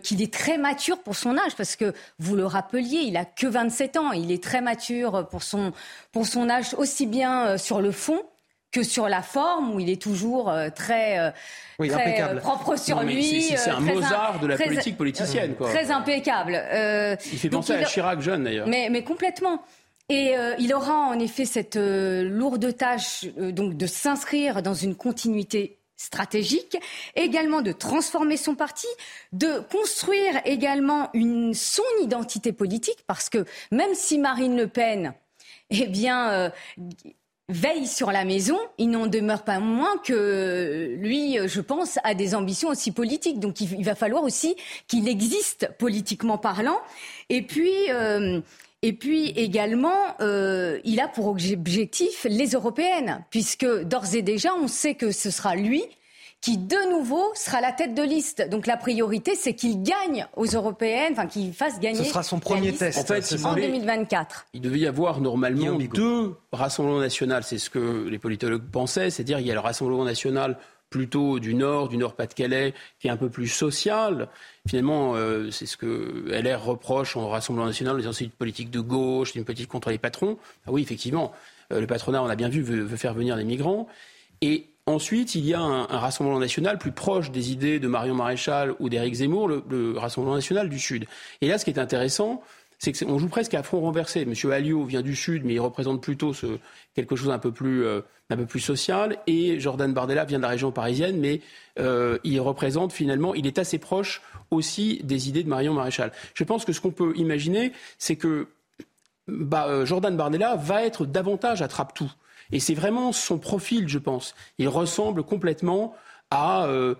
qu'il est très mature pour son âge, parce que vous le rappeliez, il a que 27 ans, il est très mature pour son, pour son âge, aussi bien sur le fond que sur la forme, où il est toujours très euh, propre sur lui. C'est un euh, Mozart de la politique politicienne. Quoi. Très impeccable. il fait penser à Chirac jeune d'ailleurs. Mais, mais complètement. et euh, il aura en effet cette euh, lourde tâche donc de s'inscrire dans une continuité stratégique, également de transformer son parti, de construire également une, son identité politique, parce que même si Marine Le Pen, eh bien, veille sur la maison, il n'en demeure pas moins que lui, je pense, a des ambitions aussi politiques. Donc il, va falloir aussi qu'il existe politiquement parlant. Et puis, euh, et puis également, euh, il a pour objectif les européennes, puisque d'ores et déjà, on sait que ce sera lui qui de nouveau sera la tête de liste. Donc la priorité, c'est qu'il gagne aux européennes, enfin qu'il fasse gagner. Ce sera son premier test. En, fait, en 2024. Il devait y avoir normalement deux rassemblements nationaux. C'est ce que les politologues pensaient, c'est-à-dire il y a le rassemblement national plutôt du Nord, du Nord-Pas-de-Calais, qui est un peu plus social. Finalement, euh, c'est ce que LR reproche au Rassemblement national, en disant c'est une politique de gauche, une politique contre les patrons. Ah oui, effectivement, euh, le patronat, on a bien vu, veut, veut faire venir les migrants. Et Ensuite, il y a un, Rassemblement national plus proche des idées de Marion Maréchal ou d'Éric Zemmour, le, Rassemblement national du Sud. Et là, ce qui est intéressant, c'est qu'on joue presque à front renversé. Monsieur Alliot vient du Sud, mais il représente plutôt quelque chose un peu plus, euh, un peu plus social. Et Jordan Bardella vient de la région parisienne, mais euh, il représente finalement, il est assez proche aussi des idées de Marion Maréchal. Je pense que ce qu'on peut imaginer, c'est que bah, euh, Jordan Bardella va être davantage attrape-tout. Et c'est vraiment son profil, je pense. Il ressemble complètement à... Euh,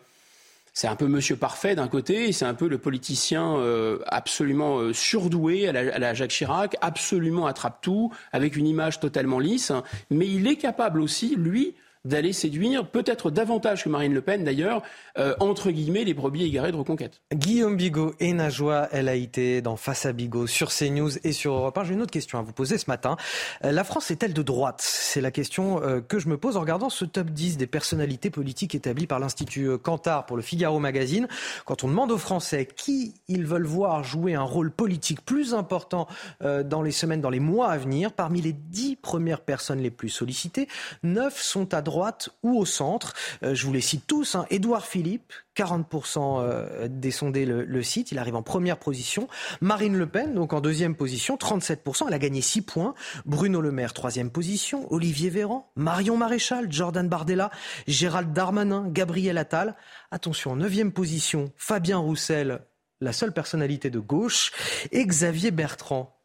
c'est un peu Monsieur Parfait d'un côté, c'est un peu le politicien euh, absolument euh, surdoué à la, à la, Jacques Chirac, absolument attrape-tout, avec une image totalement lisse. Mais il est capable aussi, lui, d'aller séduire, peut-être davantage que Marine Le Pen d'ailleurs, euh, entre guillemets, les brebis égarées de reconquête. Guillaume Bigot et Najwa El Haïté dans Face à Bigot sur CNews et sur Europe 1. J'ai une autre question à vous poser ce matin. Euh, la France est-elle de droite? C'est la question euh, que je me pose en regardant ce top 10 des personnalités politiques établies par l'Institut Cantar pour le Figaro Magazine. Quand on demande aux Français qui ils veulent voir jouer un rôle politique plus important dans les semaines, dans les mois à venir, parmi les dix premières personnes les plus sollicitées, neuf sont à droite droite ou au centre. Euh, je vous les cite tous. Hein. Édouard Philippe, 40% euh, des sondés le, site. Il arrive en première position. Marine Le Pen, donc en deuxième position, 37%. Elle a gagné 6 points. Bruno Le Maire, troisième position. Olivier Véran, Marion Maréchal, Jordan Bardella, Gérald Darmanin, Gabriel Attal. Attention, en neuvième position, Fabien Roussel, la seule personnalité de gauche, et Xavier Bertrand.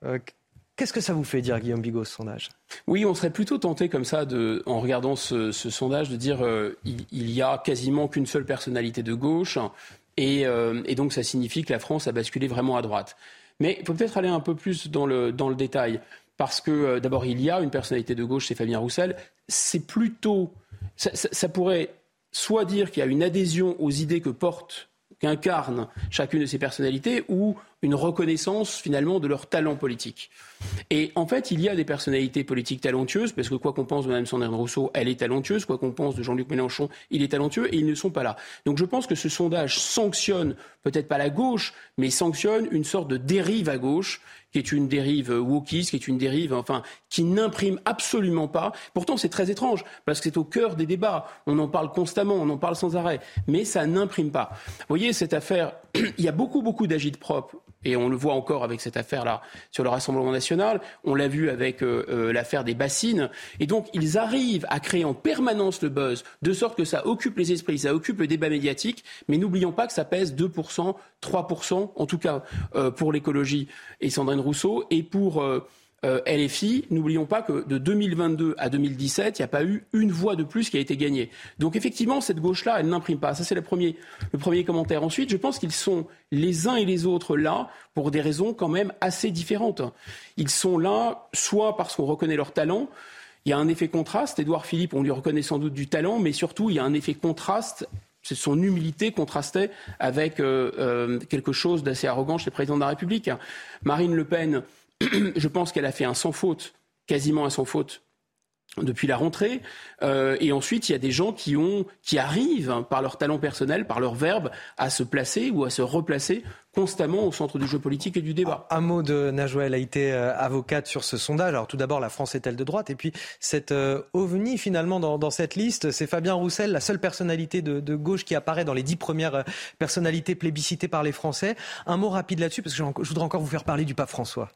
Qu'est-ce que ça vous fait dire, Guillaume Bigot, ce sondage? Oui, on serait plutôt tenté comme ça, en regardant ce, sondage, de dire euh, il, y a quasiment qu'une seule personnalité de gauche, euh, et, donc ça signifie que la France a basculé vraiment à droite. Mais il faut peut-être aller un peu plus dans le, dans le détail, parce que euh, d'abord, il y a une personnalité de gauche, c'est Fabien Roussel. C'est plutôt... ça pourrait soit dire qu'il y a une adhésion aux idées que porte qu'incarne chacune de ces personnalités ou une reconnaissance finalement de leur talent politique. Et en fait, il y a des personnalités politiques talentueuses, parce que quoi qu'on pense de Mme Sandrine Rousseau, elle est talentueuse, quoi qu'on pense de Jean-Luc Mélenchon, il est talentueux, et ils ne sont pas là. Donc je pense que ce sondage sanctionne, peut-être pas la gauche, mais sanctionne une sorte de dérive à gauche, qui est une dérive wokiste, qui est une dérive, enfin, qui n'imprime absolument pas. Pourtant, c'est très étrange, parce que c'est au cœur des débats. On en parle constamment, on en parle sans arrêt, mais ça n'imprime pas. Vous voyez, cette affaire, il y a beaucoup, beaucoup d'agites propres et on le voit encore avec cette affaire-là sur le Rassemblement national, on l'a vu avec euh, euh, l'affaire des bassines, et donc ils arrivent à créer en permanence le buzz, de sorte que ça occupe les esprits, ça occupe le débat médiatique, mais n'oublions pas que ça pèse 2%, 3%, en tout cas euh, pour l'écologie et Sandrine Rousseau, et pour LFI, n'oublions pas que de 2022 à 2017, il n'y a pas eu une voix de plus qui a été gagnée. Donc effectivement, cette gauche-là, elle n'imprime pas. Ça, c'est le premier, le premier commentaire. Ensuite, je pense qu'ils sont les uns et les autres là pour des raisons quand même assez différentes. Ils sont là soit parce qu'on reconnaît leur talent, il y a un effet contraste. Édouard Philippe, on lui reconnaît sans doute du talent, mais surtout, il y a un effet contraste son humilité contrastait avec euh, euh, quelque chose d'assez arrogant chez le président de la République. Marine Le Pen, je pense qu'elle a fait un sans faute, quasiment un sans faute depuis la rentrée. Euh, et ensuite, il y a des gens qui, arrivent, hein, par leur talent personnel, par leur verbe, à se placer ou à se replacer constamment au centre du jeu politique et du débat. Un mot de Najwa a été avocate sur ce sondage. Alors tout d'abord, la France est-elle de droite? Et puis cette ovni finalement dans, cette liste, c'est Fabien Roussel, la seule personnalité de, de, gauche qui apparaît dans les dix premières personnalités plébiscitées par les Français. Un mot rapide là-dessus parce que je voudrais encore vous faire parler du pape François.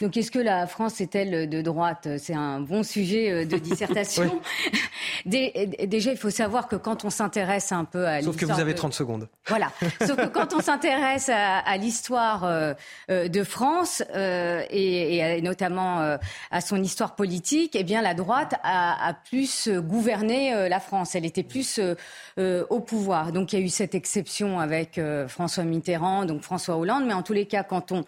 Donc est-ce que la France est-elle de droite? C'est un bon sujet de dissertation. Déjà, il faut savoir que quand on s'intéresse un peu à. Sauf que vous avez 30 secondes. Voilà. Sauf que quand on s'intéresse à, l'histoire euh, euh, de France euh, et, notamment à son histoire politique, eh bien la droite a, a plus gouverné la France. Elle était plus au pouvoir. Donc il y a eu cette exception avec François Mitterrand, donc François Hollande. Mais en tous les cas, quand on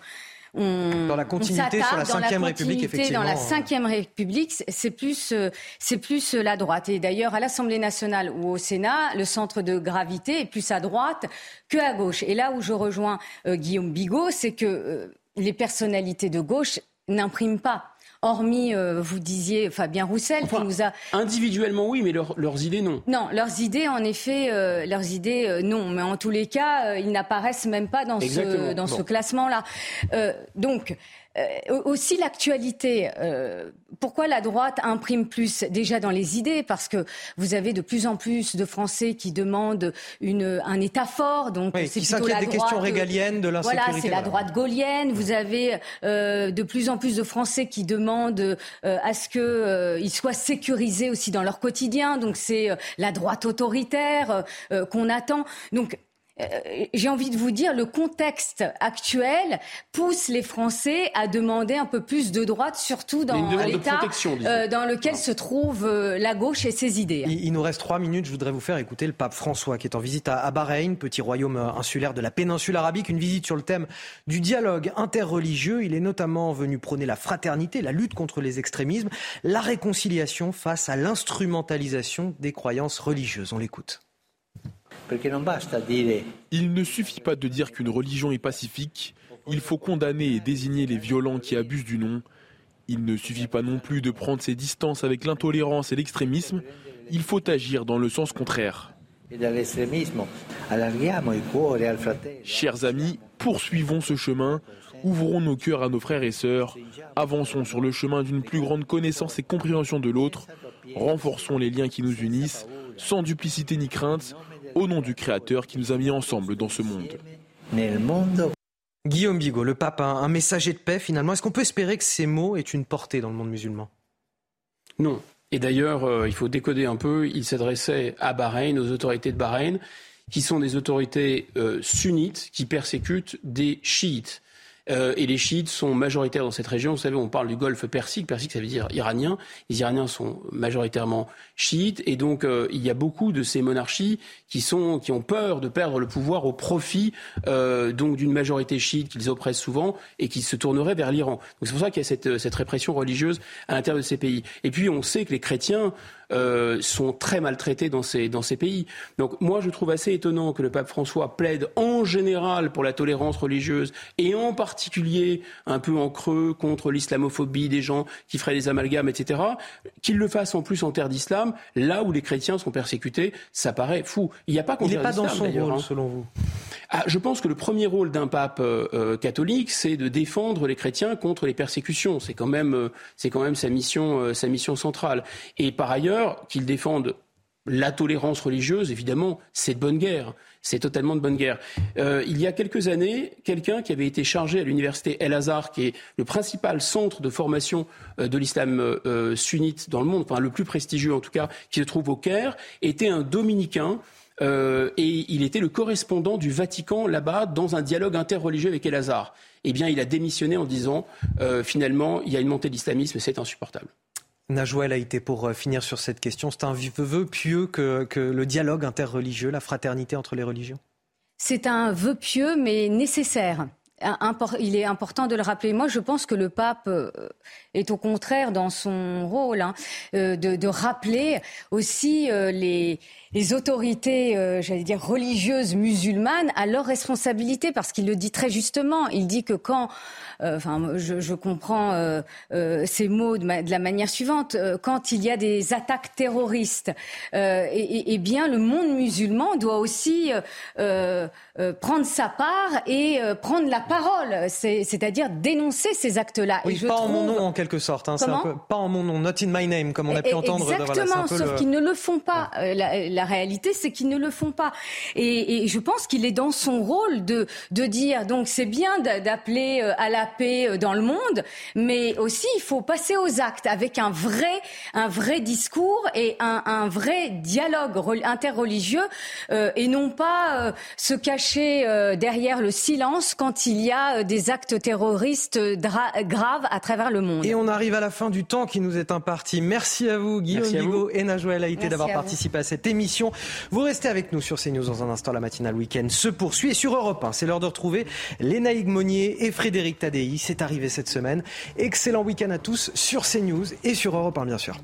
dans la continuité sur la Ve République, effectivement. Dans la Ve République, c'est plus, euh, c'est plus euh, la droite. Et d'ailleurs, à l'Assemblée nationale ou au Sénat, le centre de gravité est plus à droite que à gauche. Et là où je rejoins euh, Guillaume Bigot, c'est que les personnalités de gauche n'impriment pas hormis, euh, vous disiez, Fabien Roussel, qui nous a... Individuellement, oui, mais leurs idées, non. Non, leurs idées, en effet, euh, leurs idées, euh, non. Mais en tous les cas, ils n'apparaissent même pas dans ce, dans ce classement-là. donc, euh, aussi l'actualité. Euh, pourquoi la droite imprime plus Déjà dans les idées, parce que vous avez de plus en plus de Français qui demandent une, un État fort. Donc c'est plutôt la des questions régaliennes, de l'insécurité. Voilà, c'est la droite gaulienne. Vous avez euh, de plus en plus de Français qui demandent à ce qu'ils soient sécurisés aussi dans leur quotidien. Donc c'est la droite autoritaire qu'on attend. Donc euh, j'ai envie de vous dire, le contexte actuel pousse les Français à demander un peu plus de droite, surtout dans l'état euh, dans lequel se trouve euh, la gauche et ses idées. Il, nous reste trois minutes. Je voudrais vous faire écouter le pape François qui est en visite à, à Bahreïn, petit royaume insulaire de la péninsule arabique. Une visite sur le thème du dialogue interreligieux. Il est notamment venu prôner la fraternité, la lutte contre les extrémismes, la réconciliation face à l'instrumentalisation des croyances religieuses. On l'écoute. Il ne suffit pas de dire qu'une religion est pacifique, il faut condamner et désigner les violents qui abusent du nom. Il ne suffit pas non plus de prendre ses distances avec l'intolérance et l'extrémisme, il faut agir dans le sens contraire. Chers amis, poursuivons ce chemin, ouvrons nos cœurs à nos frères et sœurs, avançons sur le chemin d'une plus grande connaissance et compréhension de l'autre, renforçons les liens qui nous unissent, sans duplicité ni crainte, au nom du Créateur qui nous a mis ensemble dans ce monde. Guillaume Bigot, le pape, un messager de paix finalement. Est-ce qu'on peut espérer que ces mots aient une portée dans le monde musulman? Non. Et d'ailleurs, euh, il faut décoder un peu, il s'adressait à Bahreïn, aux autorités de Bahreïn, qui sont des autorités euh, sunnites qui persécutent des chiites. Euh, et les chiites sont majoritaires dans cette région. Vous savez, on parle du golfe Persique. Persique, ça veut dire iranien. Les Iraniens sont majoritairement chiites. Et donc, euh, il y a beaucoup de ces monarchies qui, sont, qui ont peur de perdre le pouvoir au profit euh, donc d'une majorité chiite qu'ils oppressent souvent et qui se tournerait vers l'Iran. Donc c'est pour ça qu'il y a cette, cette répression religieuse à l'intérieur de ces pays. Et puis, on sait que les chrétiens sont très maltraités dans ces, dans ces pays. Donc moi, je trouve assez étonnant que le pape François plaide en général pour la tolérance religieuse et en particulier un peu en creux contre l'islamophobie des gens qui feraient des amalgames, etc. Qu'il le fasse en plus en terre d'islam, là où les chrétiens sont persécutés, ça paraît fou. Il n'y a pas Il n'est pas dans son rôle, hein. selon vous? Ah, Je pense que le premier rôle d'un pape euh, euh, catholique, c'est de défendre les chrétiens contre les persécutions. C'est quand même, c'est quand même sa mission, sa mission centrale. Et par ailleurs, qu'ils défendent la tolérance religieuse, évidemment, c'est de bonne guerre. C'est totalement de bonne guerre. Euh, il y a quelques années, quelqu'un qui avait été chargé à l'université El Azhar, qui est le principal centre de formation euh, de l'islam euh, sunnite dans le monde, enfin le plus prestigieux en tout cas, qui se trouve au Caire, était un dominicain. et il était le correspondant du Vatican là-bas dans un dialogue interreligieux avec El Azhar. Eh bien, il a démissionné en disant finalement, il y a une montée de l'islamisme, c'est insupportable. Najouel a été pour euh, finir sur cette question. C'est un vœu pieux que, que le dialogue interreligieux, la fraternité entre les religions? C'est un vœu pieux mais nécessaire. il est important de le rappeler. Moi, je pense que le pape euh, est au contraire dans son rôle hein, euh, de, de, rappeler aussi euh, les, les autorités, j'allais dire religieuses musulmanes à leur responsabilité, parce qu'il le dit très justement. Il dit que quand euh, enfin, je, je, comprends euh, euh, ces mots de, la manière suivante. quand il y a des attaques terroristes, et, et, et, bien le monde musulman doit aussi prendre sa part et prendre la parole, c'est-à-dire dénoncer ces actes-là. Oui, pas en mon nom en quelque sorte. Hein, un peu, pas en mon nom, not in my name, comme on a pu entendre. Exactement, sauf qu'ils ne le font pas. La, la, réalité, c'est qu'ils ne le font pas. Et, et je pense qu'il est dans son rôle de, de dire, donc c'est bien d'appeler à la paix euh, dans le monde, mais aussi il faut passer aux actes avec un vrai, un vrai discours et un, un vrai dialogue interreligieux euh, et non pas euh, se cacher euh, derrière le silence quand il y a euh, des actes terroristes graves à travers le monde. Et on arrive à la fin du temps qui nous est imparti. Merci à vous, Guillaume Bigot et Najouel Haïté d'avoir participé à cette émission. Vous restez avec nous sur CNews dans un instant. La matinale week-end se poursuit et sur Europe 1, c'est l'heure de retrouver Lénaïque Monnier et Frédéric Tadei c'est arrivé cette semaine. Excellent week-end à tous sur CNews et sur Europe 1 bien sûr.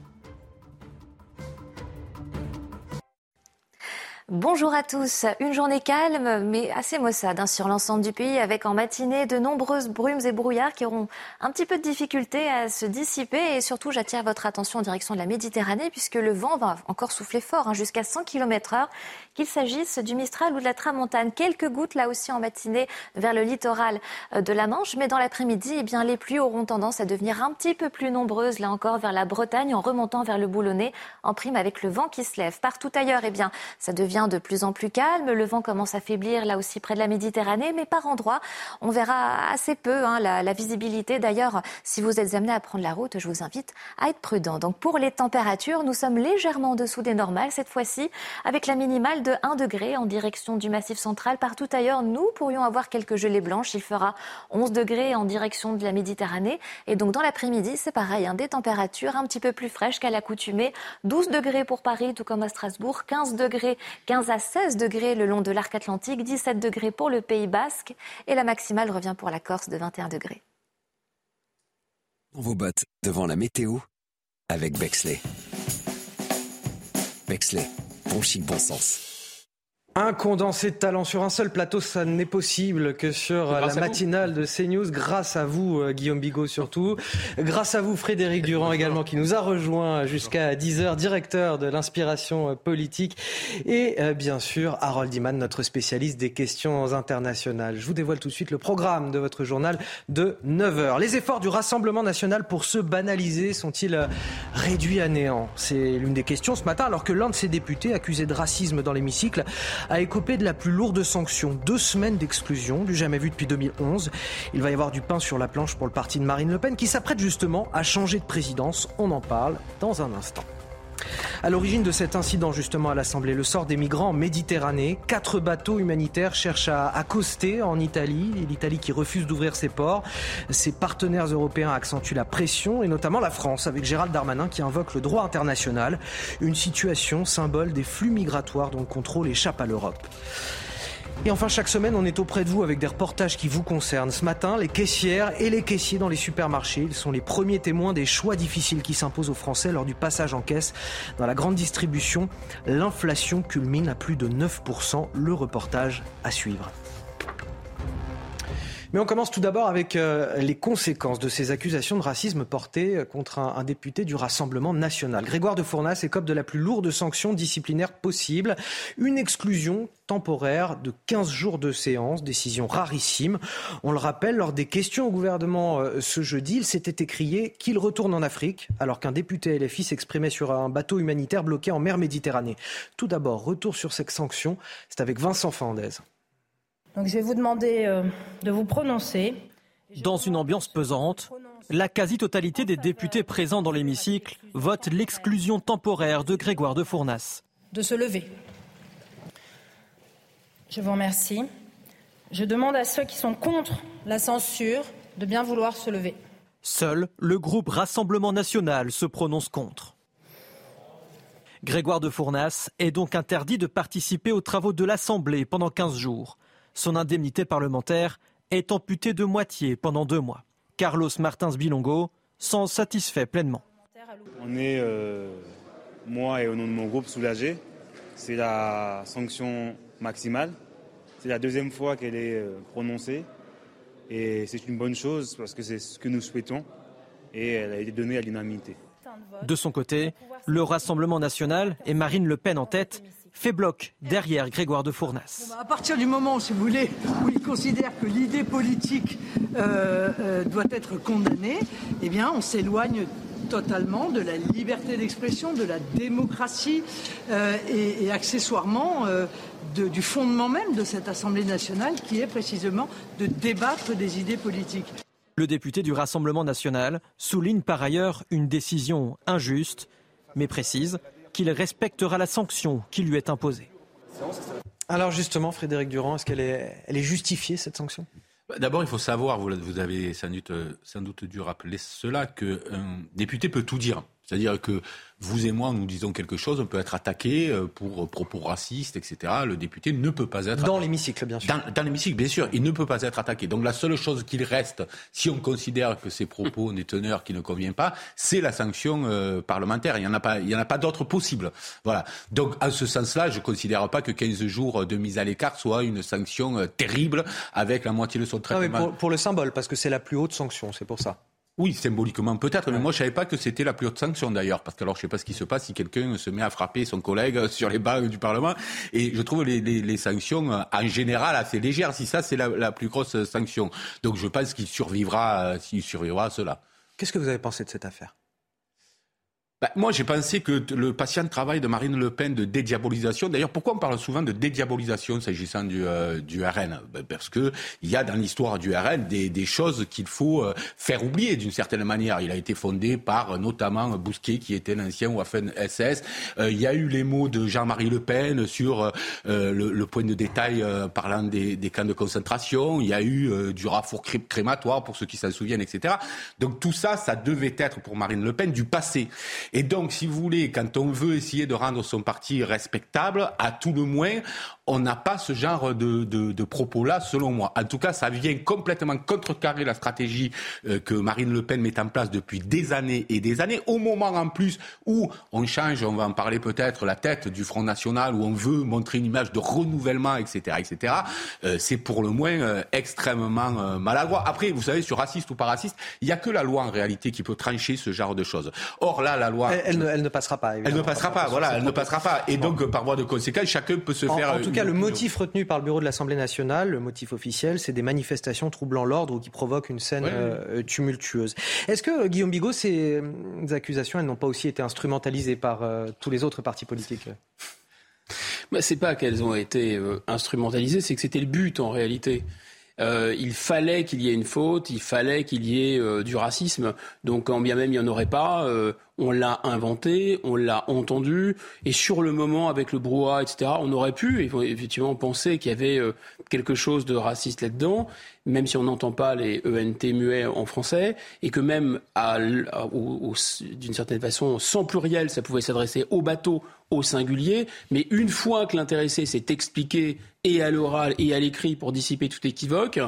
Bonjour à tous. Une journée calme, mais assez maussade hein, sur l'ensemble du pays, avec en matinée de nombreuses brumes et brouillards qui auront un petit peu de difficulté à se dissiper. Et surtout, j'attire votre attention en direction de la Méditerranée, puisque le vent va encore souffler fort, hein, jusqu'à 100 km heure, qu'il s'agisse du Mistral ou de la Tramontane. Quelques gouttes là aussi en matinée vers le littoral euh, de la Manche, mais dans l'après-midi, eh bien, les pluies auront tendance à devenir un petit peu plus nombreuses, là encore, vers la Bretagne, en remontant vers le Boulonnais, en prime avec le vent qui se lève. Partout ailleurs, eh bien, ça devient de plus en plus calme. Le vent commence à faiblir là aussi près de la Méditerranée, mais par endroits, on verra assez peu hein, la, la, visibilité. D'ailleurs, si vous êtes amené à prendre la route, je vous invite à être prudent. Donc pour les températures, nous sommes légèrement en dessous des normales cette fois-ci, avec la minimale de 1 degré en direction du Massif central. Partout ailleurs, nous pourrions avoir quelques gelées blanches. Il fera 11 degrés en direction de la Méditerranée. Et donc dans l'après-midi, c'est pareil, hein, des températures un petit peu plus fraîches qu'à l'accoutumée. 12 degrés pour Paris, tout comme à Strasbourg, 15 degrés 15 à 16 degrés le long de l'arc atlantique, 17 degrés pour le Pays basque et la maximale revient pour la Corse de 21 degrés. Dans vos bottes, devant la météo, avec Bexley. Bexley, bon chic, bon sens. Un condensé de talent sur un seul plateau, ça n'est possible que sur la matinale de CNews. Grâce à vous, euh, Guillaume Bigot surtout. Grâce à vous, Frédéric Durand également, qui nous a rejoint jusqu'à 10h, directeur de l'inspiration euh, politique. Et euh, bien sûr, Harold Iman, notre spécialiste des questions internationales. Je vous dévoile tout de suite le programme de votre journal de 9h. Les efforts du Rassemblement national pour se banaliser sont-ils réduits à néant? C'est l'une des questions ce matin, alors que l'un de ses députés, accusé de racisme dans l'hémicycle, a écopé de la plus lourde sanction. Deux semaines d'exclusion, du jamais vu depuis 2011. Il va y avoir du pain sur la planche pour le parti de Marine Le Pen qui s'apprête justement à changer de présidence. On en parle dans un instant. À l'origine de cet incident, justement, à l'Assemblée, le sort des migrants en Méditerranée. Quatre bateaux humanitaires cherchent à accoster en Italie. L'Italie qui refuse d'ouvrir ses ports. Ses partenaires européens accentuent la pression, et notamment la France, avec Gérald Darmanin qui invoque le droit international. Une situation symbole des flux migratoires dont le contrôle échappe à l'Europe. Et enfin, chaque semaine, on est auprès de vous avec des reportages qui vous concernent. Ce matin, les caissières et les caissiers dans les supermarchés, ils sont les premiers témoins des choix difficiles qui s'imposent aux Français lors du passage en caisse. Dans la grande distribution, l'inflation culmine à plus de 9%. Le reportage à suivre. Mais on commence tout d'abord avec euh, les conséquences de ces accusations de racisme portées euh, contre un, député du Rassemblement national. Grégoire de Fournas écope de la plus lourde sanction disciplinaire possible, une exclusion temporaire de 15 jours de séance, décision rarissime. On le rappelle, lors des questions au gouvernement euh, ce jeudi, il s'était écrié qu'il retourne en Afrique, alors qu'un député LFI s'exprimait sur un bateau humanitaire bloqué en mer Méditerranée. Tout d'abord, retour sur cette sanction, c'est avec Vincent Fandez. Donc je vais vous demander euh, de vous prononcer. Dans une ambiance pesante, la quasi-totalité des députés présents dans l'hémicycle votent l'exclusion temporaire de Grégoire de Fournas. De se lever. Je vous remercie. Je demande à ceux qui sont contre la censure de bien vouloir se lever. Seul le groupe Rassemblement national se prononce contre. Grégoire de Fournas est donc interdit de participer aux travaux de l'Assemblée pendant 15 jours. Son indemnité parlementaire est amputé de moitié pendant deux mois. Carlos Martins Bilongo s'en satisfait pleinement. On est, euh, moi et au nom de mon groupe, soulagés. C'est la sanction maximale. C'est la deuxième fois qu'elle est euh, prononcée. Et c'est une bonne chose parce que c'est ce que nous souhaitons. Et elle a été donnée à l'unanimité. De son côté, le Rassemblement national et Marine Le Pen en tête fait bloc derrière Grégoire de Fournas. À partir du moment, si vous voulez, où il considère que l'idée politique euh, euh, doit être condamnée, eh bien, on s'éloigne totalement de la liberté d'expression, de la démocratie euh, et, et, accessoirement euh, de, du fondement même de cette Assemblée nationale qui est précisément de débattre des idées politiques. Le député du Rassemblement national souligne par ailleurs une décision injuste, mais précise qu'il respectera la sanction qui lui est imposée. Alors justement, Frédéric Durand, est-ce qu'elle est, elle est justifiée, cette sanction? D'abord, il faut savoir, vous, avez sans doute, sans doute dû rappeler cela, qu'un député peut tout dire. C'est-à-dire que vous et moi, nous disons quelque chose, on peut être attaqué euh, pour propos racistes, etc. Le député ne peut pas être... Dans l'hémicycle, bien sûr. Dans, dans l'hémicycle, bien sûr. Il ne peut pas être attaqué. Donc la seule chose qu'il reste, si on considère que ces propos ont des teneurs qui ne conviennent pas, c'est la sanction euh, parlementaire. Il n'y en a pas, il y en a pas d'autre possible. Voilà. Donc, à ce sens-là, je ne considère pas que 15 jours de mise à l'écart soit une sanction euh, terrible avec la moitié de son traitement. Non, pour, pour le symbole, parce que c'est la plus haute sanction, c'est pour ça. Oui, symboliquement peut-être, mais moi je savais pas que c'était la plus haute sanction d'ailleurs, parce que alors je sais pas ce qui se passe si quelqu'un se met à frapper son collègue sur les bancs du Parlement, et je trouve les, les, les sanctions euh, en général assez légères, si ça c'est la, la, plus grosse sanction. Donc je pense qu'il survivra, euh, s'il survivra à cela. Qu'est-ce que vous avez pensé de cette affaire? Bah, moi, j'ai pensé que le patient travail de Marine Le Pen de dédiabolisation. D'ailleurs, pourquoi on parle souvent de dédiabolisation s'agissant du, euh, du RN bah, Parce que il y a dans l'histoire du RN des, des choses qu'il faut euh, faire oublier d'une certaine manière. Il a été fondé par notamment Bousquet, qui était l'ancien Waffen SS. Euh, il y a eu les mots de Jean-Marie Le Pen sur euh, le, le, point de détail euh, parlant des, des, camps de concentration. Il y a eu du rafour crématoire pour ceux qui s'en souviennent, etc. Donc tout ça, ça devait être pour Marine Le Pen du passé. Et donc, si vous voulez, quand on veut essayer de rendre son parti respectable, à tout le moins, on n'a pas ce genre de, de, de propos-là, selon moi. En tout cas, ça vient complètement contrecarrer la stratégie euh, que Marine Le Pen met en place depuis des années et des années, au moment en plus où on change, on va en parler peut-être, la tête du Front National, où on veut montrer une image de renouvellement, etc., etc. Euh, c'est pour le moins euh, extrêmement euh, maladroit. Après, vous savez, sur raciste ou pas raciste, il n'y a que la loi en réalité qui peut trancher ce genre de choses. Or là, la loi... Elle, elle, ne, elle ne, passera pas. Elle ne passera pas, voilà, elle ne passera pas. Et donc, par voie de conséquence, chacun peut se en, faire... En tout cas, le motif retenu par le bureau de l'Assemblée nationale, le motif officiel, c'est des manifestations troublant l'ordre ou qui provoquent une scène Oui, oui. euh, tumultueuse. Est-ce que, Guillaume Bigot, ces accusations, elles n'ont pas aussi été instrumentalisées par euh, tous les autres partis politiques? Bah, C'est pas qu'elles ont été euh, instrumentalisées, c'est que c'était le but en réalité. Euh, il fallait qu'il y ait une faute, il fallait qu'il y ait euh, du racisme. Donc, quand bien même il n'y en aurait pas, euh, on l'a inventé, on l'a entendu, et sur le moment, avec le brouhaha, etc., on aurait pu effectivement penser qu'il y avait euh, quelque chose de raciste là-dedans, même si on n'entend pas les ENT muets en français, et que même d'une certaine façon, sans pluriel, ça pouvait s'adresser au bateau, au singulier, mais une fois que l'intéressé s'est expliqué et à l'oral et à l'écrit pour dissiper tout équivoque,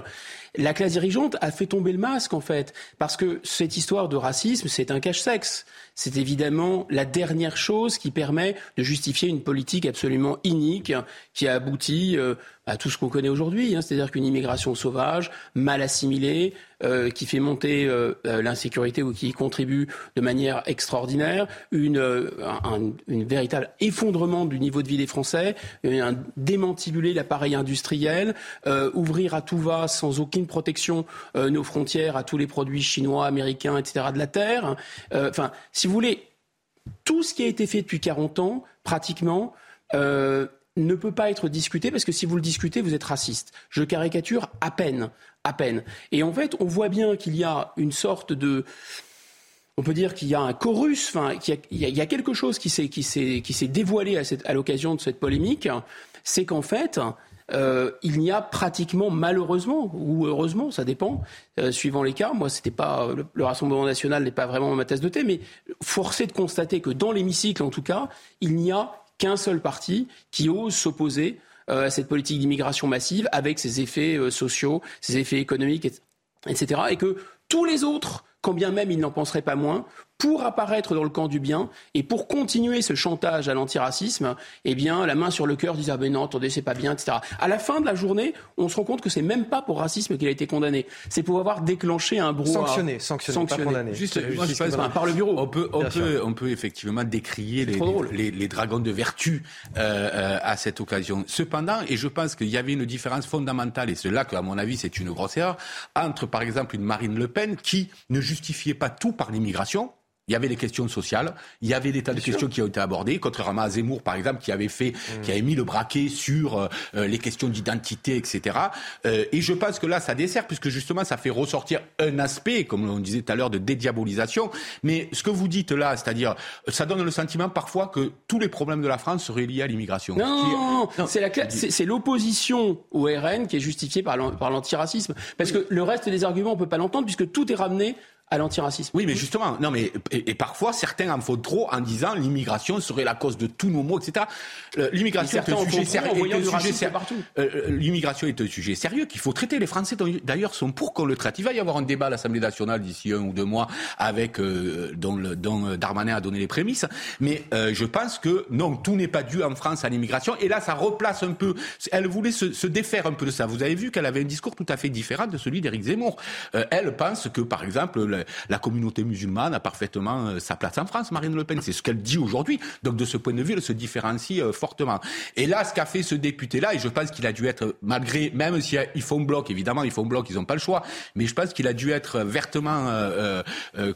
la classe dirigeante a fait tomber le masque en fait, parce que cette histoire de racisme, c'est un cache-sexe. C'est évidemment la dernière chose qui permet de justifier une politique absolument inique qui a abouti euh, à tout ce qu'on connaît aujourd'hui, hein, c'est-à-dire qu'une immigration sauvage, mal assimilée, euh, qui fait monter euh, l'insécurité ou qui y contribue de manière extraordinaire, une, un une véritable effondrement du niveau de vie des Français, un démantibuler l'appareil industriel, euh, ouvrir à tout va sans aucune protection euh, nos frontières à tous les produits chinois, américains, etc. de la terre. Enfin, si vous voulez, tout ce qui a été fait depuis 40 ans, pratiquement, euh, ne peut pas être discuté parce que si vous le discutez, vous êtes raciste. Je caricature à peine, à peine. Et en fait, on voit bien qu'il y a une sorte de on peut dire qu'il y a un chorus, enfin, qu'il y, a quelque chose qui s'est, qui s'est, qui s'est dévoilé à, cette, à l'occasion de cette polémique, c'est qu'en fait, euh, il n'y a pratiquement, malheureusement ou heureusement, ça dépend, euh, suivant les cas. Moi, c'était pas le, le, Rassemblement national n'est pas vraiment ma tasse de thé, mais forcé de constater que dans l'hémicycle, en tout cas, il n'y a qu'un seul parti qui ose s'opposer à cette politique d'immigration massive avec ses effets sociaux, ses effets économiques, etc. Et que tous les autres quand bien même ils n'en penseraient pas moins, pour apparaître dans le camp du bien et pour continuer ce chantage à l'antiracisme, eh bien, la main sur le cœur disent ah ben non, attendez, c'est pas bien, etc. À la fin de la journée, on se rend compte que c'est même pas pour racisme qu'il a été condamné, c'est pour avoir déclenché un brouhaha. Sanctionné, sanctionné, pas condamné. Juste, moi, je pense, par le bureau. On peut, on peut, on peut effectivement décrier les, les, les, dragons de vertu euh, euh, à cette occasion. Cependant, et je pense qu'il y avait une différence fondamentale, et c'est là qu'à mon avis c'est une grosse erreur, entre par exemple une Marine Le Pen qui ne justifiait pas tout par l'immigration, il y avait les questions sociales, il y avait des tas de questions qui ont été abordées, contrairement à Zemmour, par exemple, qui avait fait, mmh. qui avait mis le braquet sur euh, euh, les questions d'identité, etc. Euh, et je pense que là, ça dessert, puisque justement, ça fait ressortir un aspect, comme on disait tout à l'heure, de dédiabolisation. Mais ce que vous dites là, c'est-à-dire, ça donne le sentiment parfois que tous les problèmes de la France seraient liés à l'immigration. Non, non, c'est l'opposition au RN qui est justifiée par l'antiracisme. Parce que le reste des arguments, on peut pas l'entendre, puisque tout est ramené à l'antiracisme. Oui, mais justement, non, mais et, parfois certains en font trop en disant l'immigration serait la cause de tous nos maux, etc. L'immigration est un sujet sérieux. L'immigration est un sujet sérieux qu'il faut traiter. Les Français d'ailleurs sont pour qu'on le traite. Il va y avoir un débat à l'Assemblée nationale d'ici un ou deux mois avec euh, dont, le, dont Darmanin a donné les prémices. Mais euh, je pense que non, tout n'est pas dû en France à l'immigration. Et là, ça replace un peu. Elle voulait se, se, défaire un peu de ça. Vous avez vu qu'elle avait un discours tout à fait différent de celui d'Éric Zemmour. Euh, elle pense que, par exemple, la communauté musulmane a parfaitement euh, sa place en France, Marine Le Pen. C'est ce qu'elle dit aujourd'hui. Donc de ce point de vue, elle se différencie euh, fortement. Et là, ce qu'a fait ce député-là, et je pense qu'il a dû être, malgré, même s'ils font bloc, évidemment, ils font bloc, ils n'ont pas le choix, mais je pense qu'il a dû être vertement, euh,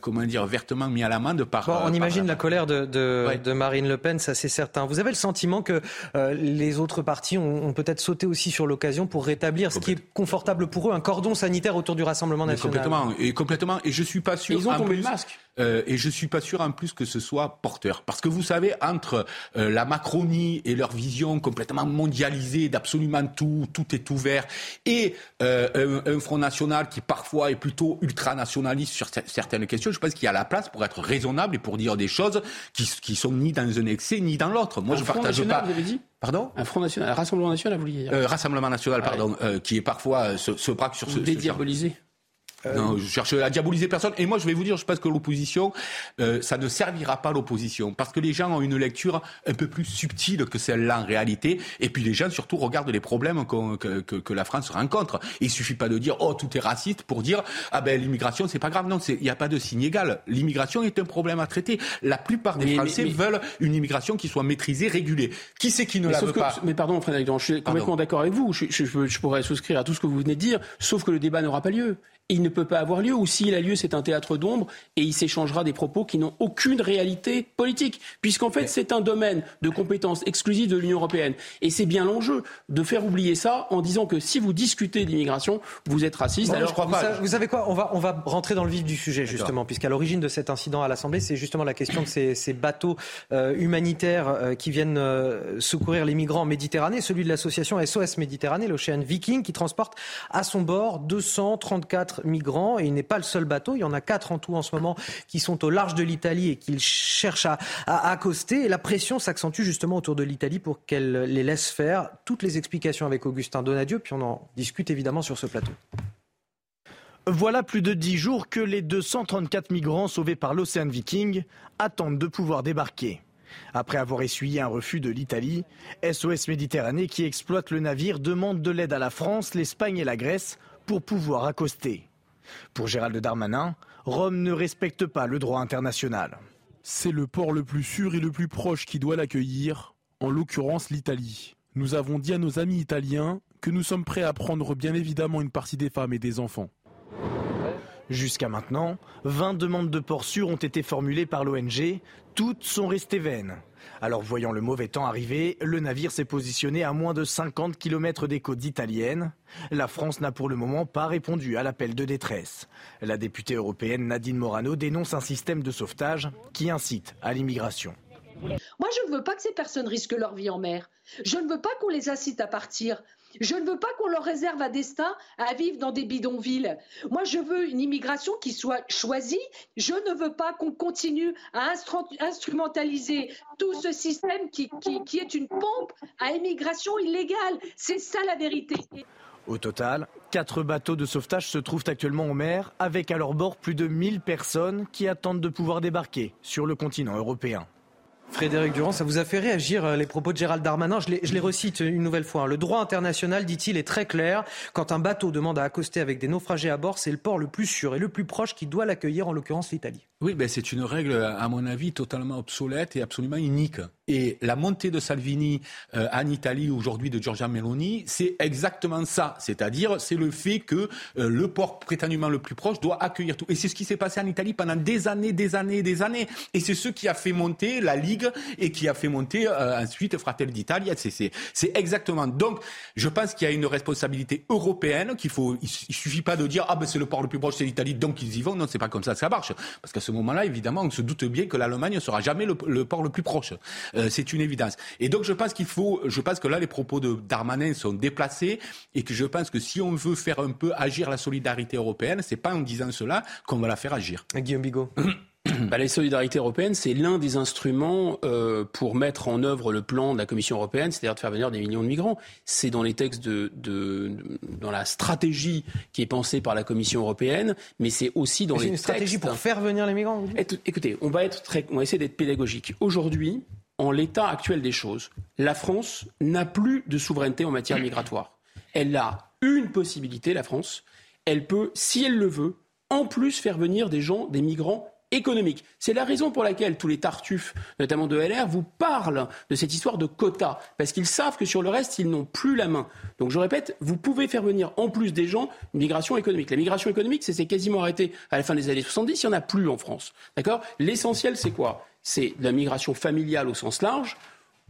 comment dire, vertement mis à l'amende par. Bon, on imagine la colère de, de, Marine Le Pen, ça c'est certain. Vous avez le sentiment que les autres partis ont, peut-être sauté aussi sur l'occasion pour rétablir ce qui est confortable pour eux, un cordon sanitaire autour du Rassemblement national? complètement, et complètement. Et je suis pas sûr. Ils ont tombé le masque. Euh, et je suis pas sûr en plus que ce soit porteur. Parce que vous savez, entre euh, la Macronie et leur vision complètement mondialisée d'absolument tout, tout est ouvert, et euh, un, Front National qui parfois est plutôt ultranationaliste sur certaines questions, je pense qu'il y a la place pour être raisonnable et pour dire des choses qui, qui sont ni dans un excès ni dans l'autre. Moi, un je Front partage national, pas. Vous avez dit Pardon Un Front National, un Rassemblement National, vous vouliez dire Rassemblement National, ah pardon, qui est parfois se, se braque sur ce. Dédiabolisé. Euh, non, je cherche à diaboliser personne. Et moi, je vais vous dire, je pense que l'opposition, euh, ça ne servira pas l'opposition. Parce que les gens ont une lecture un peu plus subtile que celle-là en réalité. Et puis les gens, surtout, regardent les problèmes que, que, que, la France rencontre. Il suffit pas de dire, oh, tout est raciste pour dire, ah ben, l'immigration, c'est pas grave. Non, il n'y a pas de signe égal. L'immigration est un problème à traiter. La plupart des Français veulent une immigration qui soit maîtrisée, régulée. Qui c'est qui ne la veut pas Mais pardon, Frédéric, je suis complètement d'accord avec vous. Je, je, je pourrais souscrire à tout ce que vous venez de dire, sauf que le débat n'aura pas lieu il ne peut pas avoir lieu, ou s'il a lieu, c'est un théâtre d'ombre, et il s'échangera des propos qui n'ont aucune réalité politique, puisqu'en fait, c'est un domaine de compétence exclusive de l'Union européenne. Et c'est bien l'enjeu de faire oublier ça en disant que si vous discutez d'immigration, vous êtes raciste. alors, je crois pas. Vous savez quoi? On va, on va rentrer dans le vif du sujet, justement, puisqu'à l'origine de cet incident à l'Assemblée, c'est justement la question de ces, ces bateaux euh, humanitaires euh, qui viennent euh, secourir les migrants en Méditerranée, celui de l'association SOS Méditerranée, l'Ocean Viking, qui transporte à son bord 234 migrants et il n'est pas le seul bateau. Il y en a quatre en tout en ce moment qui sont au large de l'Italie et qu'ils cherchent à, accoster. Et la pression s'accentue justement autour de l'Italie pour qu'elle les laisse faire. Toutes les explications avec Augustin Donadieu, puis on en discute évidemment sur ce plateau. Voilà plus de dix jours que les 234 migrants sauvés par l'Océan Viking attendent de pouvoir débarquer. Après avoir essuyé un refus de l'Italie, SOS Méditerranée qui exploite le navire demande de l'aide à la France, l'Espagne et la Grèce pour pouvoir accoster. Pour Gérald Darmanin, Rome ne respecte pas le droit international. C'est le port le plus sûr et le plus proche qui doit l'accueillir, en l'occurrence l'Italie. Nous avons dit à nos amis italiens que nous sommes prêts à prendre bien évidemment une partie des femmes et des enfants. Jusqu'à maintenant, 20 demandes de port sûr ont été formulées par l'ONG. Toutes sont restées vaines. Alors voyant le mauvais temps arriver, le navire s'est positionné à moins de 50 km des côtes italiennes. La France n'a pour le moment pas répondu à l'appel de détresse. La députée européenne Nadine Morano dénonce un système de sauvetage qui incite à l'immigration. Moi, je ne veux pas que ces personnes risquent leur vie en mer. Je ne veux pas qu'on les incite à partir. Je ne veux pas qu'on leur réserve un destin à vivre dans des bidonvilles. Moi, je veux une immigration qui soit choisie. Je ne veux pas qu'on continue à instrumentaliser tout ce système qui, est une pompe à immigration illégale. C'est ça la vérité. Au total, quatre bateaux de sauvetage se trouvent actuellement en mer, avec à leur bord plus de 1000 personnes qui attendent de pouvoir débarquer sur le continent européen. Frédéric Durand, ça vous a fait réagir euh, les propos de Gérald Darmanin? Je les, je recite une nouvelle fois. Hein. Le droit international, dit-il, est très clair. Quand un bateau demande à accoster avec des naufragés à bord, c'est le port le plus sûr et le plus proche qui doit l'accueillir, en l'occurrence l'Italie. Oui, ben c'est une règle, à mon avis, totalement obsolète et absolument unique. Et la montée de Salvini euh, en Italie aujourd'hui de Giorgia Meloni, c'est exactement ça. C'est-à-dire, c'est le fait que euh, le port prétendument le plus proche doit accueillir tout. Et c'est ce qui s'est passé en Italie pendant des années, des années, des années. Et c'est ce qui a fait monter la Ligue et qui a fait monter euh, ensuite Fratelli d'Italia. C'est exactement. Donc, je pense qu'il y a une responsabilité européenne qu'il faut. Il, suffit pas de dire ah ben c'est le port le plus proche, c'est l'Italie, donc ils y vont. Non, c'est pas comme ça que ça marche. Parce qu'à ce moment-là, évidemment, on se doute bien que l'Allemagne ne sera jamais le, port le plus proche. Euh, c'est une évidence. Et donc, je pense qu'il faut. Je pense que là, les propos de Darmanin sont déplacés et que je pense que si on veut faire un peu agir la solidarité européenne, c'est pas en disant cela qu'on va la faire agir. Guillaume Bigot. bah, la solidarité européenne, c'est l'un des instruments euh, pour mettre en œuvre le plan de la Commission européenne, c'est-à-dire de faire venir des millions de migrants. C'est dans les textes de, de, dans la stratégie qui est pensée par la Commission européenne, mais c'est aussi dans les une stratégie pour faire venir les migrants. Écoutez, on va être très, on va essayer d'être pédagogique. Aujourd'hui, en l'état actuel des choses, la France n'a plus de souveraineté en matière migratoire. Elle a une possibilité, la France. Elle peut, si elle le veut, en plus faire venir des gens, des migrants économique. C'est la raison pour laquelle tous les tartuffes, notamment de LR, vous parlent de cette histoire de quotas, parce qu'ils savent que sur le reste, ils n'ont plus la main. Donc je répète, vous pouvez faire venir en plus des gens une migration économique. La migration économique, c'est quasiment arrêté à la fin des années 70, il n'y en a plus en France. D'accord? L'essentiel, c'est quoi? C'est la migration familiale au sens large,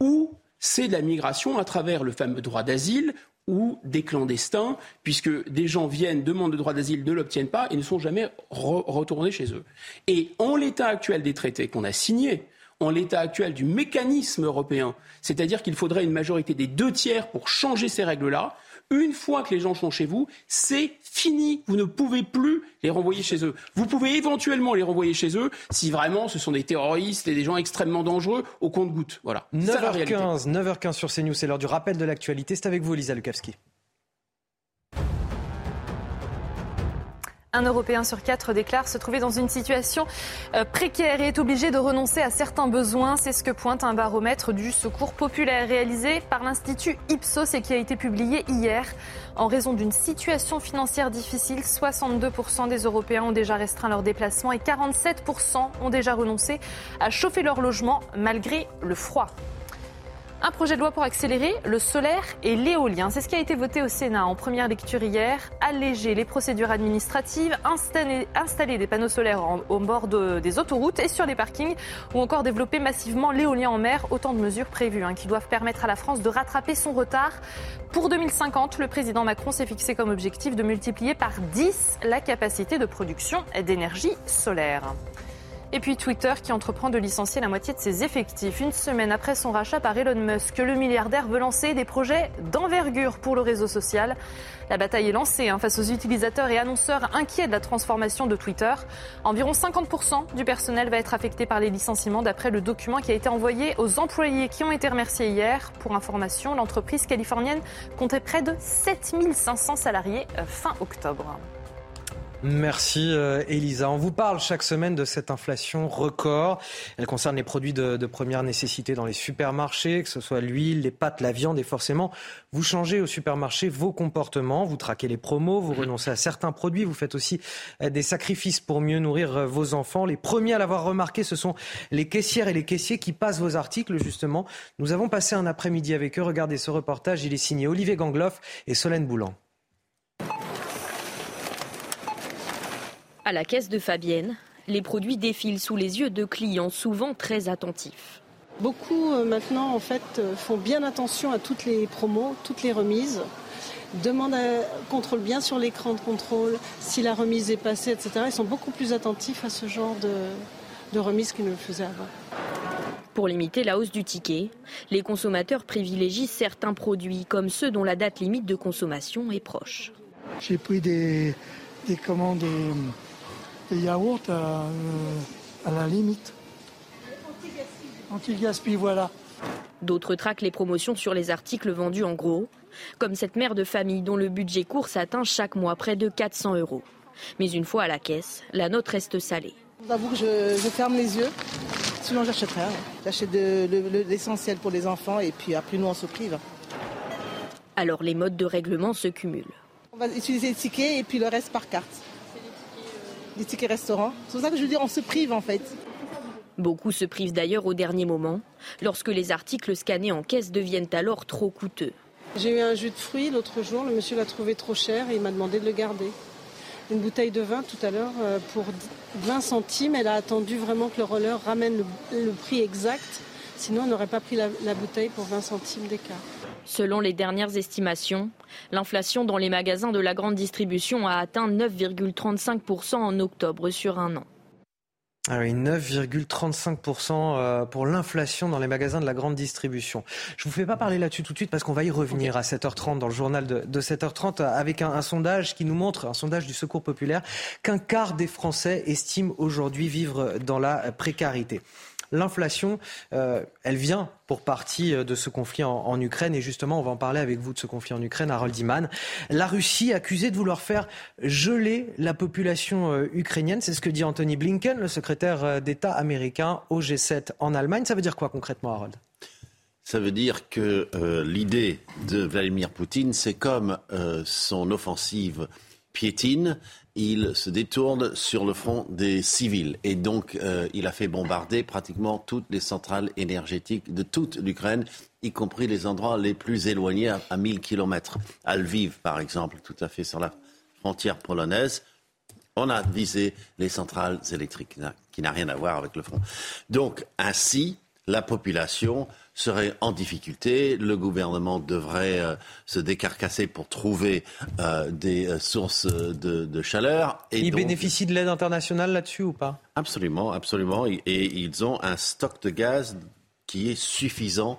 ou c'est de la migration à travers le fameux droit d'asile ou des clandestins, puisque des gens viennent, demandent le droit d'asile, ne l'obtiennent pas et ne sont jamais retournés chez eux. Et en l'état actuel des traités qu'on a signés, en l'état actuel du mécanisme européen, c'est-à-dire qu'il faudrait une majorité des deux tiers pour changer ces règles-là, une fois que les gens sont chez vous, c'est fini. Vous ne pouvez plus les renvoyer chez eux. Vous pouvez éventuellement les renvoyer chez eux si vraiment ce sont des terroristes et des gens extrêmement dangereux au compte-goutte. Voilà. 9h15, 9h15 sur CNews, c'est l'heure du rappel de l'actualité. C'est avec vous, Lisa Lukavski. Un Européen sur quatre déclare se trouver dans une situation euh, précaire et est obligé de renoncer à certains besoins. C'est ce que pointe un baromètre du secours populaire réalisé par l'Institut Ipsos et qui a été publié hier. En raison d'une situation financière difficile, 62% des Européens ont déjà restreint leurs déplacements et 47% ont déjà renoncé à chauffer leur logement malgré le froid. Un projet de loi pour accélérer le solaire et l'éolien. C'est ce qui a été voté au Sénat en première lecture hier. Alléger les procédures administratives, installer, des panneaux solaires au bord des autoroutes et sur les parkings, ou encore développer massivement l'éolien en mer. Autant de mesures prévues hein, qui doivent permettre à la France de rattraper son retard. Pour 2050, le président Macron s'est fixé comme objectif de multiplier par 10 la capacité de production d'énergie solaire. Et puis Twitter qui entreprend de licencier la moitié de ses effectifs. Une semaine après son rachat par Elon Musk, le milliardaire veut lancer des projets d'envergure pour le réseau social. La bataille est lancée hein, face aux utilisateurs et annonceurs inquiets de la transformation de Twitter. Environ 50% du personnel va être affecté par les licenciements d'après le document qui a été envoyé aux employés qui ont été remerciés hier. Pour information, l'entreprise californienne comptait près de 7500 salariés euh, fin octobre. Merci euh, Elisa. On vous parle chaque semaine de cette inflation record. Elle concerne les produits de, de, première nécessité dans les supermarchés, que ce soit l'huile, les pâtes, la viande. Et forcément, vous changez au supermarché vos comportements, vous traquez les promos, vous renoncez à certains produits, vous faites aussi euh, des sacrifices pour mieux nourrir euh, vos enfants. Les premiers à l'avoir remarqué, ce sont les caissières et les caissiers qui passent vos articles, justement. Nous avons passé un après-midi avec eux. Regardez ce reportage. Il est signé Olivier Gangloff et Solène Boulan. À la caisse de Fabienne, les produits défilent sous les yeux de clients souvent très attentifs. Beaucoup euh, maintenant en fait euh, font bien attention à toutes les promos, toutes les remises. Demandent, contrôlent bien sur l'écran de contrôle si la remise est passée, etc. Ils sont beaucoup plus attentifs à ce genre de, de remise qu'ils ne le faisaient avant. Pour limiter la hausse du ticket, les consommateurs privilégient certains produits comme ceux dont la date limite de consommation est proche. J'ai pris des, des commandes des, yaourts à, à la limite. Anti-gaspi, voilà. D'autres traquent les promotions sur les articles vendus en gros, comme cette mère de famille dont le budget course atteint chaque mois près de 400 euros. Mais une fois à la caisse, la note reste salée. J'avoue que je, ferme les yeux, sinon j'achèterai. J'achète l'essentiel pour les enfants et puis après nous on se prive. Alors les modes de règlement se cumulent. On va utiliser les tickets et puis le reste par carte. Les tickets restaurants. C'est pour ça que je veux dire on se prive en fait. Beaucoup se privent d'ailleurs au dernier moment, lorsque les articles scannés en caisse deviennent alors trop coûteux. J'ai eu un jus de fruits l'autre jour, le monsieur l'a trouvé trop cher et il m'a demandé de le garder. Une bouteille de vin tout à l'heure euh, pour 20 centimes, elle a attendu vraiment que le roller ramène le, prix exact, sinon elle n'aurait pas pris la, la bouteille pour 20 centimes d'écart. Selon les dernières estimations, l'inflation dans les magasins de la grande distribution a atteint 9,35% en octobre sur un an. Ah oui, 9,35% euh, pour l'inflation dans les magasins de la grande distribution. Je ne vous fais pas parler là-dessus tout de suite parce qu'on va y revenir à 7h30 dans le journal de, 7h30 avec un, sondage qui nous montre, un sondage du Secours populaire, qu'un quart des Français estiment aujourd'hui vivre dans la précarité. L'inflation, euh, elle vient pour partie euh, de ce conflit en, Ukraine. Et justement, on va en parler avec vous de ce conflit en Ukraine, Harold Iman. La Russie accusée de vouloir faire geler la population euh, ukrainienne. C'est ce que dit Anthony Blinken, le secrétaire d'État américain au G7 en Allemagne. Ça veut dire quoi concrètement, Harold? Ça veut dire que l'idée de Vladimir Poutine, c'est comme son offensive piétine, il se détourne sur le front des civils. Et donc, euh, il a fait bombarder pratiquement toutes les centrales énergétiques de toute l'Ukraine, y compris les endroits les plus éloignés à, à 1000 km. À Lviv, par exemple, tout à fait sur la frontière polonaise. On a visé les centrales électriques, qui n'a rien à voir avec le front. Donc, ainsi, la population serait en difficulté. Le gouvernement devrait euh, se décarcasser pour trouver euh, des euh, sources de, chaleur. Et ils bénéficient de l'aide internationale là-dessus ou pas? Absolument, absolument. Et, ils ont un stock de gaz qui est suffisant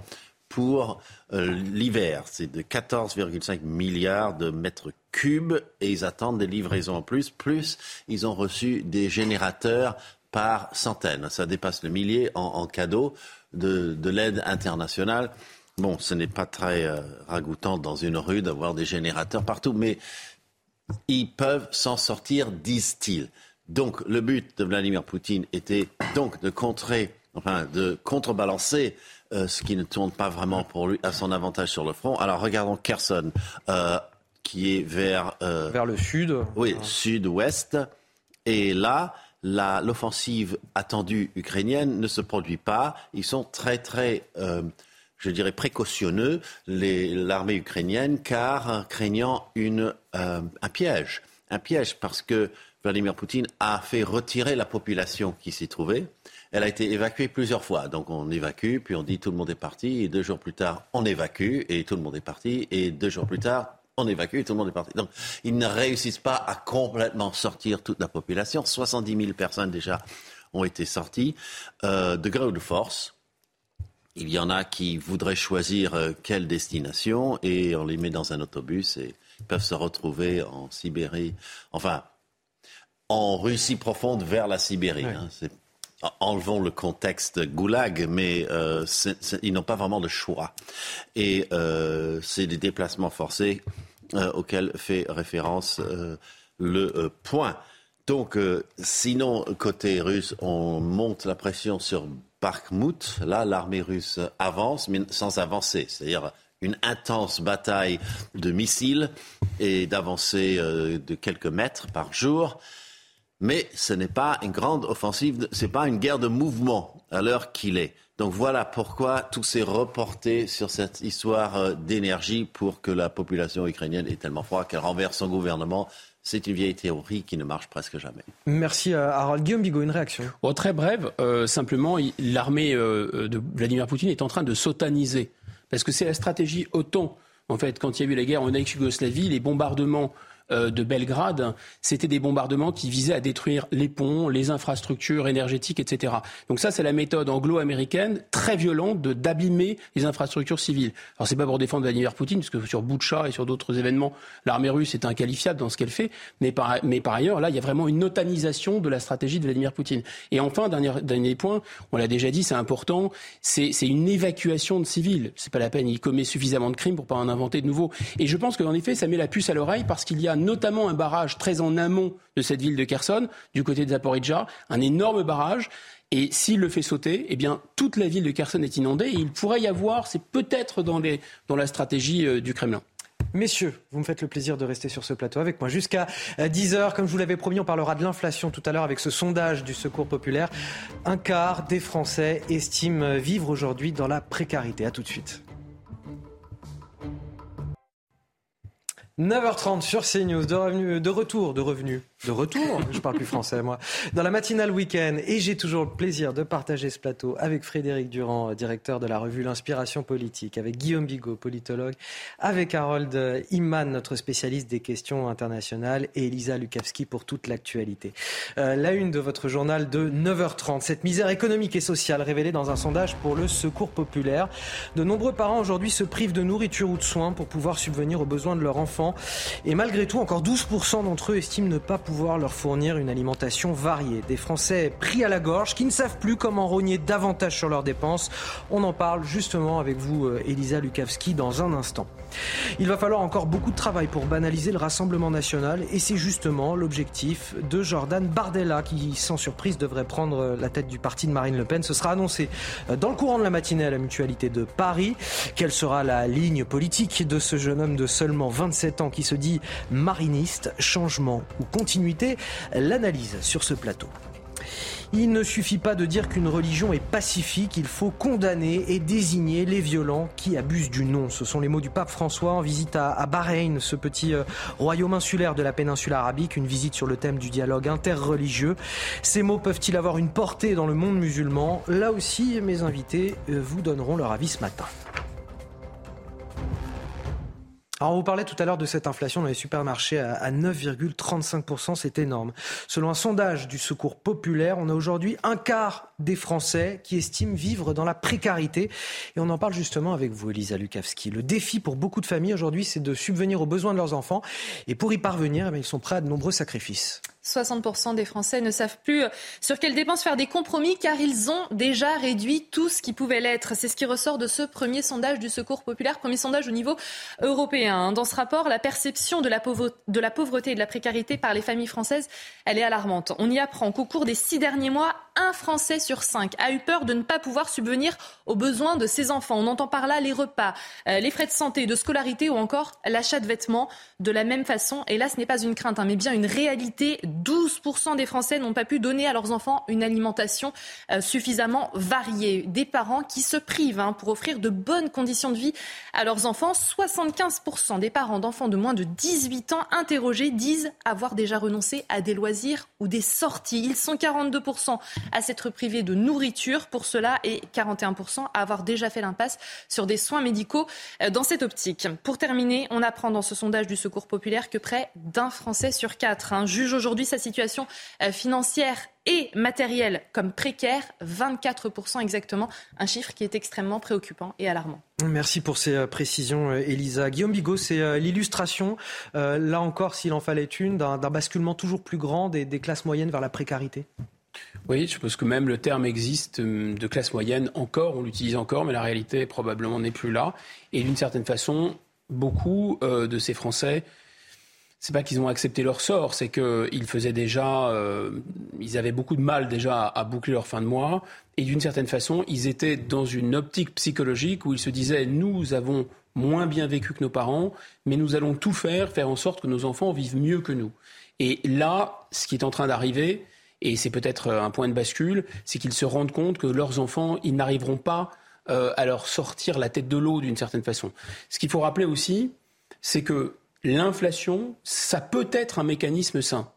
pour l'hiver. C'est de 14,5 milliards de mètres cubes et ils attendent des livraisons en plus. Plus, ils ont reçu des générateurs par centaines. Ça dépasse le millier en, en cadeau de, l'aide internationale. Bon, ce n'est pas très euh, ragoûtant dans une rue d'avoir des générateurs partout, mais ils peuvent s'en sortir, disent-ils. Donc, le but de Vladimir Poutine était donc de contrer, enfin, de contrebalancer euh, ce qui ne tourne pas vraiment pour lui à son avantage sur le front. Alors, regardons Kherson, euh, qui est vers vers le sud. Oui, sud-ouest. Et là, l'offensive attendue ukrainienne ne se produit pas. Ils sont très, très, euh, je dirais, précautionneux, l'armée ukrainienne, car craignant une, euh, un piège. Un piège parce que Vladimir Poutine a fait retirer la population qui s'y trouvait. Elle a été évacuée plusieurs fois. Donc on évacue, puis on dit tout le monde est parti, et deux jours plus tard, on évacue, et tout le monde est parti, et deux jours plus tard, on évacue et tout le monde est parti. Donc, ils ne réussissent pas à complètement sortir toute la population. 70 000 personnes déjà ont été sorties, euh, de gré ou de force. Il y en a qui voudraient choisir euh, quelle destination et on les met dans un autobus et ils peuvent se retrouver en Sibérie, enfin, en Russie profonde vers la Sibérie. Hein. enlevons le contexte goulag, mais euh, ils n'ont pas vraiment de choix. Et c'est des déplacements forcés euh, auquel fait référence euh, le euh, point. Donc, sinon, côté russe, on monte la pression sur Bakhmut. Là, l'armée russe avance, mais sans avancer. C'est-à-dire une intense bataille de missiles et d'avancée de quelques mètres par jour. Mais ce n'est pas une grande offensive, ce n'est pas une guerre de mouvement à l'heure qu'il est. Donc voilà pourquoi tout s'est reporté sur cette histoire euh, d'énergie pour que la population ukrainienne ait tellement froid qu'elle renverse son gouvernement. C'est une vieille théorie qui ne marche presque jamais. Merci euh, Harold. Guillaume Bigot, une réaction oh, Très brève. Euh, simplement, l'armée de Vladimir Poutine est en train de s'otaniser. Parce que c'est la stratégie OTAN. En fait, quand il y a eu la guerre en ex-Yougoslavie, les bombardements de Belgrade, c'était des bombardements qui visaient à détruire les ponts, les infrastructures énergétiques, etc. Donc ça, c'est la méthode anglo-américaine très violente d'abîmer les infrastructures civiles. Alors c'est pas pour défendre Vladimir Poutine, parce que sur Boutcha et sur d'autres événements, l'armée russe est inqualifiable dans ce qu'elle fait, mais par, mais par ailleurs, là, il y a vraiment une otanisation de la stratégie de Vladimir Poutine. Et enfin, dernier, dernier point, on l'a déjà dit, c'est important, c'est une évacuation de civils. C'est pas la peine, il commet suffisamment de crimes pour pas en inventer de nouveaux. Et je pense qu'en effet, ça met la puce à l'oreille parce qu'il y a notamment un barrage très en amont de cette ville de Kherson, du côté de Zaporizhzhia, un énorme barrage. Et s'il le fait sauter, eh bien, toute la ville de Kherson est inondée. Il pourrait y avoir, c'est peut-être dans, dans la stratégie euh, du Kremlin. Messieurs, vous me faites le plaisir de rester sur ce plateau avec moi jusqu'à 10h. Euh, Comme je vous l'avais promis, on parlera de l'inflation tout à l'heure avec ce sondage du Secours populaire. Un quart des Français estiment vivre aujourd'hui dans la précarité. À tout de suite. 9h30 sur CNews, de, de retour, de revenus de retour, je parle plus français moi, dans la matinale week-end. Et j'ai toujours le plaisir de partager ce plateau avec Frédéric Durand, directeur de la revue L'Inspiration politique, avec Guillaume Bigot, politologue, avec Harold Iman, notre spécialiste des questions internationales, et Elisa Lukavski pour toute l'actualité. Euh, la une de votre journal de 9h30, cette misère économique et sociale révélée dans un sondage pour le Secours populaire. De nombreux parents aujourd'hui se privent de nourriture ou de soins pour pouvoir subvenir aux besoins de leur enfant. Et malgré tout, encore 12% d'entre eux estiment ne pas pouvoir pouvoir leur fournir une alimentation variée. Des Français pris à la gorge qui ne savent plus comment rogner davantage sur leurs dépenses. On en parle justement avec vous, euh, Elisa Lukavski, dans un instant. Il va falloir encore beaucoup de travail pour banaliser le Rassemblement national et c'est justement l'objectif de Jordan Bardella qui, sans surprise, devrait prendre la tête du parti de Marine Le Pen. Ce sera annoncé dans le courant de la matinée à la mutualité de Paris. Quelle sera la ligne politique de ce jeune homme de seulement 27 ans qui se dit mariniste, changement ou continuité? L'analyse sur ce plateau. Il ne suffit pas de dire qu'une religion est pacifique, il faut condamner et désigner les violents qui abusent du nom. Ce sont les mots du pape François en visite à, Bahreïn, ce petit euh, royaume insulaire de la péninsule arabique, une visite sur le thème du dialogue interreligieux. Ces mots peuvent-ils avoir une portée dans le monde musulman? Là aussi, mes invités euh, vous donneront leur avis ce matin. Alors on vous parlait tout à l'heure de cette inflation dans les supermarchés à 9,35%, c'est énorme. Selon un sondage du Secours populaire, on a aujourd'hui un quart des Français qui estiment vivre dans la précarité. Et on en parle justement avec vous, Elisa Lukavski. Le défi pour beaucoup de familles aujourd'hui, c'est de subvenir aux besoins de leurs enfants. Et pour y parvenir, eh ils sont prêts à de nombreux sacrifices. 60% des Français ne savent plus sur quelles dépenses faire des compromis car ils ont déjà réduit tout ce qui pouvait l'être. C'est ce qui ressort de ce premier sondage du Secours populaire, premier sondage au niveau européen. Dans ce rapport, la perception de la, pauvreté et de la précarité par les familles françaises, est alarmante. On y apprend qu'au cours des six derniers mois, un Français sur cinq a eu peur de ne pas pouvoir subvenir aux besoins de ses enfants. On entend par là les repas, euh, les frais de santé, de scolarité ou encore l'achat de vêtements de la même façon. Et là, ce n'est pas une crainte, hein, mais bien une réalité 12% des Français n'ont pas pu donner à leurs enfants une alimentation euh, suffisamment variée. Des parents qui se privent hein, pour offrir de bonnes conditions de vie à leurs enfants. 75% des parents d'enfants de moins de 18 ans interrogés disent avoir déjà renoncé à des loisirs ou des sorties. Ils sont 42% à s'être privés de nourriture pour cela et 41% à avoir déjà fait l'impasse sur des soins médicaux euh, dans cette optique. Pour terminer, on apprend dans ce sondage du Secours populaire que près d'un Français sur quatre hein, juge aujourd'hui sa situation euh, financière et matérielle comme précaire, 24% exactement, un chiffre qui est extrêmement préoccupant et alarmant. Merci pour ces euh, précisions, Elisa. Guillaume Bigot, c'est l'illustration, là encore, s'il en fallait une, d'un basculement toujours plus grand des classes moyennes vers la précarité oui, je pense que même le terme existe de classe moyenne encore, on l'utilise encore, mais la réalité probablement n'est plus là. Et d'une certaine façon, beaucoup de ces Français c'est pas qu'ils ont accepté leur sort, c'est qu'ils faisaient déjà, euh, ils avaient beaucoup de mal déjà à, boucler leur fin de mois, et d'une certaine façon, ils étaient dans une optique psychologique où ils se disaient nous avons moins bien vécu que nos parents, mais nous allons tout faire, faire en sorte que nos enfants vivent mieux que nous. Et là, ce qui est en train d'arriver, et c'est peut-être un point de bascule, c'est qu'ils se rendent compte que leurs enfants, ils n'arriveront pas euh, à leur sortir la tête de l'eau d'une certaine façon. Ce qu'il faut rappeler aussi, c'est que l'inflation, ça peut être un mécanisme sain.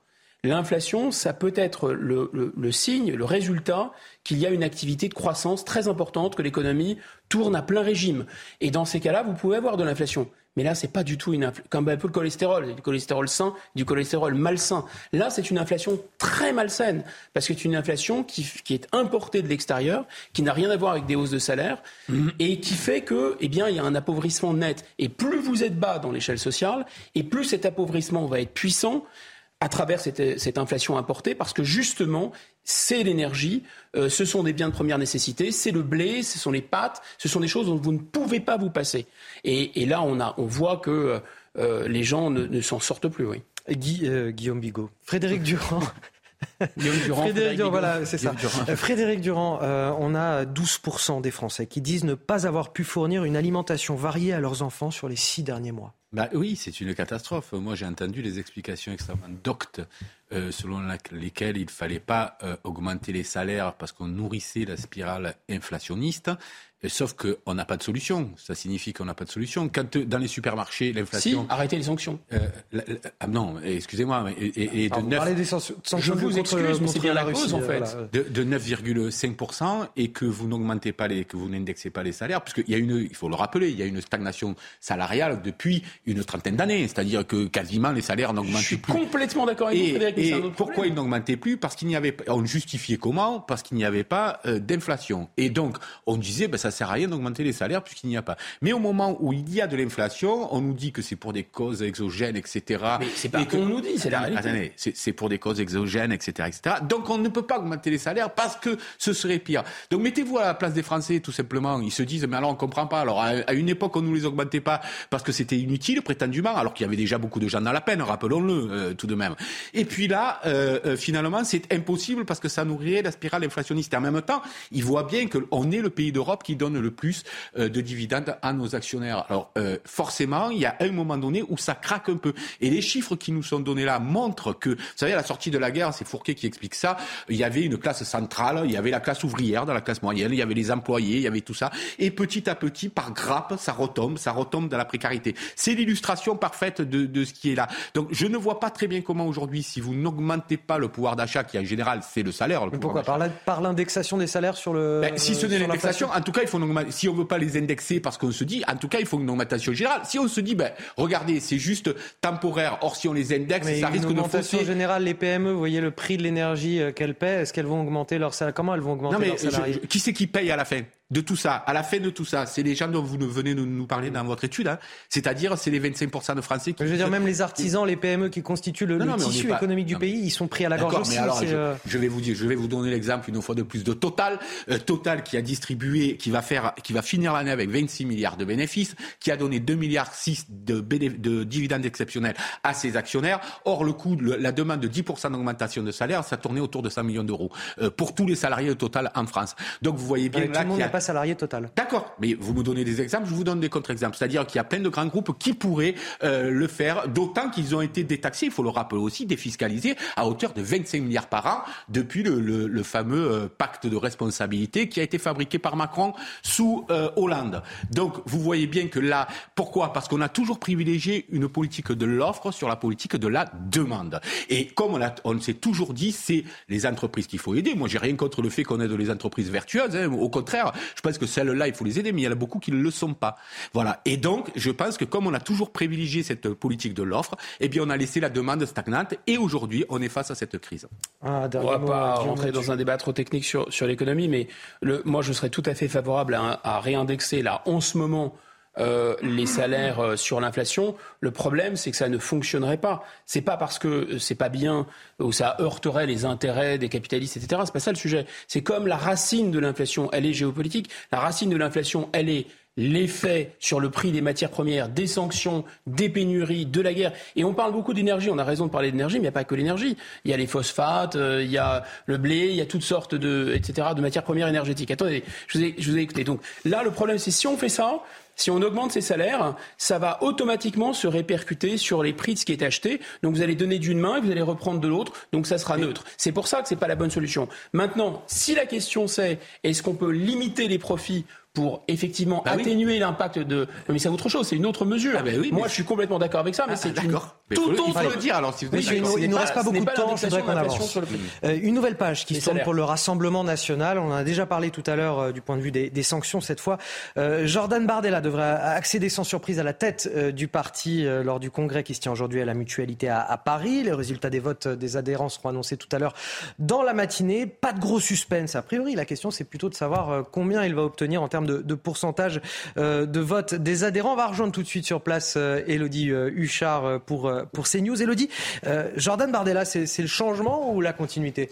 L'inflation, ça peut être le, signe, le résultat qu'il y a une activité de croissance très importante, que l'économie tourne à plein régime. Et dans ces cas-là, vous pouvez avoir de l'inflation. Mais là, c'est pas du tout une comme un peu le cholestérol, du cholestérol sain, du cholestérol malsain. Là, c'est une inflation très malsaine parce que c'est une inflation qui, qui est importée de l'extérieur, qui n'a rien à voir avec des hausses de salaire mhm. et qui fait que, eh bien, il y a un appauvrissement net. Et plus vous êtes bas dans l'échelle sociale, et plus cet appauvrissement va être puissant à travers cette, cette inflation importée, parce que justement, c'est l'énergie, euh, ce sont des biens de première nécessité, c'est le blé, ce sont les pâtes, ce sont des choses dont vous ne pouvez pas vous passer. Et, là, on, a, on voit que euh, les gens ne, s'en sortent plus. Oui. Euh, Guillaume Bigot. Frédéric Durand. Guillaume Durand. Frédéric, Durand, voilà, c'est ça. Frédéric Durand, on a 12% des Français qui disent ne pas avoir pu fournir une alimentation variée à leurs enfants sur les six derniers mois. Bah oui, c'est une catastrophe. Moi, j'ai entendu les explications extrêmement doctes euh, selon lesquelles il ne fallait pas euh, augmenter les salaires parce qu'on nourrissait la spirale inflationniste. Sauf qu'on n'a pas de solution. Ça signifie qu'on n'a pas de solution. Quand euh, dans les supermarchés, l'inflation. Si, arrêtez les sanctions. Euh, ah non, excusez-moi. Et, de 9... des sanctions Je vous excuse, mais c'est bien la, cause, en fait. De, de 9,5% et que vous n'augmentez pas les, que vous n'indexez pas les salaires, puisqu'il y a une, il faut le rappeler, il y a une stagnation salariale depuis une trentaine d'années. C'est-à-dire que quasiment les salaires n'augmentent plus. Je suis complètement d'accord avec vous, Frédéric. Et pourquoi ils n'augmentaient plus? Parce qu'il n'y avait pas, on justifiait comment? Parce qu'il n'y avait pas euh, d'inflation. Et donc, on disait, ben, ça sert à rien d'augmenter les salaires puisqu'il n'y a pas. Mais au moment où il y a de l'inflation, on nous dit que c'est pour des causes exogènes, etc. Mais c'est pas qu'on nous dit, c'est la réalité. Attendez, c'est pour des causes exogènes, etc., etc. Donc on ne peut pas augmenter les salaires parce que ce serait pire. Donc mettez-vous à la place des Français, tout simplement. Ils se disent, mais alors on comprend pas. Alors à une époque, on ne nous les augmentait pas parce que c'était inutile, prétendument, alors qu'il y avait déjà beaucoup de gens dans la peine, rappelons-le euh, tout de même. Et puis là, euh, euh, finalement, c'est impossible parce que ça nourrirait la spirale inflationniste. Et en même temps, ils voient bien qu'on est le pays d'Europe qui donne le plus euh, de dividendes à nos actionnaires. Alors euh, forcément, il y a un moment donné où ça craque un peu. Et les chiffres qui nous sont donnés là montrent que, vous savez, à la sortie de la guerre, c'est Fourquet qui explique ça, il y avait une classe centrale, il y avait la classe ouvrière dans la classe moyenne, il y avait les employés, il y avait tout ça. Et petit à petit, par grappe, ça retombe, ça retombe dans la précarité. C'est l'illustration parfaite de, de ce qui est là. Donc je ne vois pas très bien comment aujourd'hui, si vous n'augmentez pas le pouvoir d'achat, qui en général c'est le salaire. Le pourquoi Par l'indexation des salaires sur le. Ben, si ce n'est l'indexation, en tout cas, il faut si on veut pas les indexer parce qu'on se dit, en tout cas, il faut une augmentation générale. Si on se dit, ben, regardez, c'est juste temporaire. Or, si on les indexe, ça risque de fausser. générale, les PME, vous voyez le prix de l'énergie euh, qu'elles paient, est-ce qu'elles vont augmenter leur salaire? Comment elles vont augmenter non, mais leur Qui c'est qui paye à la fin? De tout ça, à la fin de tout ça, c'est les gens dont vous venez de nous parler dans votre étude, hein. c'est-à-dire c'est les 25% de Français qui... Je veux dire, même les artisans, les PME qui constituent le, tissu économique du pays, ils sont pris à la gorge aussi. alors, euh, je, vais vous dire, je vais vous donner l'exemple une fois de plus de Total. Euh, Total qui a distribué, qui va faire, qui va finir l'année avec 26 milliards de bénéfices, qui a donné 2 milliards 6 de, de dividendes exceptionnels à ses actionnaires. Or, le coût, la demande de 10% d'augmentation de salaire, ça tournait autour de 100 millions d'euros euh, pour tous les salariés de Total en France. Donc, vous voyez bien là, salarié total. D'accord, mais vous me donnez des exemples, je vous donne des contre-exemples. C'est-à-dire qu'il y a plein de grands groupes qui pourraient euh, le faire, d'autant qu'ils ont été détaxés, il faut le rappeler aussi, défiscalisés à hauteur de 25 milliards par an depuis le, le, le fameux euh, pacte de responsabilité qui a été fabriqué par Macron sous euh, Hollande. Donc vous voyez bien que là, pourquoi? Parce qu'on a toujours privilégié une politique de l'offre sur la politique de la demande. Et comme on, a, on s'est toujours dit, c'est les entreprises qu'il faut aider. Moi, j'ai rien contre le fait qu'on aide les entreprises vertueuses. Hein. Au contraire, je pense que celles-là il faut les aider, mais il y en a beaucoup qui ne le sont pas. Voilà. Et donc, je pense que comme on a toujours privilégié cette politique de l'offre, eh bien, on a laissé la demande stagnante et aujourd'hui, on est face à cette crise. Ah, on ne va pas rentrer dans un débat trop technique sur, sur l'économie, mais le, moi, je serais tout à fait favorable à, à réindexer là, en ce moment, euh, les salaires euh, sur l'inflation. Le problème, c'est que ça ne fonctionnerait pas. C'est pas parce que c'est pas bien ou ça heurterait les intérêts des capitalistes, etc. C'est pas ça le sujet. C'est comme la racine de l'inflation, elle est géopolitique. La racine de l'inflation, elle est l'effet sur le prix des matières premières, des sanctions, des pénuries, de la guerre. Et on parle beaucoup d'énergie, on a raison de parler d'énergie, mais il n'y a pas que l'énergie. Il y a les phosphates, euh, il y a le blé, il y a toutes sortes de, etc., de matières premières énergétiques. Attendez, je vous ai, je vous ai écouté. Donc là, le problème, c'est si on fait ça, si on augmente ces salaires, ça va automatiquement se répercuter sur les prix de ce qui est acheté. Donc vous allez donner d'une main et vous allez reprendre de l'autre. Donc ça sera neutre. C'est pour ça que ce n'est pas la bonne solution. Maintenant, si la question c'est est-ce qu'on peut limiter les profits pour effectivement bah atténuer l'impact de. Mais c'est autre chose, c'est une autre mesure. Ah bah Moi, je suis complètement d'accord avec ça, mais ah, c'est une tout autre. Il faut le dire. Alors, si vous il ne nous reste pas beaucoup de temps. Je voudrais qu'on avance. Euh, une nouvelle page qui se tourne pour le Rassemblement national. On en a déjà parlé tout à l'heure euh, du point de vue des, des, sanctions cette fois. Euh, Jordan Bardella devrait accéder sans surprise à la tête du parti lors du congrès qui se tient aujourd'hui à la Mutualité à, Paris. Les résultats des votes des adhérents seront annoncés tout à l'heure dans la matinée. Pas de gros suspense a priori. La question c'est plutôt de savoir combien il va obtenir en termes de, pourcentage de vote des adhérents. On va rejoindre tout de suite sur place Elodie Huchard pour, pour CNews. Elodie, Jordan Bardella, c'est le changement ou la continuité?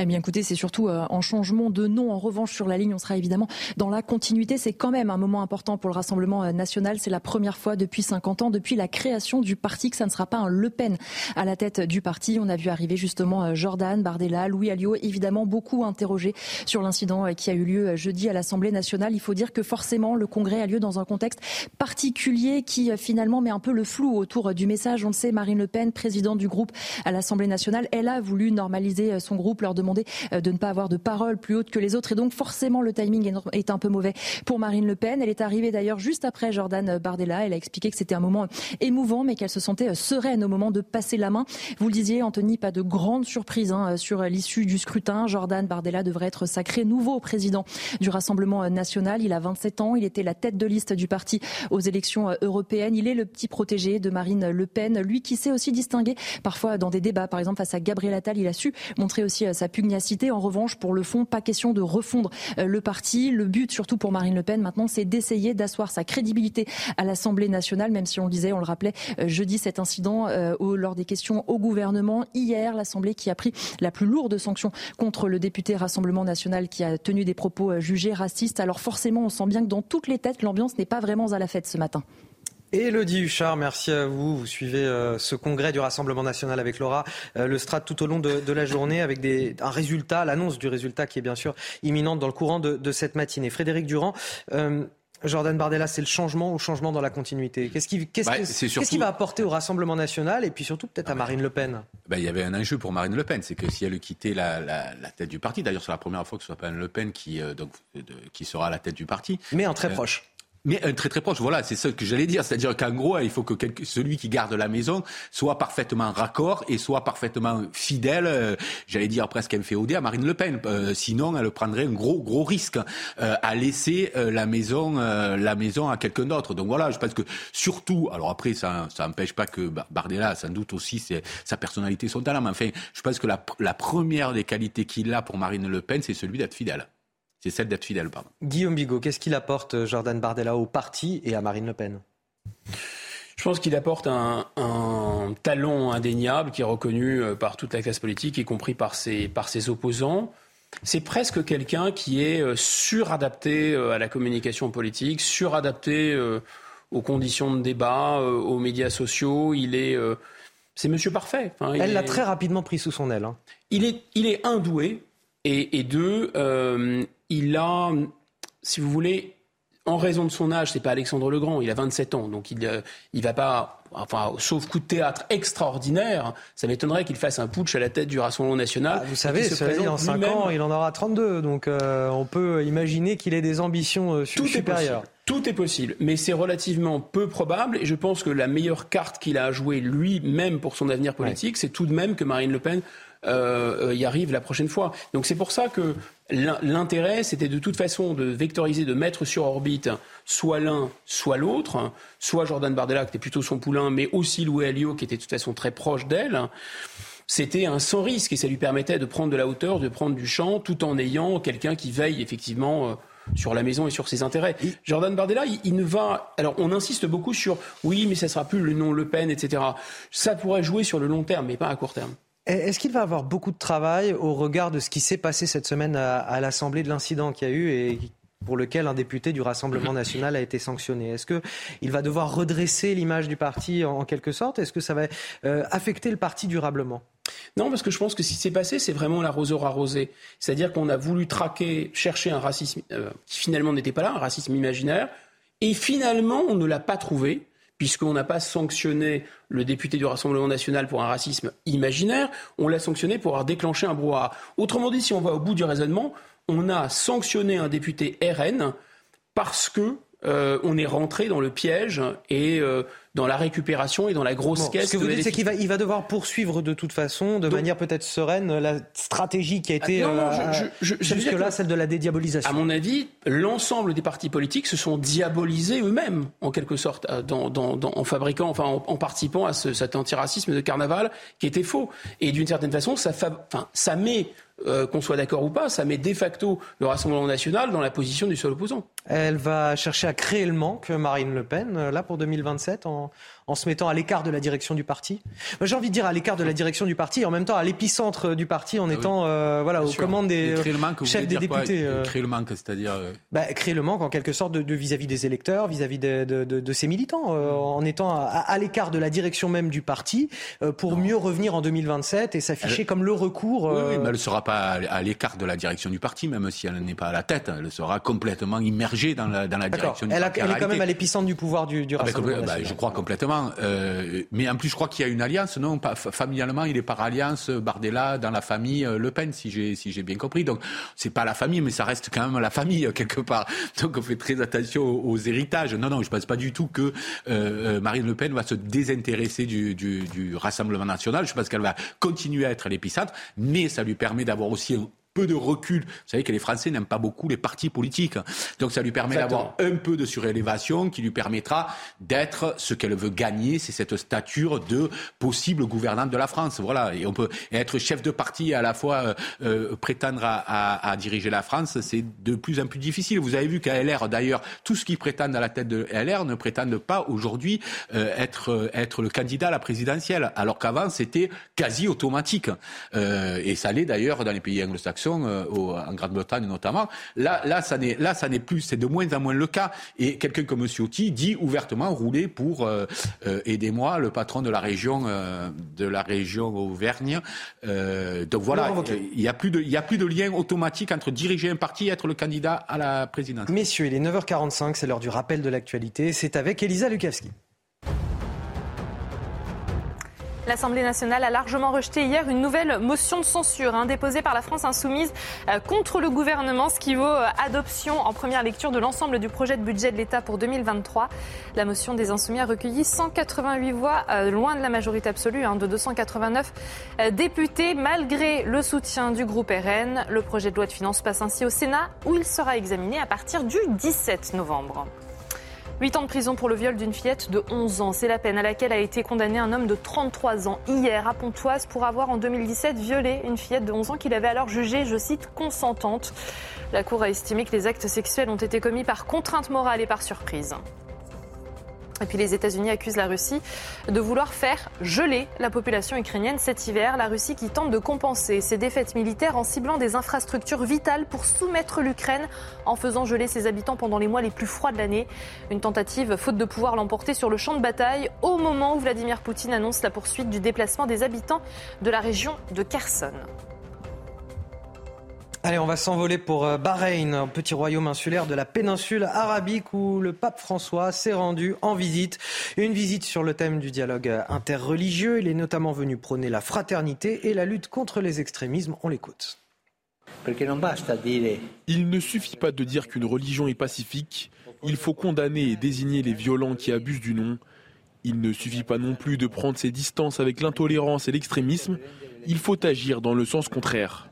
Eh bien, écoutez, c'est surtout euh, en changement de nom. En revanche, sur la ligne, on sera évidemment dans la continuité. C'est quand même un moment important pour le Rassemblement euh, national. C'est la première fois depuis 50 ans, depuis la création du parti, que ça ne sera pas un Le Pen à la tête du parti. On a vu arriver justement euh, Jordan Bardella, Louis Alliot, évidemment beaucoup interrogés sur l'incident qui a eu lieu jeudi à l'Assemblée nationale. Il faut dire que forcément, le Congrès a lieu dans un contexte particulier qui finalement met un peu le flou autour du message. On le sait, Marine Le Pen, présidente du groupe à l'Assemblée nationale, elle a voulu normaliser son groupe, leur demander euh, de ne pas avoir de parole plus haute que les autres. Et donc forcément, le timing est un peu mauvais pour Marine Le Pen. Elle est arrivée d'ailleurs juste après Jordan Bardella. Elle a expliqué que c'était un moment émouvant, mais qu'elle se sentait sereine au moment de passer la main. Vous le disiez, Anthony, pas de grande surprise hein, sur l'issue du scrutin. Jordan Bardella devrait être sacré nouveau président du Rassemblement national. Il a 27 ans. Il était la tête de liste du parti aux élections européennes. Il est le petit protégé de Marine Le Pen. Lui qui s'est aussi distingué parfois dans des débats, par exemple face à Gabriel Attal. Il a su montrer aussi sa En revanche, pour le fond, pas question de refondre euh, le parti. Le but, surtout pour Marine Le Pen, maintenant, c'est d'essayer d'asseoir sa crédibilité à l'Assemblée nationale, même si on le disait, on le rappelait euh, jeudi, cet incident euh, lors des questions au gouvernement. Hier, l'Assemblée qui a pris la plus lourde sanction contre le député Rassemblement national qui a tenu des propos jugés racistes. Alors forcément, on sent bien que dans toutes les têtes, l'ambiance n'est pas vraiment à la fête ce matin. Elodie Huchard, merci à vous. Vous suivez euh, ce congrès du Rassemblement national avec Laura euh, Le Strat tout au long de, la journée avec des, un résultat, l'annonce du résultat qui est bien sûr imminente dans le courant de, cette matinée. Frédéric Durand, euh, Jordan Bardella, c'est le changement ou changement dans la continuité? Qu'est-ce qui, bah, va apporter au Rassemblement national et puis surtout peut-être à Marine Le Pen? bah, Il y avait un enjeu pour Marine Le Pen, c'est que si elle quittait la, la, tête du parti, d'ailleurs c'est la première fois que ce soit pas Marine Le Pen qui, donc, qui sera à la tête du parti. Mais en très proche. Mais un très très proche, voilà, c'est ce que j'allais dire. C'est-à-dire qu'en gros, il faut que celui qui garde la maison soit parfaitement raccord et soit parfaitement fidèle, euh, j'allais dire presque inféodé à Marine Le Pen. Euh, sinon, elle prendrait un gros gros risque euh, à laisser la maison la maison à quelqu'un d'autre. Donc voilà, je pense que surtout, alors après, ça ça n'empêche pas que Bardella, sans doute aussi, sa personnalité, son talent. Mais enfin, je pense que la première des qualités qu'il a pour Marine Le Pen, c'est celui d'être fidèle. C'est celle d'être fidèle, pardon. Guillaume Bigot, qu'est-ce qu'il apporte euh, Jordan Bardella au parti et à Marine Le Pen? Je pense qu'il apporte un, talon indéniable qui est reconnu euh, par toute la classe politique, y compris par ses, par ses opposants. C'est presque quelqu'un qui est euh, suradapté à la communication politique, suradapté aux conditions de débat, aux médias sociaux. Il est, c'est Monsieur Parfait. Elle l'a très rapidement pris sous son aile. Hein. Il est, il est indoué et, et deux, il a, si vous voulez, en raison de son âge, c'est pas Alexandre le Grand, il a 27 ans, donc il, euh, il va pas, enfin, sauf coup de théâtre extraordinaire, ça m'étonnerait qu'il fasse un putsch à la tête du Rassemblement national. Ah, vous savez, cela en 5 ans, il en aura 32, donc euh, on peut imaginer qu'il ait des ambitions euh, Tout supérieures. Tout est possible, mais c'est relativement peu probable. Et je pense que la meilleure carte qu'il a à jouer lui-même pour son avenir politique, c'est tout de même que Marine Le Pen euh, y arrive la prochaine fois. Donc c'est pour ça que l'intérêt, c'était de toute façon de vectoriser, de mettre sur orbite soit l'un, soit l'autre, soit Jordan Bardella, qui était plutôt son poulain, mais aussi Louis Alliot, qui était de toute façon très proche d'elle. C'était un sans risque et ça lui permettait de prendre de la hauteur, de prendre du champ, tout en ayant quelqu'un qui veille effectivement euh, sur la maison et sur ses intérêts. Jordan Bardella, il, ne va. Alors, on insiste beaucoup sur oui, mais ça sera plus le nom Le Pen, etc. Ça pourrait jouer sur le long terme, mais pas à court terme. Est-ce qu'il va avoir beaucoup de travail au regard de ce qui s'est passé cette semaine à, l'Assemblée, de l'incident qu'il y a eu et pour lequel un député du Rassemblement national a été sanctionné? Est-ce qu'il va devoir redresser l'image du parti en, quelque sorte? Est-ce que ça va euh, affecter le parti durablement? Non, parce que je pense que ce qui s'est passé, c'est vraiment l'arroseur arrosé. C'est-à-dire qu'on a voulu traquer, chercher un racisme euh, qui finalement n'était pas là, un racisme imaginaire, et finalement, on ne l'a pas trouvé puisqu'on n'a pas sanctionné le député du Rassemblement national pour un racisme imaginaire, on l'a sanctionné pour avoir déclenché un brouhaha. Autrement dit, si on va au bout du raisonnement, on a sanctionné un député RN parce que euh, on est rentré dans le piège et euh, dans la récupération et dans la grosse caisse. Ce que vous dites, c'est qu'il va, il va devoir poursuivre de toute façon, de manière peut-être sereine, la stratégie qui a été ah, jusque-là, celle de la dédiabolisation. À mon avis, l'ensemble des partis politiques se sont diabolisés eux-mêmes, en quelque sorte, dans, dans, dans, en fabriquant, enfin, en, participant à ce, cet antiracisme de carnaval qui était faux. Et d'une certaine façon, ça, enfin, ça met euh, qu'on soit d'accord ou pas, ça met de facto le Rassemblement national dans la position du seul opposant. Elle va chercher à créer le manque, Marine Le Pen, euh, là pour 2027, en, en se mettant à l'écart de la direction du parti. J'ai envie de dire à l'écart de la direction du parti et en même temps à l'épicentre du parti en ah étant euh, voilà aux commandes des chefs des députés. Euh. Créer le manque, c'est-à-dire euh, bah, créer le manque en quelque sorte de vis-à-vis des électeurs, vis-à-vis de, de, de, de, ses militants, en étant à, à l'écart de la direction même du parti pour mieux revenir en 2027 et s'afficher comme le recours. Oui, oui, mais elle ne sera pas à l'écart de la direction du parti, même si elle n'est pas à la tête. Elle sera complètement immergée dans la, dans la direction du elle parti. Elle est quand même à l'épicentre du pouvoir du, du ah, Rassemblement bah, Je crois complètement. Euh, mais en plus, je crois qu'il y a une alliance. Non, familialement, il est par alliance Bardella dans la famille euh, Le Pen, si j'ai bien compris. Donc, c'est pas la famille, mais ça reste quand même la famille euh, quelque part. Donc, on fait très attention aux, héritages. Non, non, je pense pas du tout que Marine Le Pen va se désintéresser du, du, Rassemblement national. Je pense qu'elle va continuer à être l'épicentre, mais ça lui permet d'avoir aussi peu de recul. Vous savez que les Français n'aiment pas beaucoup les partis politiques. Donc ça lui permet d'avoir un peu de surélévation qui lui permettra d'être ce qu'elle veut gagner, c'est cette stature de possible gouvernante de la France. Voilà. Et on peut être chef de parti et à la fois euh, euh, prétendre à, diriger la France, c'est de plus en plus difficile. Vous avez vu qu'à LR, d'ailleurs, tout ce qui prétendent à la tête de LR ne prétendent pas aujourd'hui euh, être, être le candidat à la présidentielle, alors qu'avant c'était quasi automatique. et ça l'est d'ailleurs dans les pays anglo-saxons euh, en Grande-Bretagne notamment. Là, là, ça n'est, là, ça n'est plus, c'est de moins en moins le cas. Et quelqu'un comme Ciotti dit ouvertement rouler pour euh, euh, aidez-moi, le patron de la région, de la région Auvergne. donc voilà, il n'y a plus de, il y a plus de lien automatique entre diriger un parti et être le candidat à la présidence. Messieurs, il est 9h45, c'est l'heure du rappel de l'actualité. C'est avec Elisa Lukavski. L'Assemblée nationale a largement rejeté hier une nouvelle motion de censure hein, déposée par la France insoumise euh, contre le gouvernement, ce qui vaut euh, adoption en première lecture de l'ensemble du projet de budget de l'État pour 2023. La motion des insoumis a recueilli 188 voix, euh, loin de la majorité absolue hein, de 289 députés, malgré le soutien du groupe RN. Le projet de loi de finances passe ainsi au Sénat, où il sera examiné à partir du 17 novembre. 8 ans de prison pour le viol d'une fillette de 11 ans. C'est la peine à laquelle a été condamné un homme de 33 ans hier à Pontoise pour avoir en 2017 violé une fillette de 11 ans qu'il avait alors jugée, je cite, consentante. La Cour a estimé que les actes sexuels ont été commis par contrainte morale et par surprise. Et puis les États-Unis accusent la Russie de vouloir faire geler la population ukrainienne cet hiver. La Russie qui tente de compenser ses défaites militaires en ciblant des infrastructures vitales pour soumettre l'Ukraine en faisant geler ses habitants pendant les mois les plus froids de l'année. Une tentative faute de pouvoir l'emporter sur le champ de bataille au moment où Vladimir Poutine annonce la poursuite du déplacement des habitants de la région de Kherson. Allez, on va s'envoler pour euh, Bahreïn, un petit royaume insulaire de la péninsule arabique où le pape François s'est rendu en visite. Une visite sur le thème du dialogue interreligieux. Il est notamment venu prôner la fraternité et la lutte contre les extrémismes. On l'écoute. Il ne suffit pas de dire qu'une religion est pacifique. Il faut condamner et désigner les violents qui abusent du nom. Il ne suffit pas non plus de prendre ses distances avec l'intolérance et l'extrémisme. Il faut agir dans le sens contraire.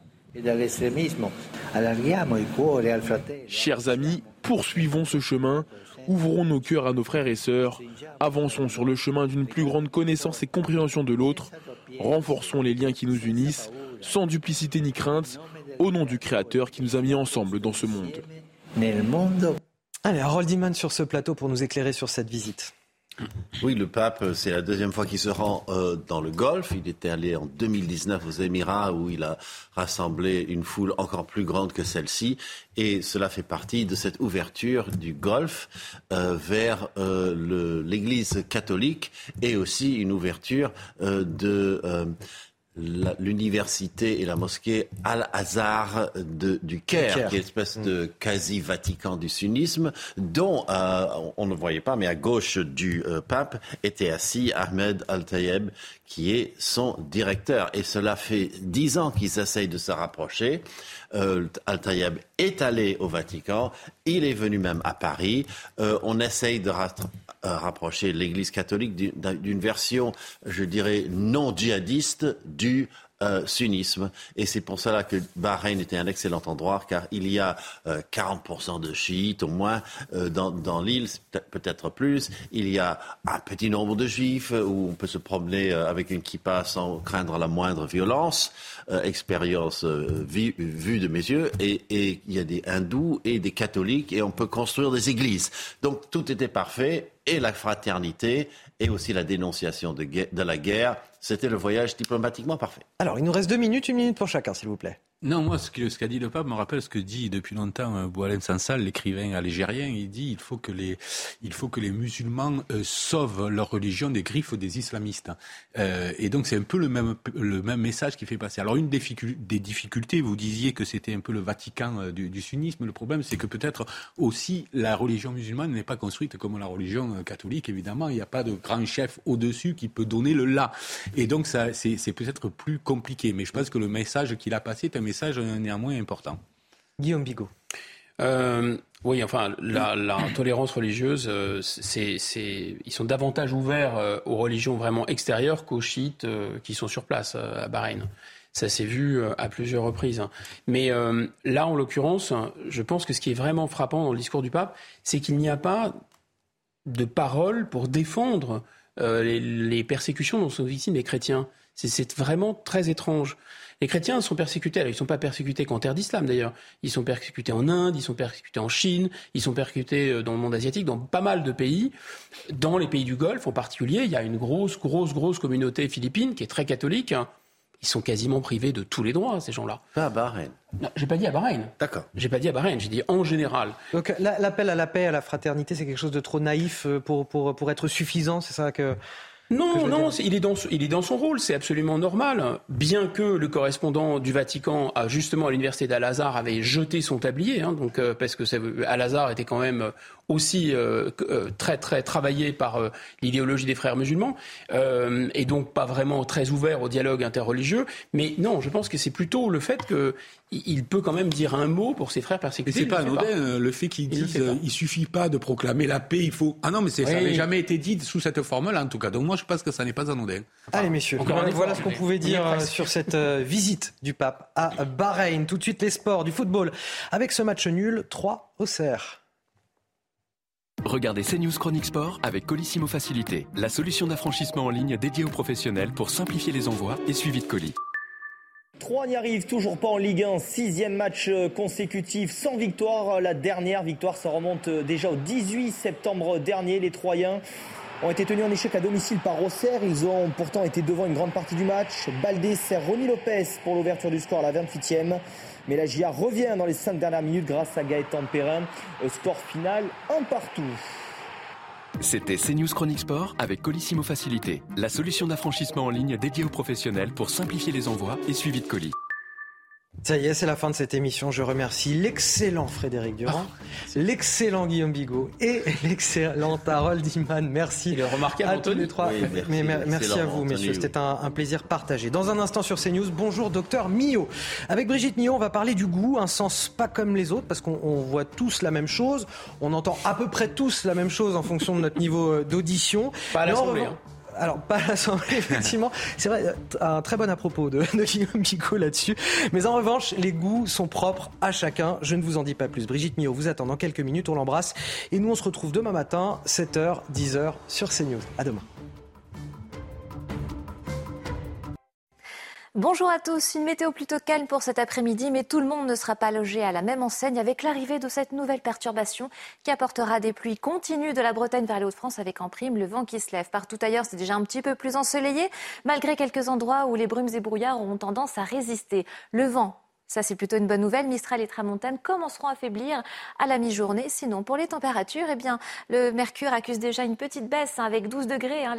Chers amis, poursuivons ce chemin, ouvrons nos cœurs à nos frères et sœurs, avançons sur le chemin d'une plus grande connaissance et compréhension de l'autre, renforçons les liens qui nous unissent, sans duplicité ni crainte, au nom du Créateur qui nous a mis ensemble dans ce monde. Allez, Harold Iman sur ce plateau pour nous éclairer sur cette visite. Oui, le pape, c'est la deuxième fois qu'il se rend euh, dans le Golfe. Il était allé en 2019 aux Émirats où il a rassemblé une foule encore plus grande que celle-ci. Et cela fait partie de cette ouverture du Golfe euh, vers euh, l'Église catholique et aussi une ouverture de l'université et la mosquée Al-Azhar du Caire, Caire. qui est une espèce de quasi-Vatican du sunnisme, dont euh, on ne voyait pas, mais à gauche du euh, pape était assis Ahmed Al-Tayeb, qui est son directeur. Et cela fait dix ans qu'ils essayent de se rapprocher. Euh, Al-Tayeb est allé au Vatican, il est venu même à Paris. Euh, on essaye de euh, rapprocher l'Église catholique d'une version, je dirais, non djihadiste du euh, sunnisme. Et c'est pour cela que Bahreïn était un excellent endroit, car il y a euh, 40% de chiites au moins euh, dans, dans l'île, peut-être- plus. Il y a un petit nombre de juifs euh, où on peut se promener euh, avec une kippa sans craindre la moindre violence. Euh, expérience euh, vi- vue de mes yeux. Et, et il y a des hindous et des catholiques et on peut construire des églises. Donc tout était parfait et la fraternité et aussi la dénonciation de, la guerre. C'était le voyage diplomatiquement parfait. Alors, il nous reste deux minutes, une minute pour chacun, s'il vous plaît. Non, moi, ce qu'a dit le pape me rappelle ce que dit depuis longtemps euh, Boualem Sansal, l'écrivain algérien. Il dit il faut que les, il faut que les musulmans euh, sauvent leur religion des griffes des islamistes. Euh, et donc, c'est un peu le même, le même message qui fait passer. Alors, une des, difficul- des difficultés, vous disiez que c'était un peu le Vatican du, du sunnisme. Le problème, c'est que peut-être aussi la religion musulmane n'est pas construite comme la religion catholique. Évidemment, il n'y a pas de grand chef au-dessus qui peut donner le là. Et donc, c'est peut-être plus compliqué. Mais je pense que le message qu'il a passé est un message euh, néanmoins important. Guillaume Bigot. Euh, oui, enfin, la, la tolérance religieuse, euh, c'est, c'est, ils sont davantage ouverts euh, aux religions vraiment extérieures qu'aux chiites euh, qui sont sur place à Bahreïn. Ça s'est vu à plusieurs reprises. hein. Mais euh, là, en l'occurrence, je pense que ce qui est vraiment frappant dans le discours du pape, c'est qu'il n'y a pas de parole pour défendre euh, les, les persécutions dont sont victimes les chrétiens. C'est, c'est vraiment très étrange. Les chrétiens sont persécutés. Alors, ils ne sont pas persécutés qu'en terre d'islam d'ailleurs. Ils sont persécutés en Inde, ils sont persécutés en Chine, ils sont persécutés euh, dans le monde asiatique, dans pas mal de pays. Dans les pays du Golfe en particulier, il y a une grosse, grosse, grosse communauté philippine qui est très catholique. Ils sont quasiment privés de tous les droits, ces gens-là. Pas à Bahreïn. Non, j'ai pas dit à Bahreïn. D'accord. J'ai pas dit à Bahreïn, j'ai dit en général. Donc, la- l'appel à la paix, à la fraternité, c'est quelque chose de trop naïf euh, pour, pour, pour être suffisant, c'est ça que. Non, non, il est, dans, il est dans son rôle, c'est absolument normal. Bien que le correspondant du Vatican, justement à l'université d'Al-Azhar, avait jeté son tablier, hein, donc, euh, parce que ça Al-Azhar était quand même aussi euh, euh, très très travaillé par euh, l'idéologie des frères musulmans, euh, et donc pas vraiment très ouvert au dialogue interreligieux. Mais non, je pense que c'est plutôt le fait qu'il il peut quand même dire un mot pour ses frères Mais persécutés. c'est il pas anodin euh, le fait qu'ils Il le disent fait pas. euh, il suffit pas de proclamer la paix, il faut. Ah non, mais c'est ça n'avait jamais été dit sous cette forme-là en tout cas. Donc moi je pense que ça n'est pas anodin. Allez messieurs, Encore voilà, voilà ce qu'on mais pouvait dire sur cette euh, visite du pape à Bahreïn. Tout de suite les sports, du football, avec ce match nul 3 au cerf. Regardez CNews Chronique Sport avec Colissimo Facilité, la solution d'affranchissement en ligne dédiée aux professionnels pour simplifier les envois et suivi de colis. Troyes n'y arrive toujours pas en Ligue 1. Sixième match euh, consécutif sans victoire. La dernière victoire, ça remonte euh, déjà au 18 septembre dernier. Les Troyens ont été tenus en échec à domicile par Auxerre. Ils ont pourtant été devant une grande partie du match. Baldé sert Ronny Lopez pour l'ouverture du score à la 28e. Mais la GIA revient dans les cinq dernières minutes grâce à Gaëtan Perrin. Au score final, un partout. C'était CNews Chronique Sport avec Colissimo Facilité, la solution d'affranchissement en ligne dédiée aux professionnels pour simplifier les envois et suivi de colis. Ça y est, c'est la fin de cette émission. Je remercie l'excellent Frédéric Durand, l'excellent Guillaume Bigot et l'excellent Harold Iman. Merci Il est remarquable, à tous les trois. Oui, merci. Mais à vous, Anthony, messieurs. oui. C'était un, un plaisir partagé. Dans un instant sur CNews, bonjour docteur Millot. Avec Brigitte Millot, on va parler du goût, un sens pas comme les autres, parce qu'on on voit tous la même chose. On entend à peu près tous la même chose en fonction de notre niveau euh, d'audition. Pas à l'Assemblée, hein. Alors, pas à l'Assemblée, effectivement. C'est vrai, un très bon à propos de, de Guillaume Bigot là-dessus. Mais en revanche, les goûts sont propres à chacun. Je ne vous en dis pas plus. Brigitte Millot vous attend dans quelques minutes. On l'embrasse. Et nous, on se retrouve demain matin, 7h, 10h sur CNews. À demain. Bonjour à tous, une météo plutôt calme pour cet après-midi, mais tout le monde ne sera pas logé à la même enseigne avec l'arrivée de cette nouvelle perturbation qui apportera des pluies continues de la Bretagne vers les Hauts-de-France avec en prime le vent qui se lève. Partout ailleurs, c'est déjà un petit peu plus ensoleillé, malgré quelques endroits où les brumes et brouillards auront tendance à résister. Le vent Ça, c'est plutôt une bonne nouvelle. Mistral et Tramontane commenceront à faiblir à la mi-journée. Sinon, pour les températures, eh bien, le mercure accuse déjà une petite baisse hein, avec 12 degrés hein,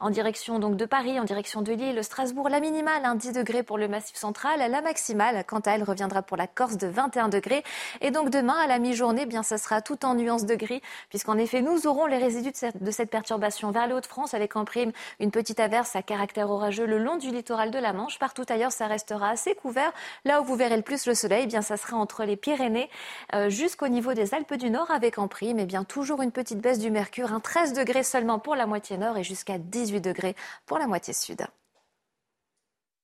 en direction donc de Paris, en direction de Lille, Strasbourg. La minimale, 10 hein, degrés pour le Massif central. La maximale, quant à elle, reviendra pour la Corse de 21 degrés. Et donc demain, à la mi-journée, eh bien, ça sera tout en nuances de gris, puisqu'en effet, nous aurons les résidus de cette, perturbation vers les Hauts-de-France, avec en prime une petite averse à caractère orageux le long du littoral de la Manche. Partout ailleurs, ça restera assez couvert. Là où vous verrez le plus le soleil, eh bien ça sera entre les Pyrénées euh, jusqu'au niveau des Alpes du Nord avec en prime eh bien toujours une petite baisse du mercure, un 13 degrés seulement pour la moitié nord et jusqu'à 18 degrés pour la moitié sud.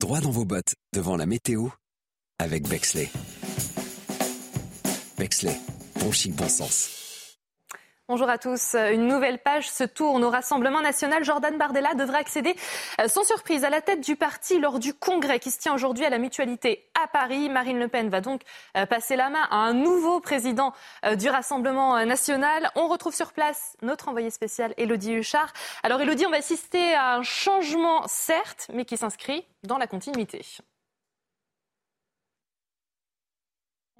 Droit dans vos bottes devant la météo avec Bexley. Bexley, bon chic, bon sens. Bonjour à tous. Une nouvelle page se tourne au Rassemblement national. Jordan Bardella devra accéder euh, sans surprise à la tête du parti lors du congrès qui se tient aujourd'hui à la Mutualité à Paris. Marine Le Pen va donc euh, passer la main à un nouveau président euh, du Rassemblement national. On retrouve sur place notre envoyé spécial Elodie Huchard. Alors Elodie, on va assister à un changement certes, mais qui s'inscrit dans la continuité.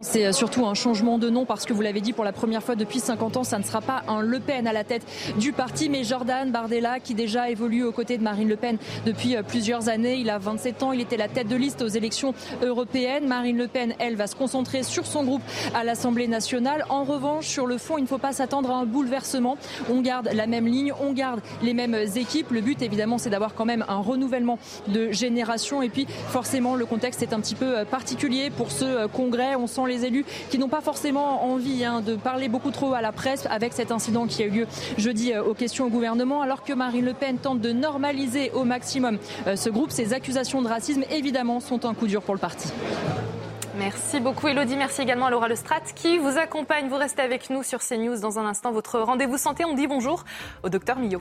C'est euh, surtout un changement de nom parce que vous l'avez dit pour la première fois depuis 50 ans, ça ne sera pas un Le Pen à la tête du parti, mais Jordan Bardella qui déjà évolue aux côtés de Marine Le Pen depuis euh, plusieurs années. Il a 27 ans, il était la tête de liste aux élections européennes. Marine Le Pen, elle, va se concentrer sur son groupe à l'Assemblée nationale. En revanche, sur le fond, il ne faut pas s'attendre à un bouleversement. On garde la même ligne, on garde les mêmes équipes. Le but, évidemment, c'est d'avoir quand même un renouvellement de génération. Et puis, forcément, le contexte est un petit peu euh, particulier pour ce congrès. Les élus qui n'ont pas forcément envie hein, de parler beaucoup trop à la presse avec cet incident qui a eu lieu jeudi euh, aux questions au gouvernement, alors que Marine Le Pen tente de normaliser au maximum euh, ce groupe. Ces accusations de racisme, évidemment, sont un coup dur pour le parti. Merci beaucoup Elodie, merci également à Laura Lestrade qui vous accompagne. Vous restez avec nous sur CNews dans un instant. Votre rendez-vous santé, on dit bonjour au docteur Millot.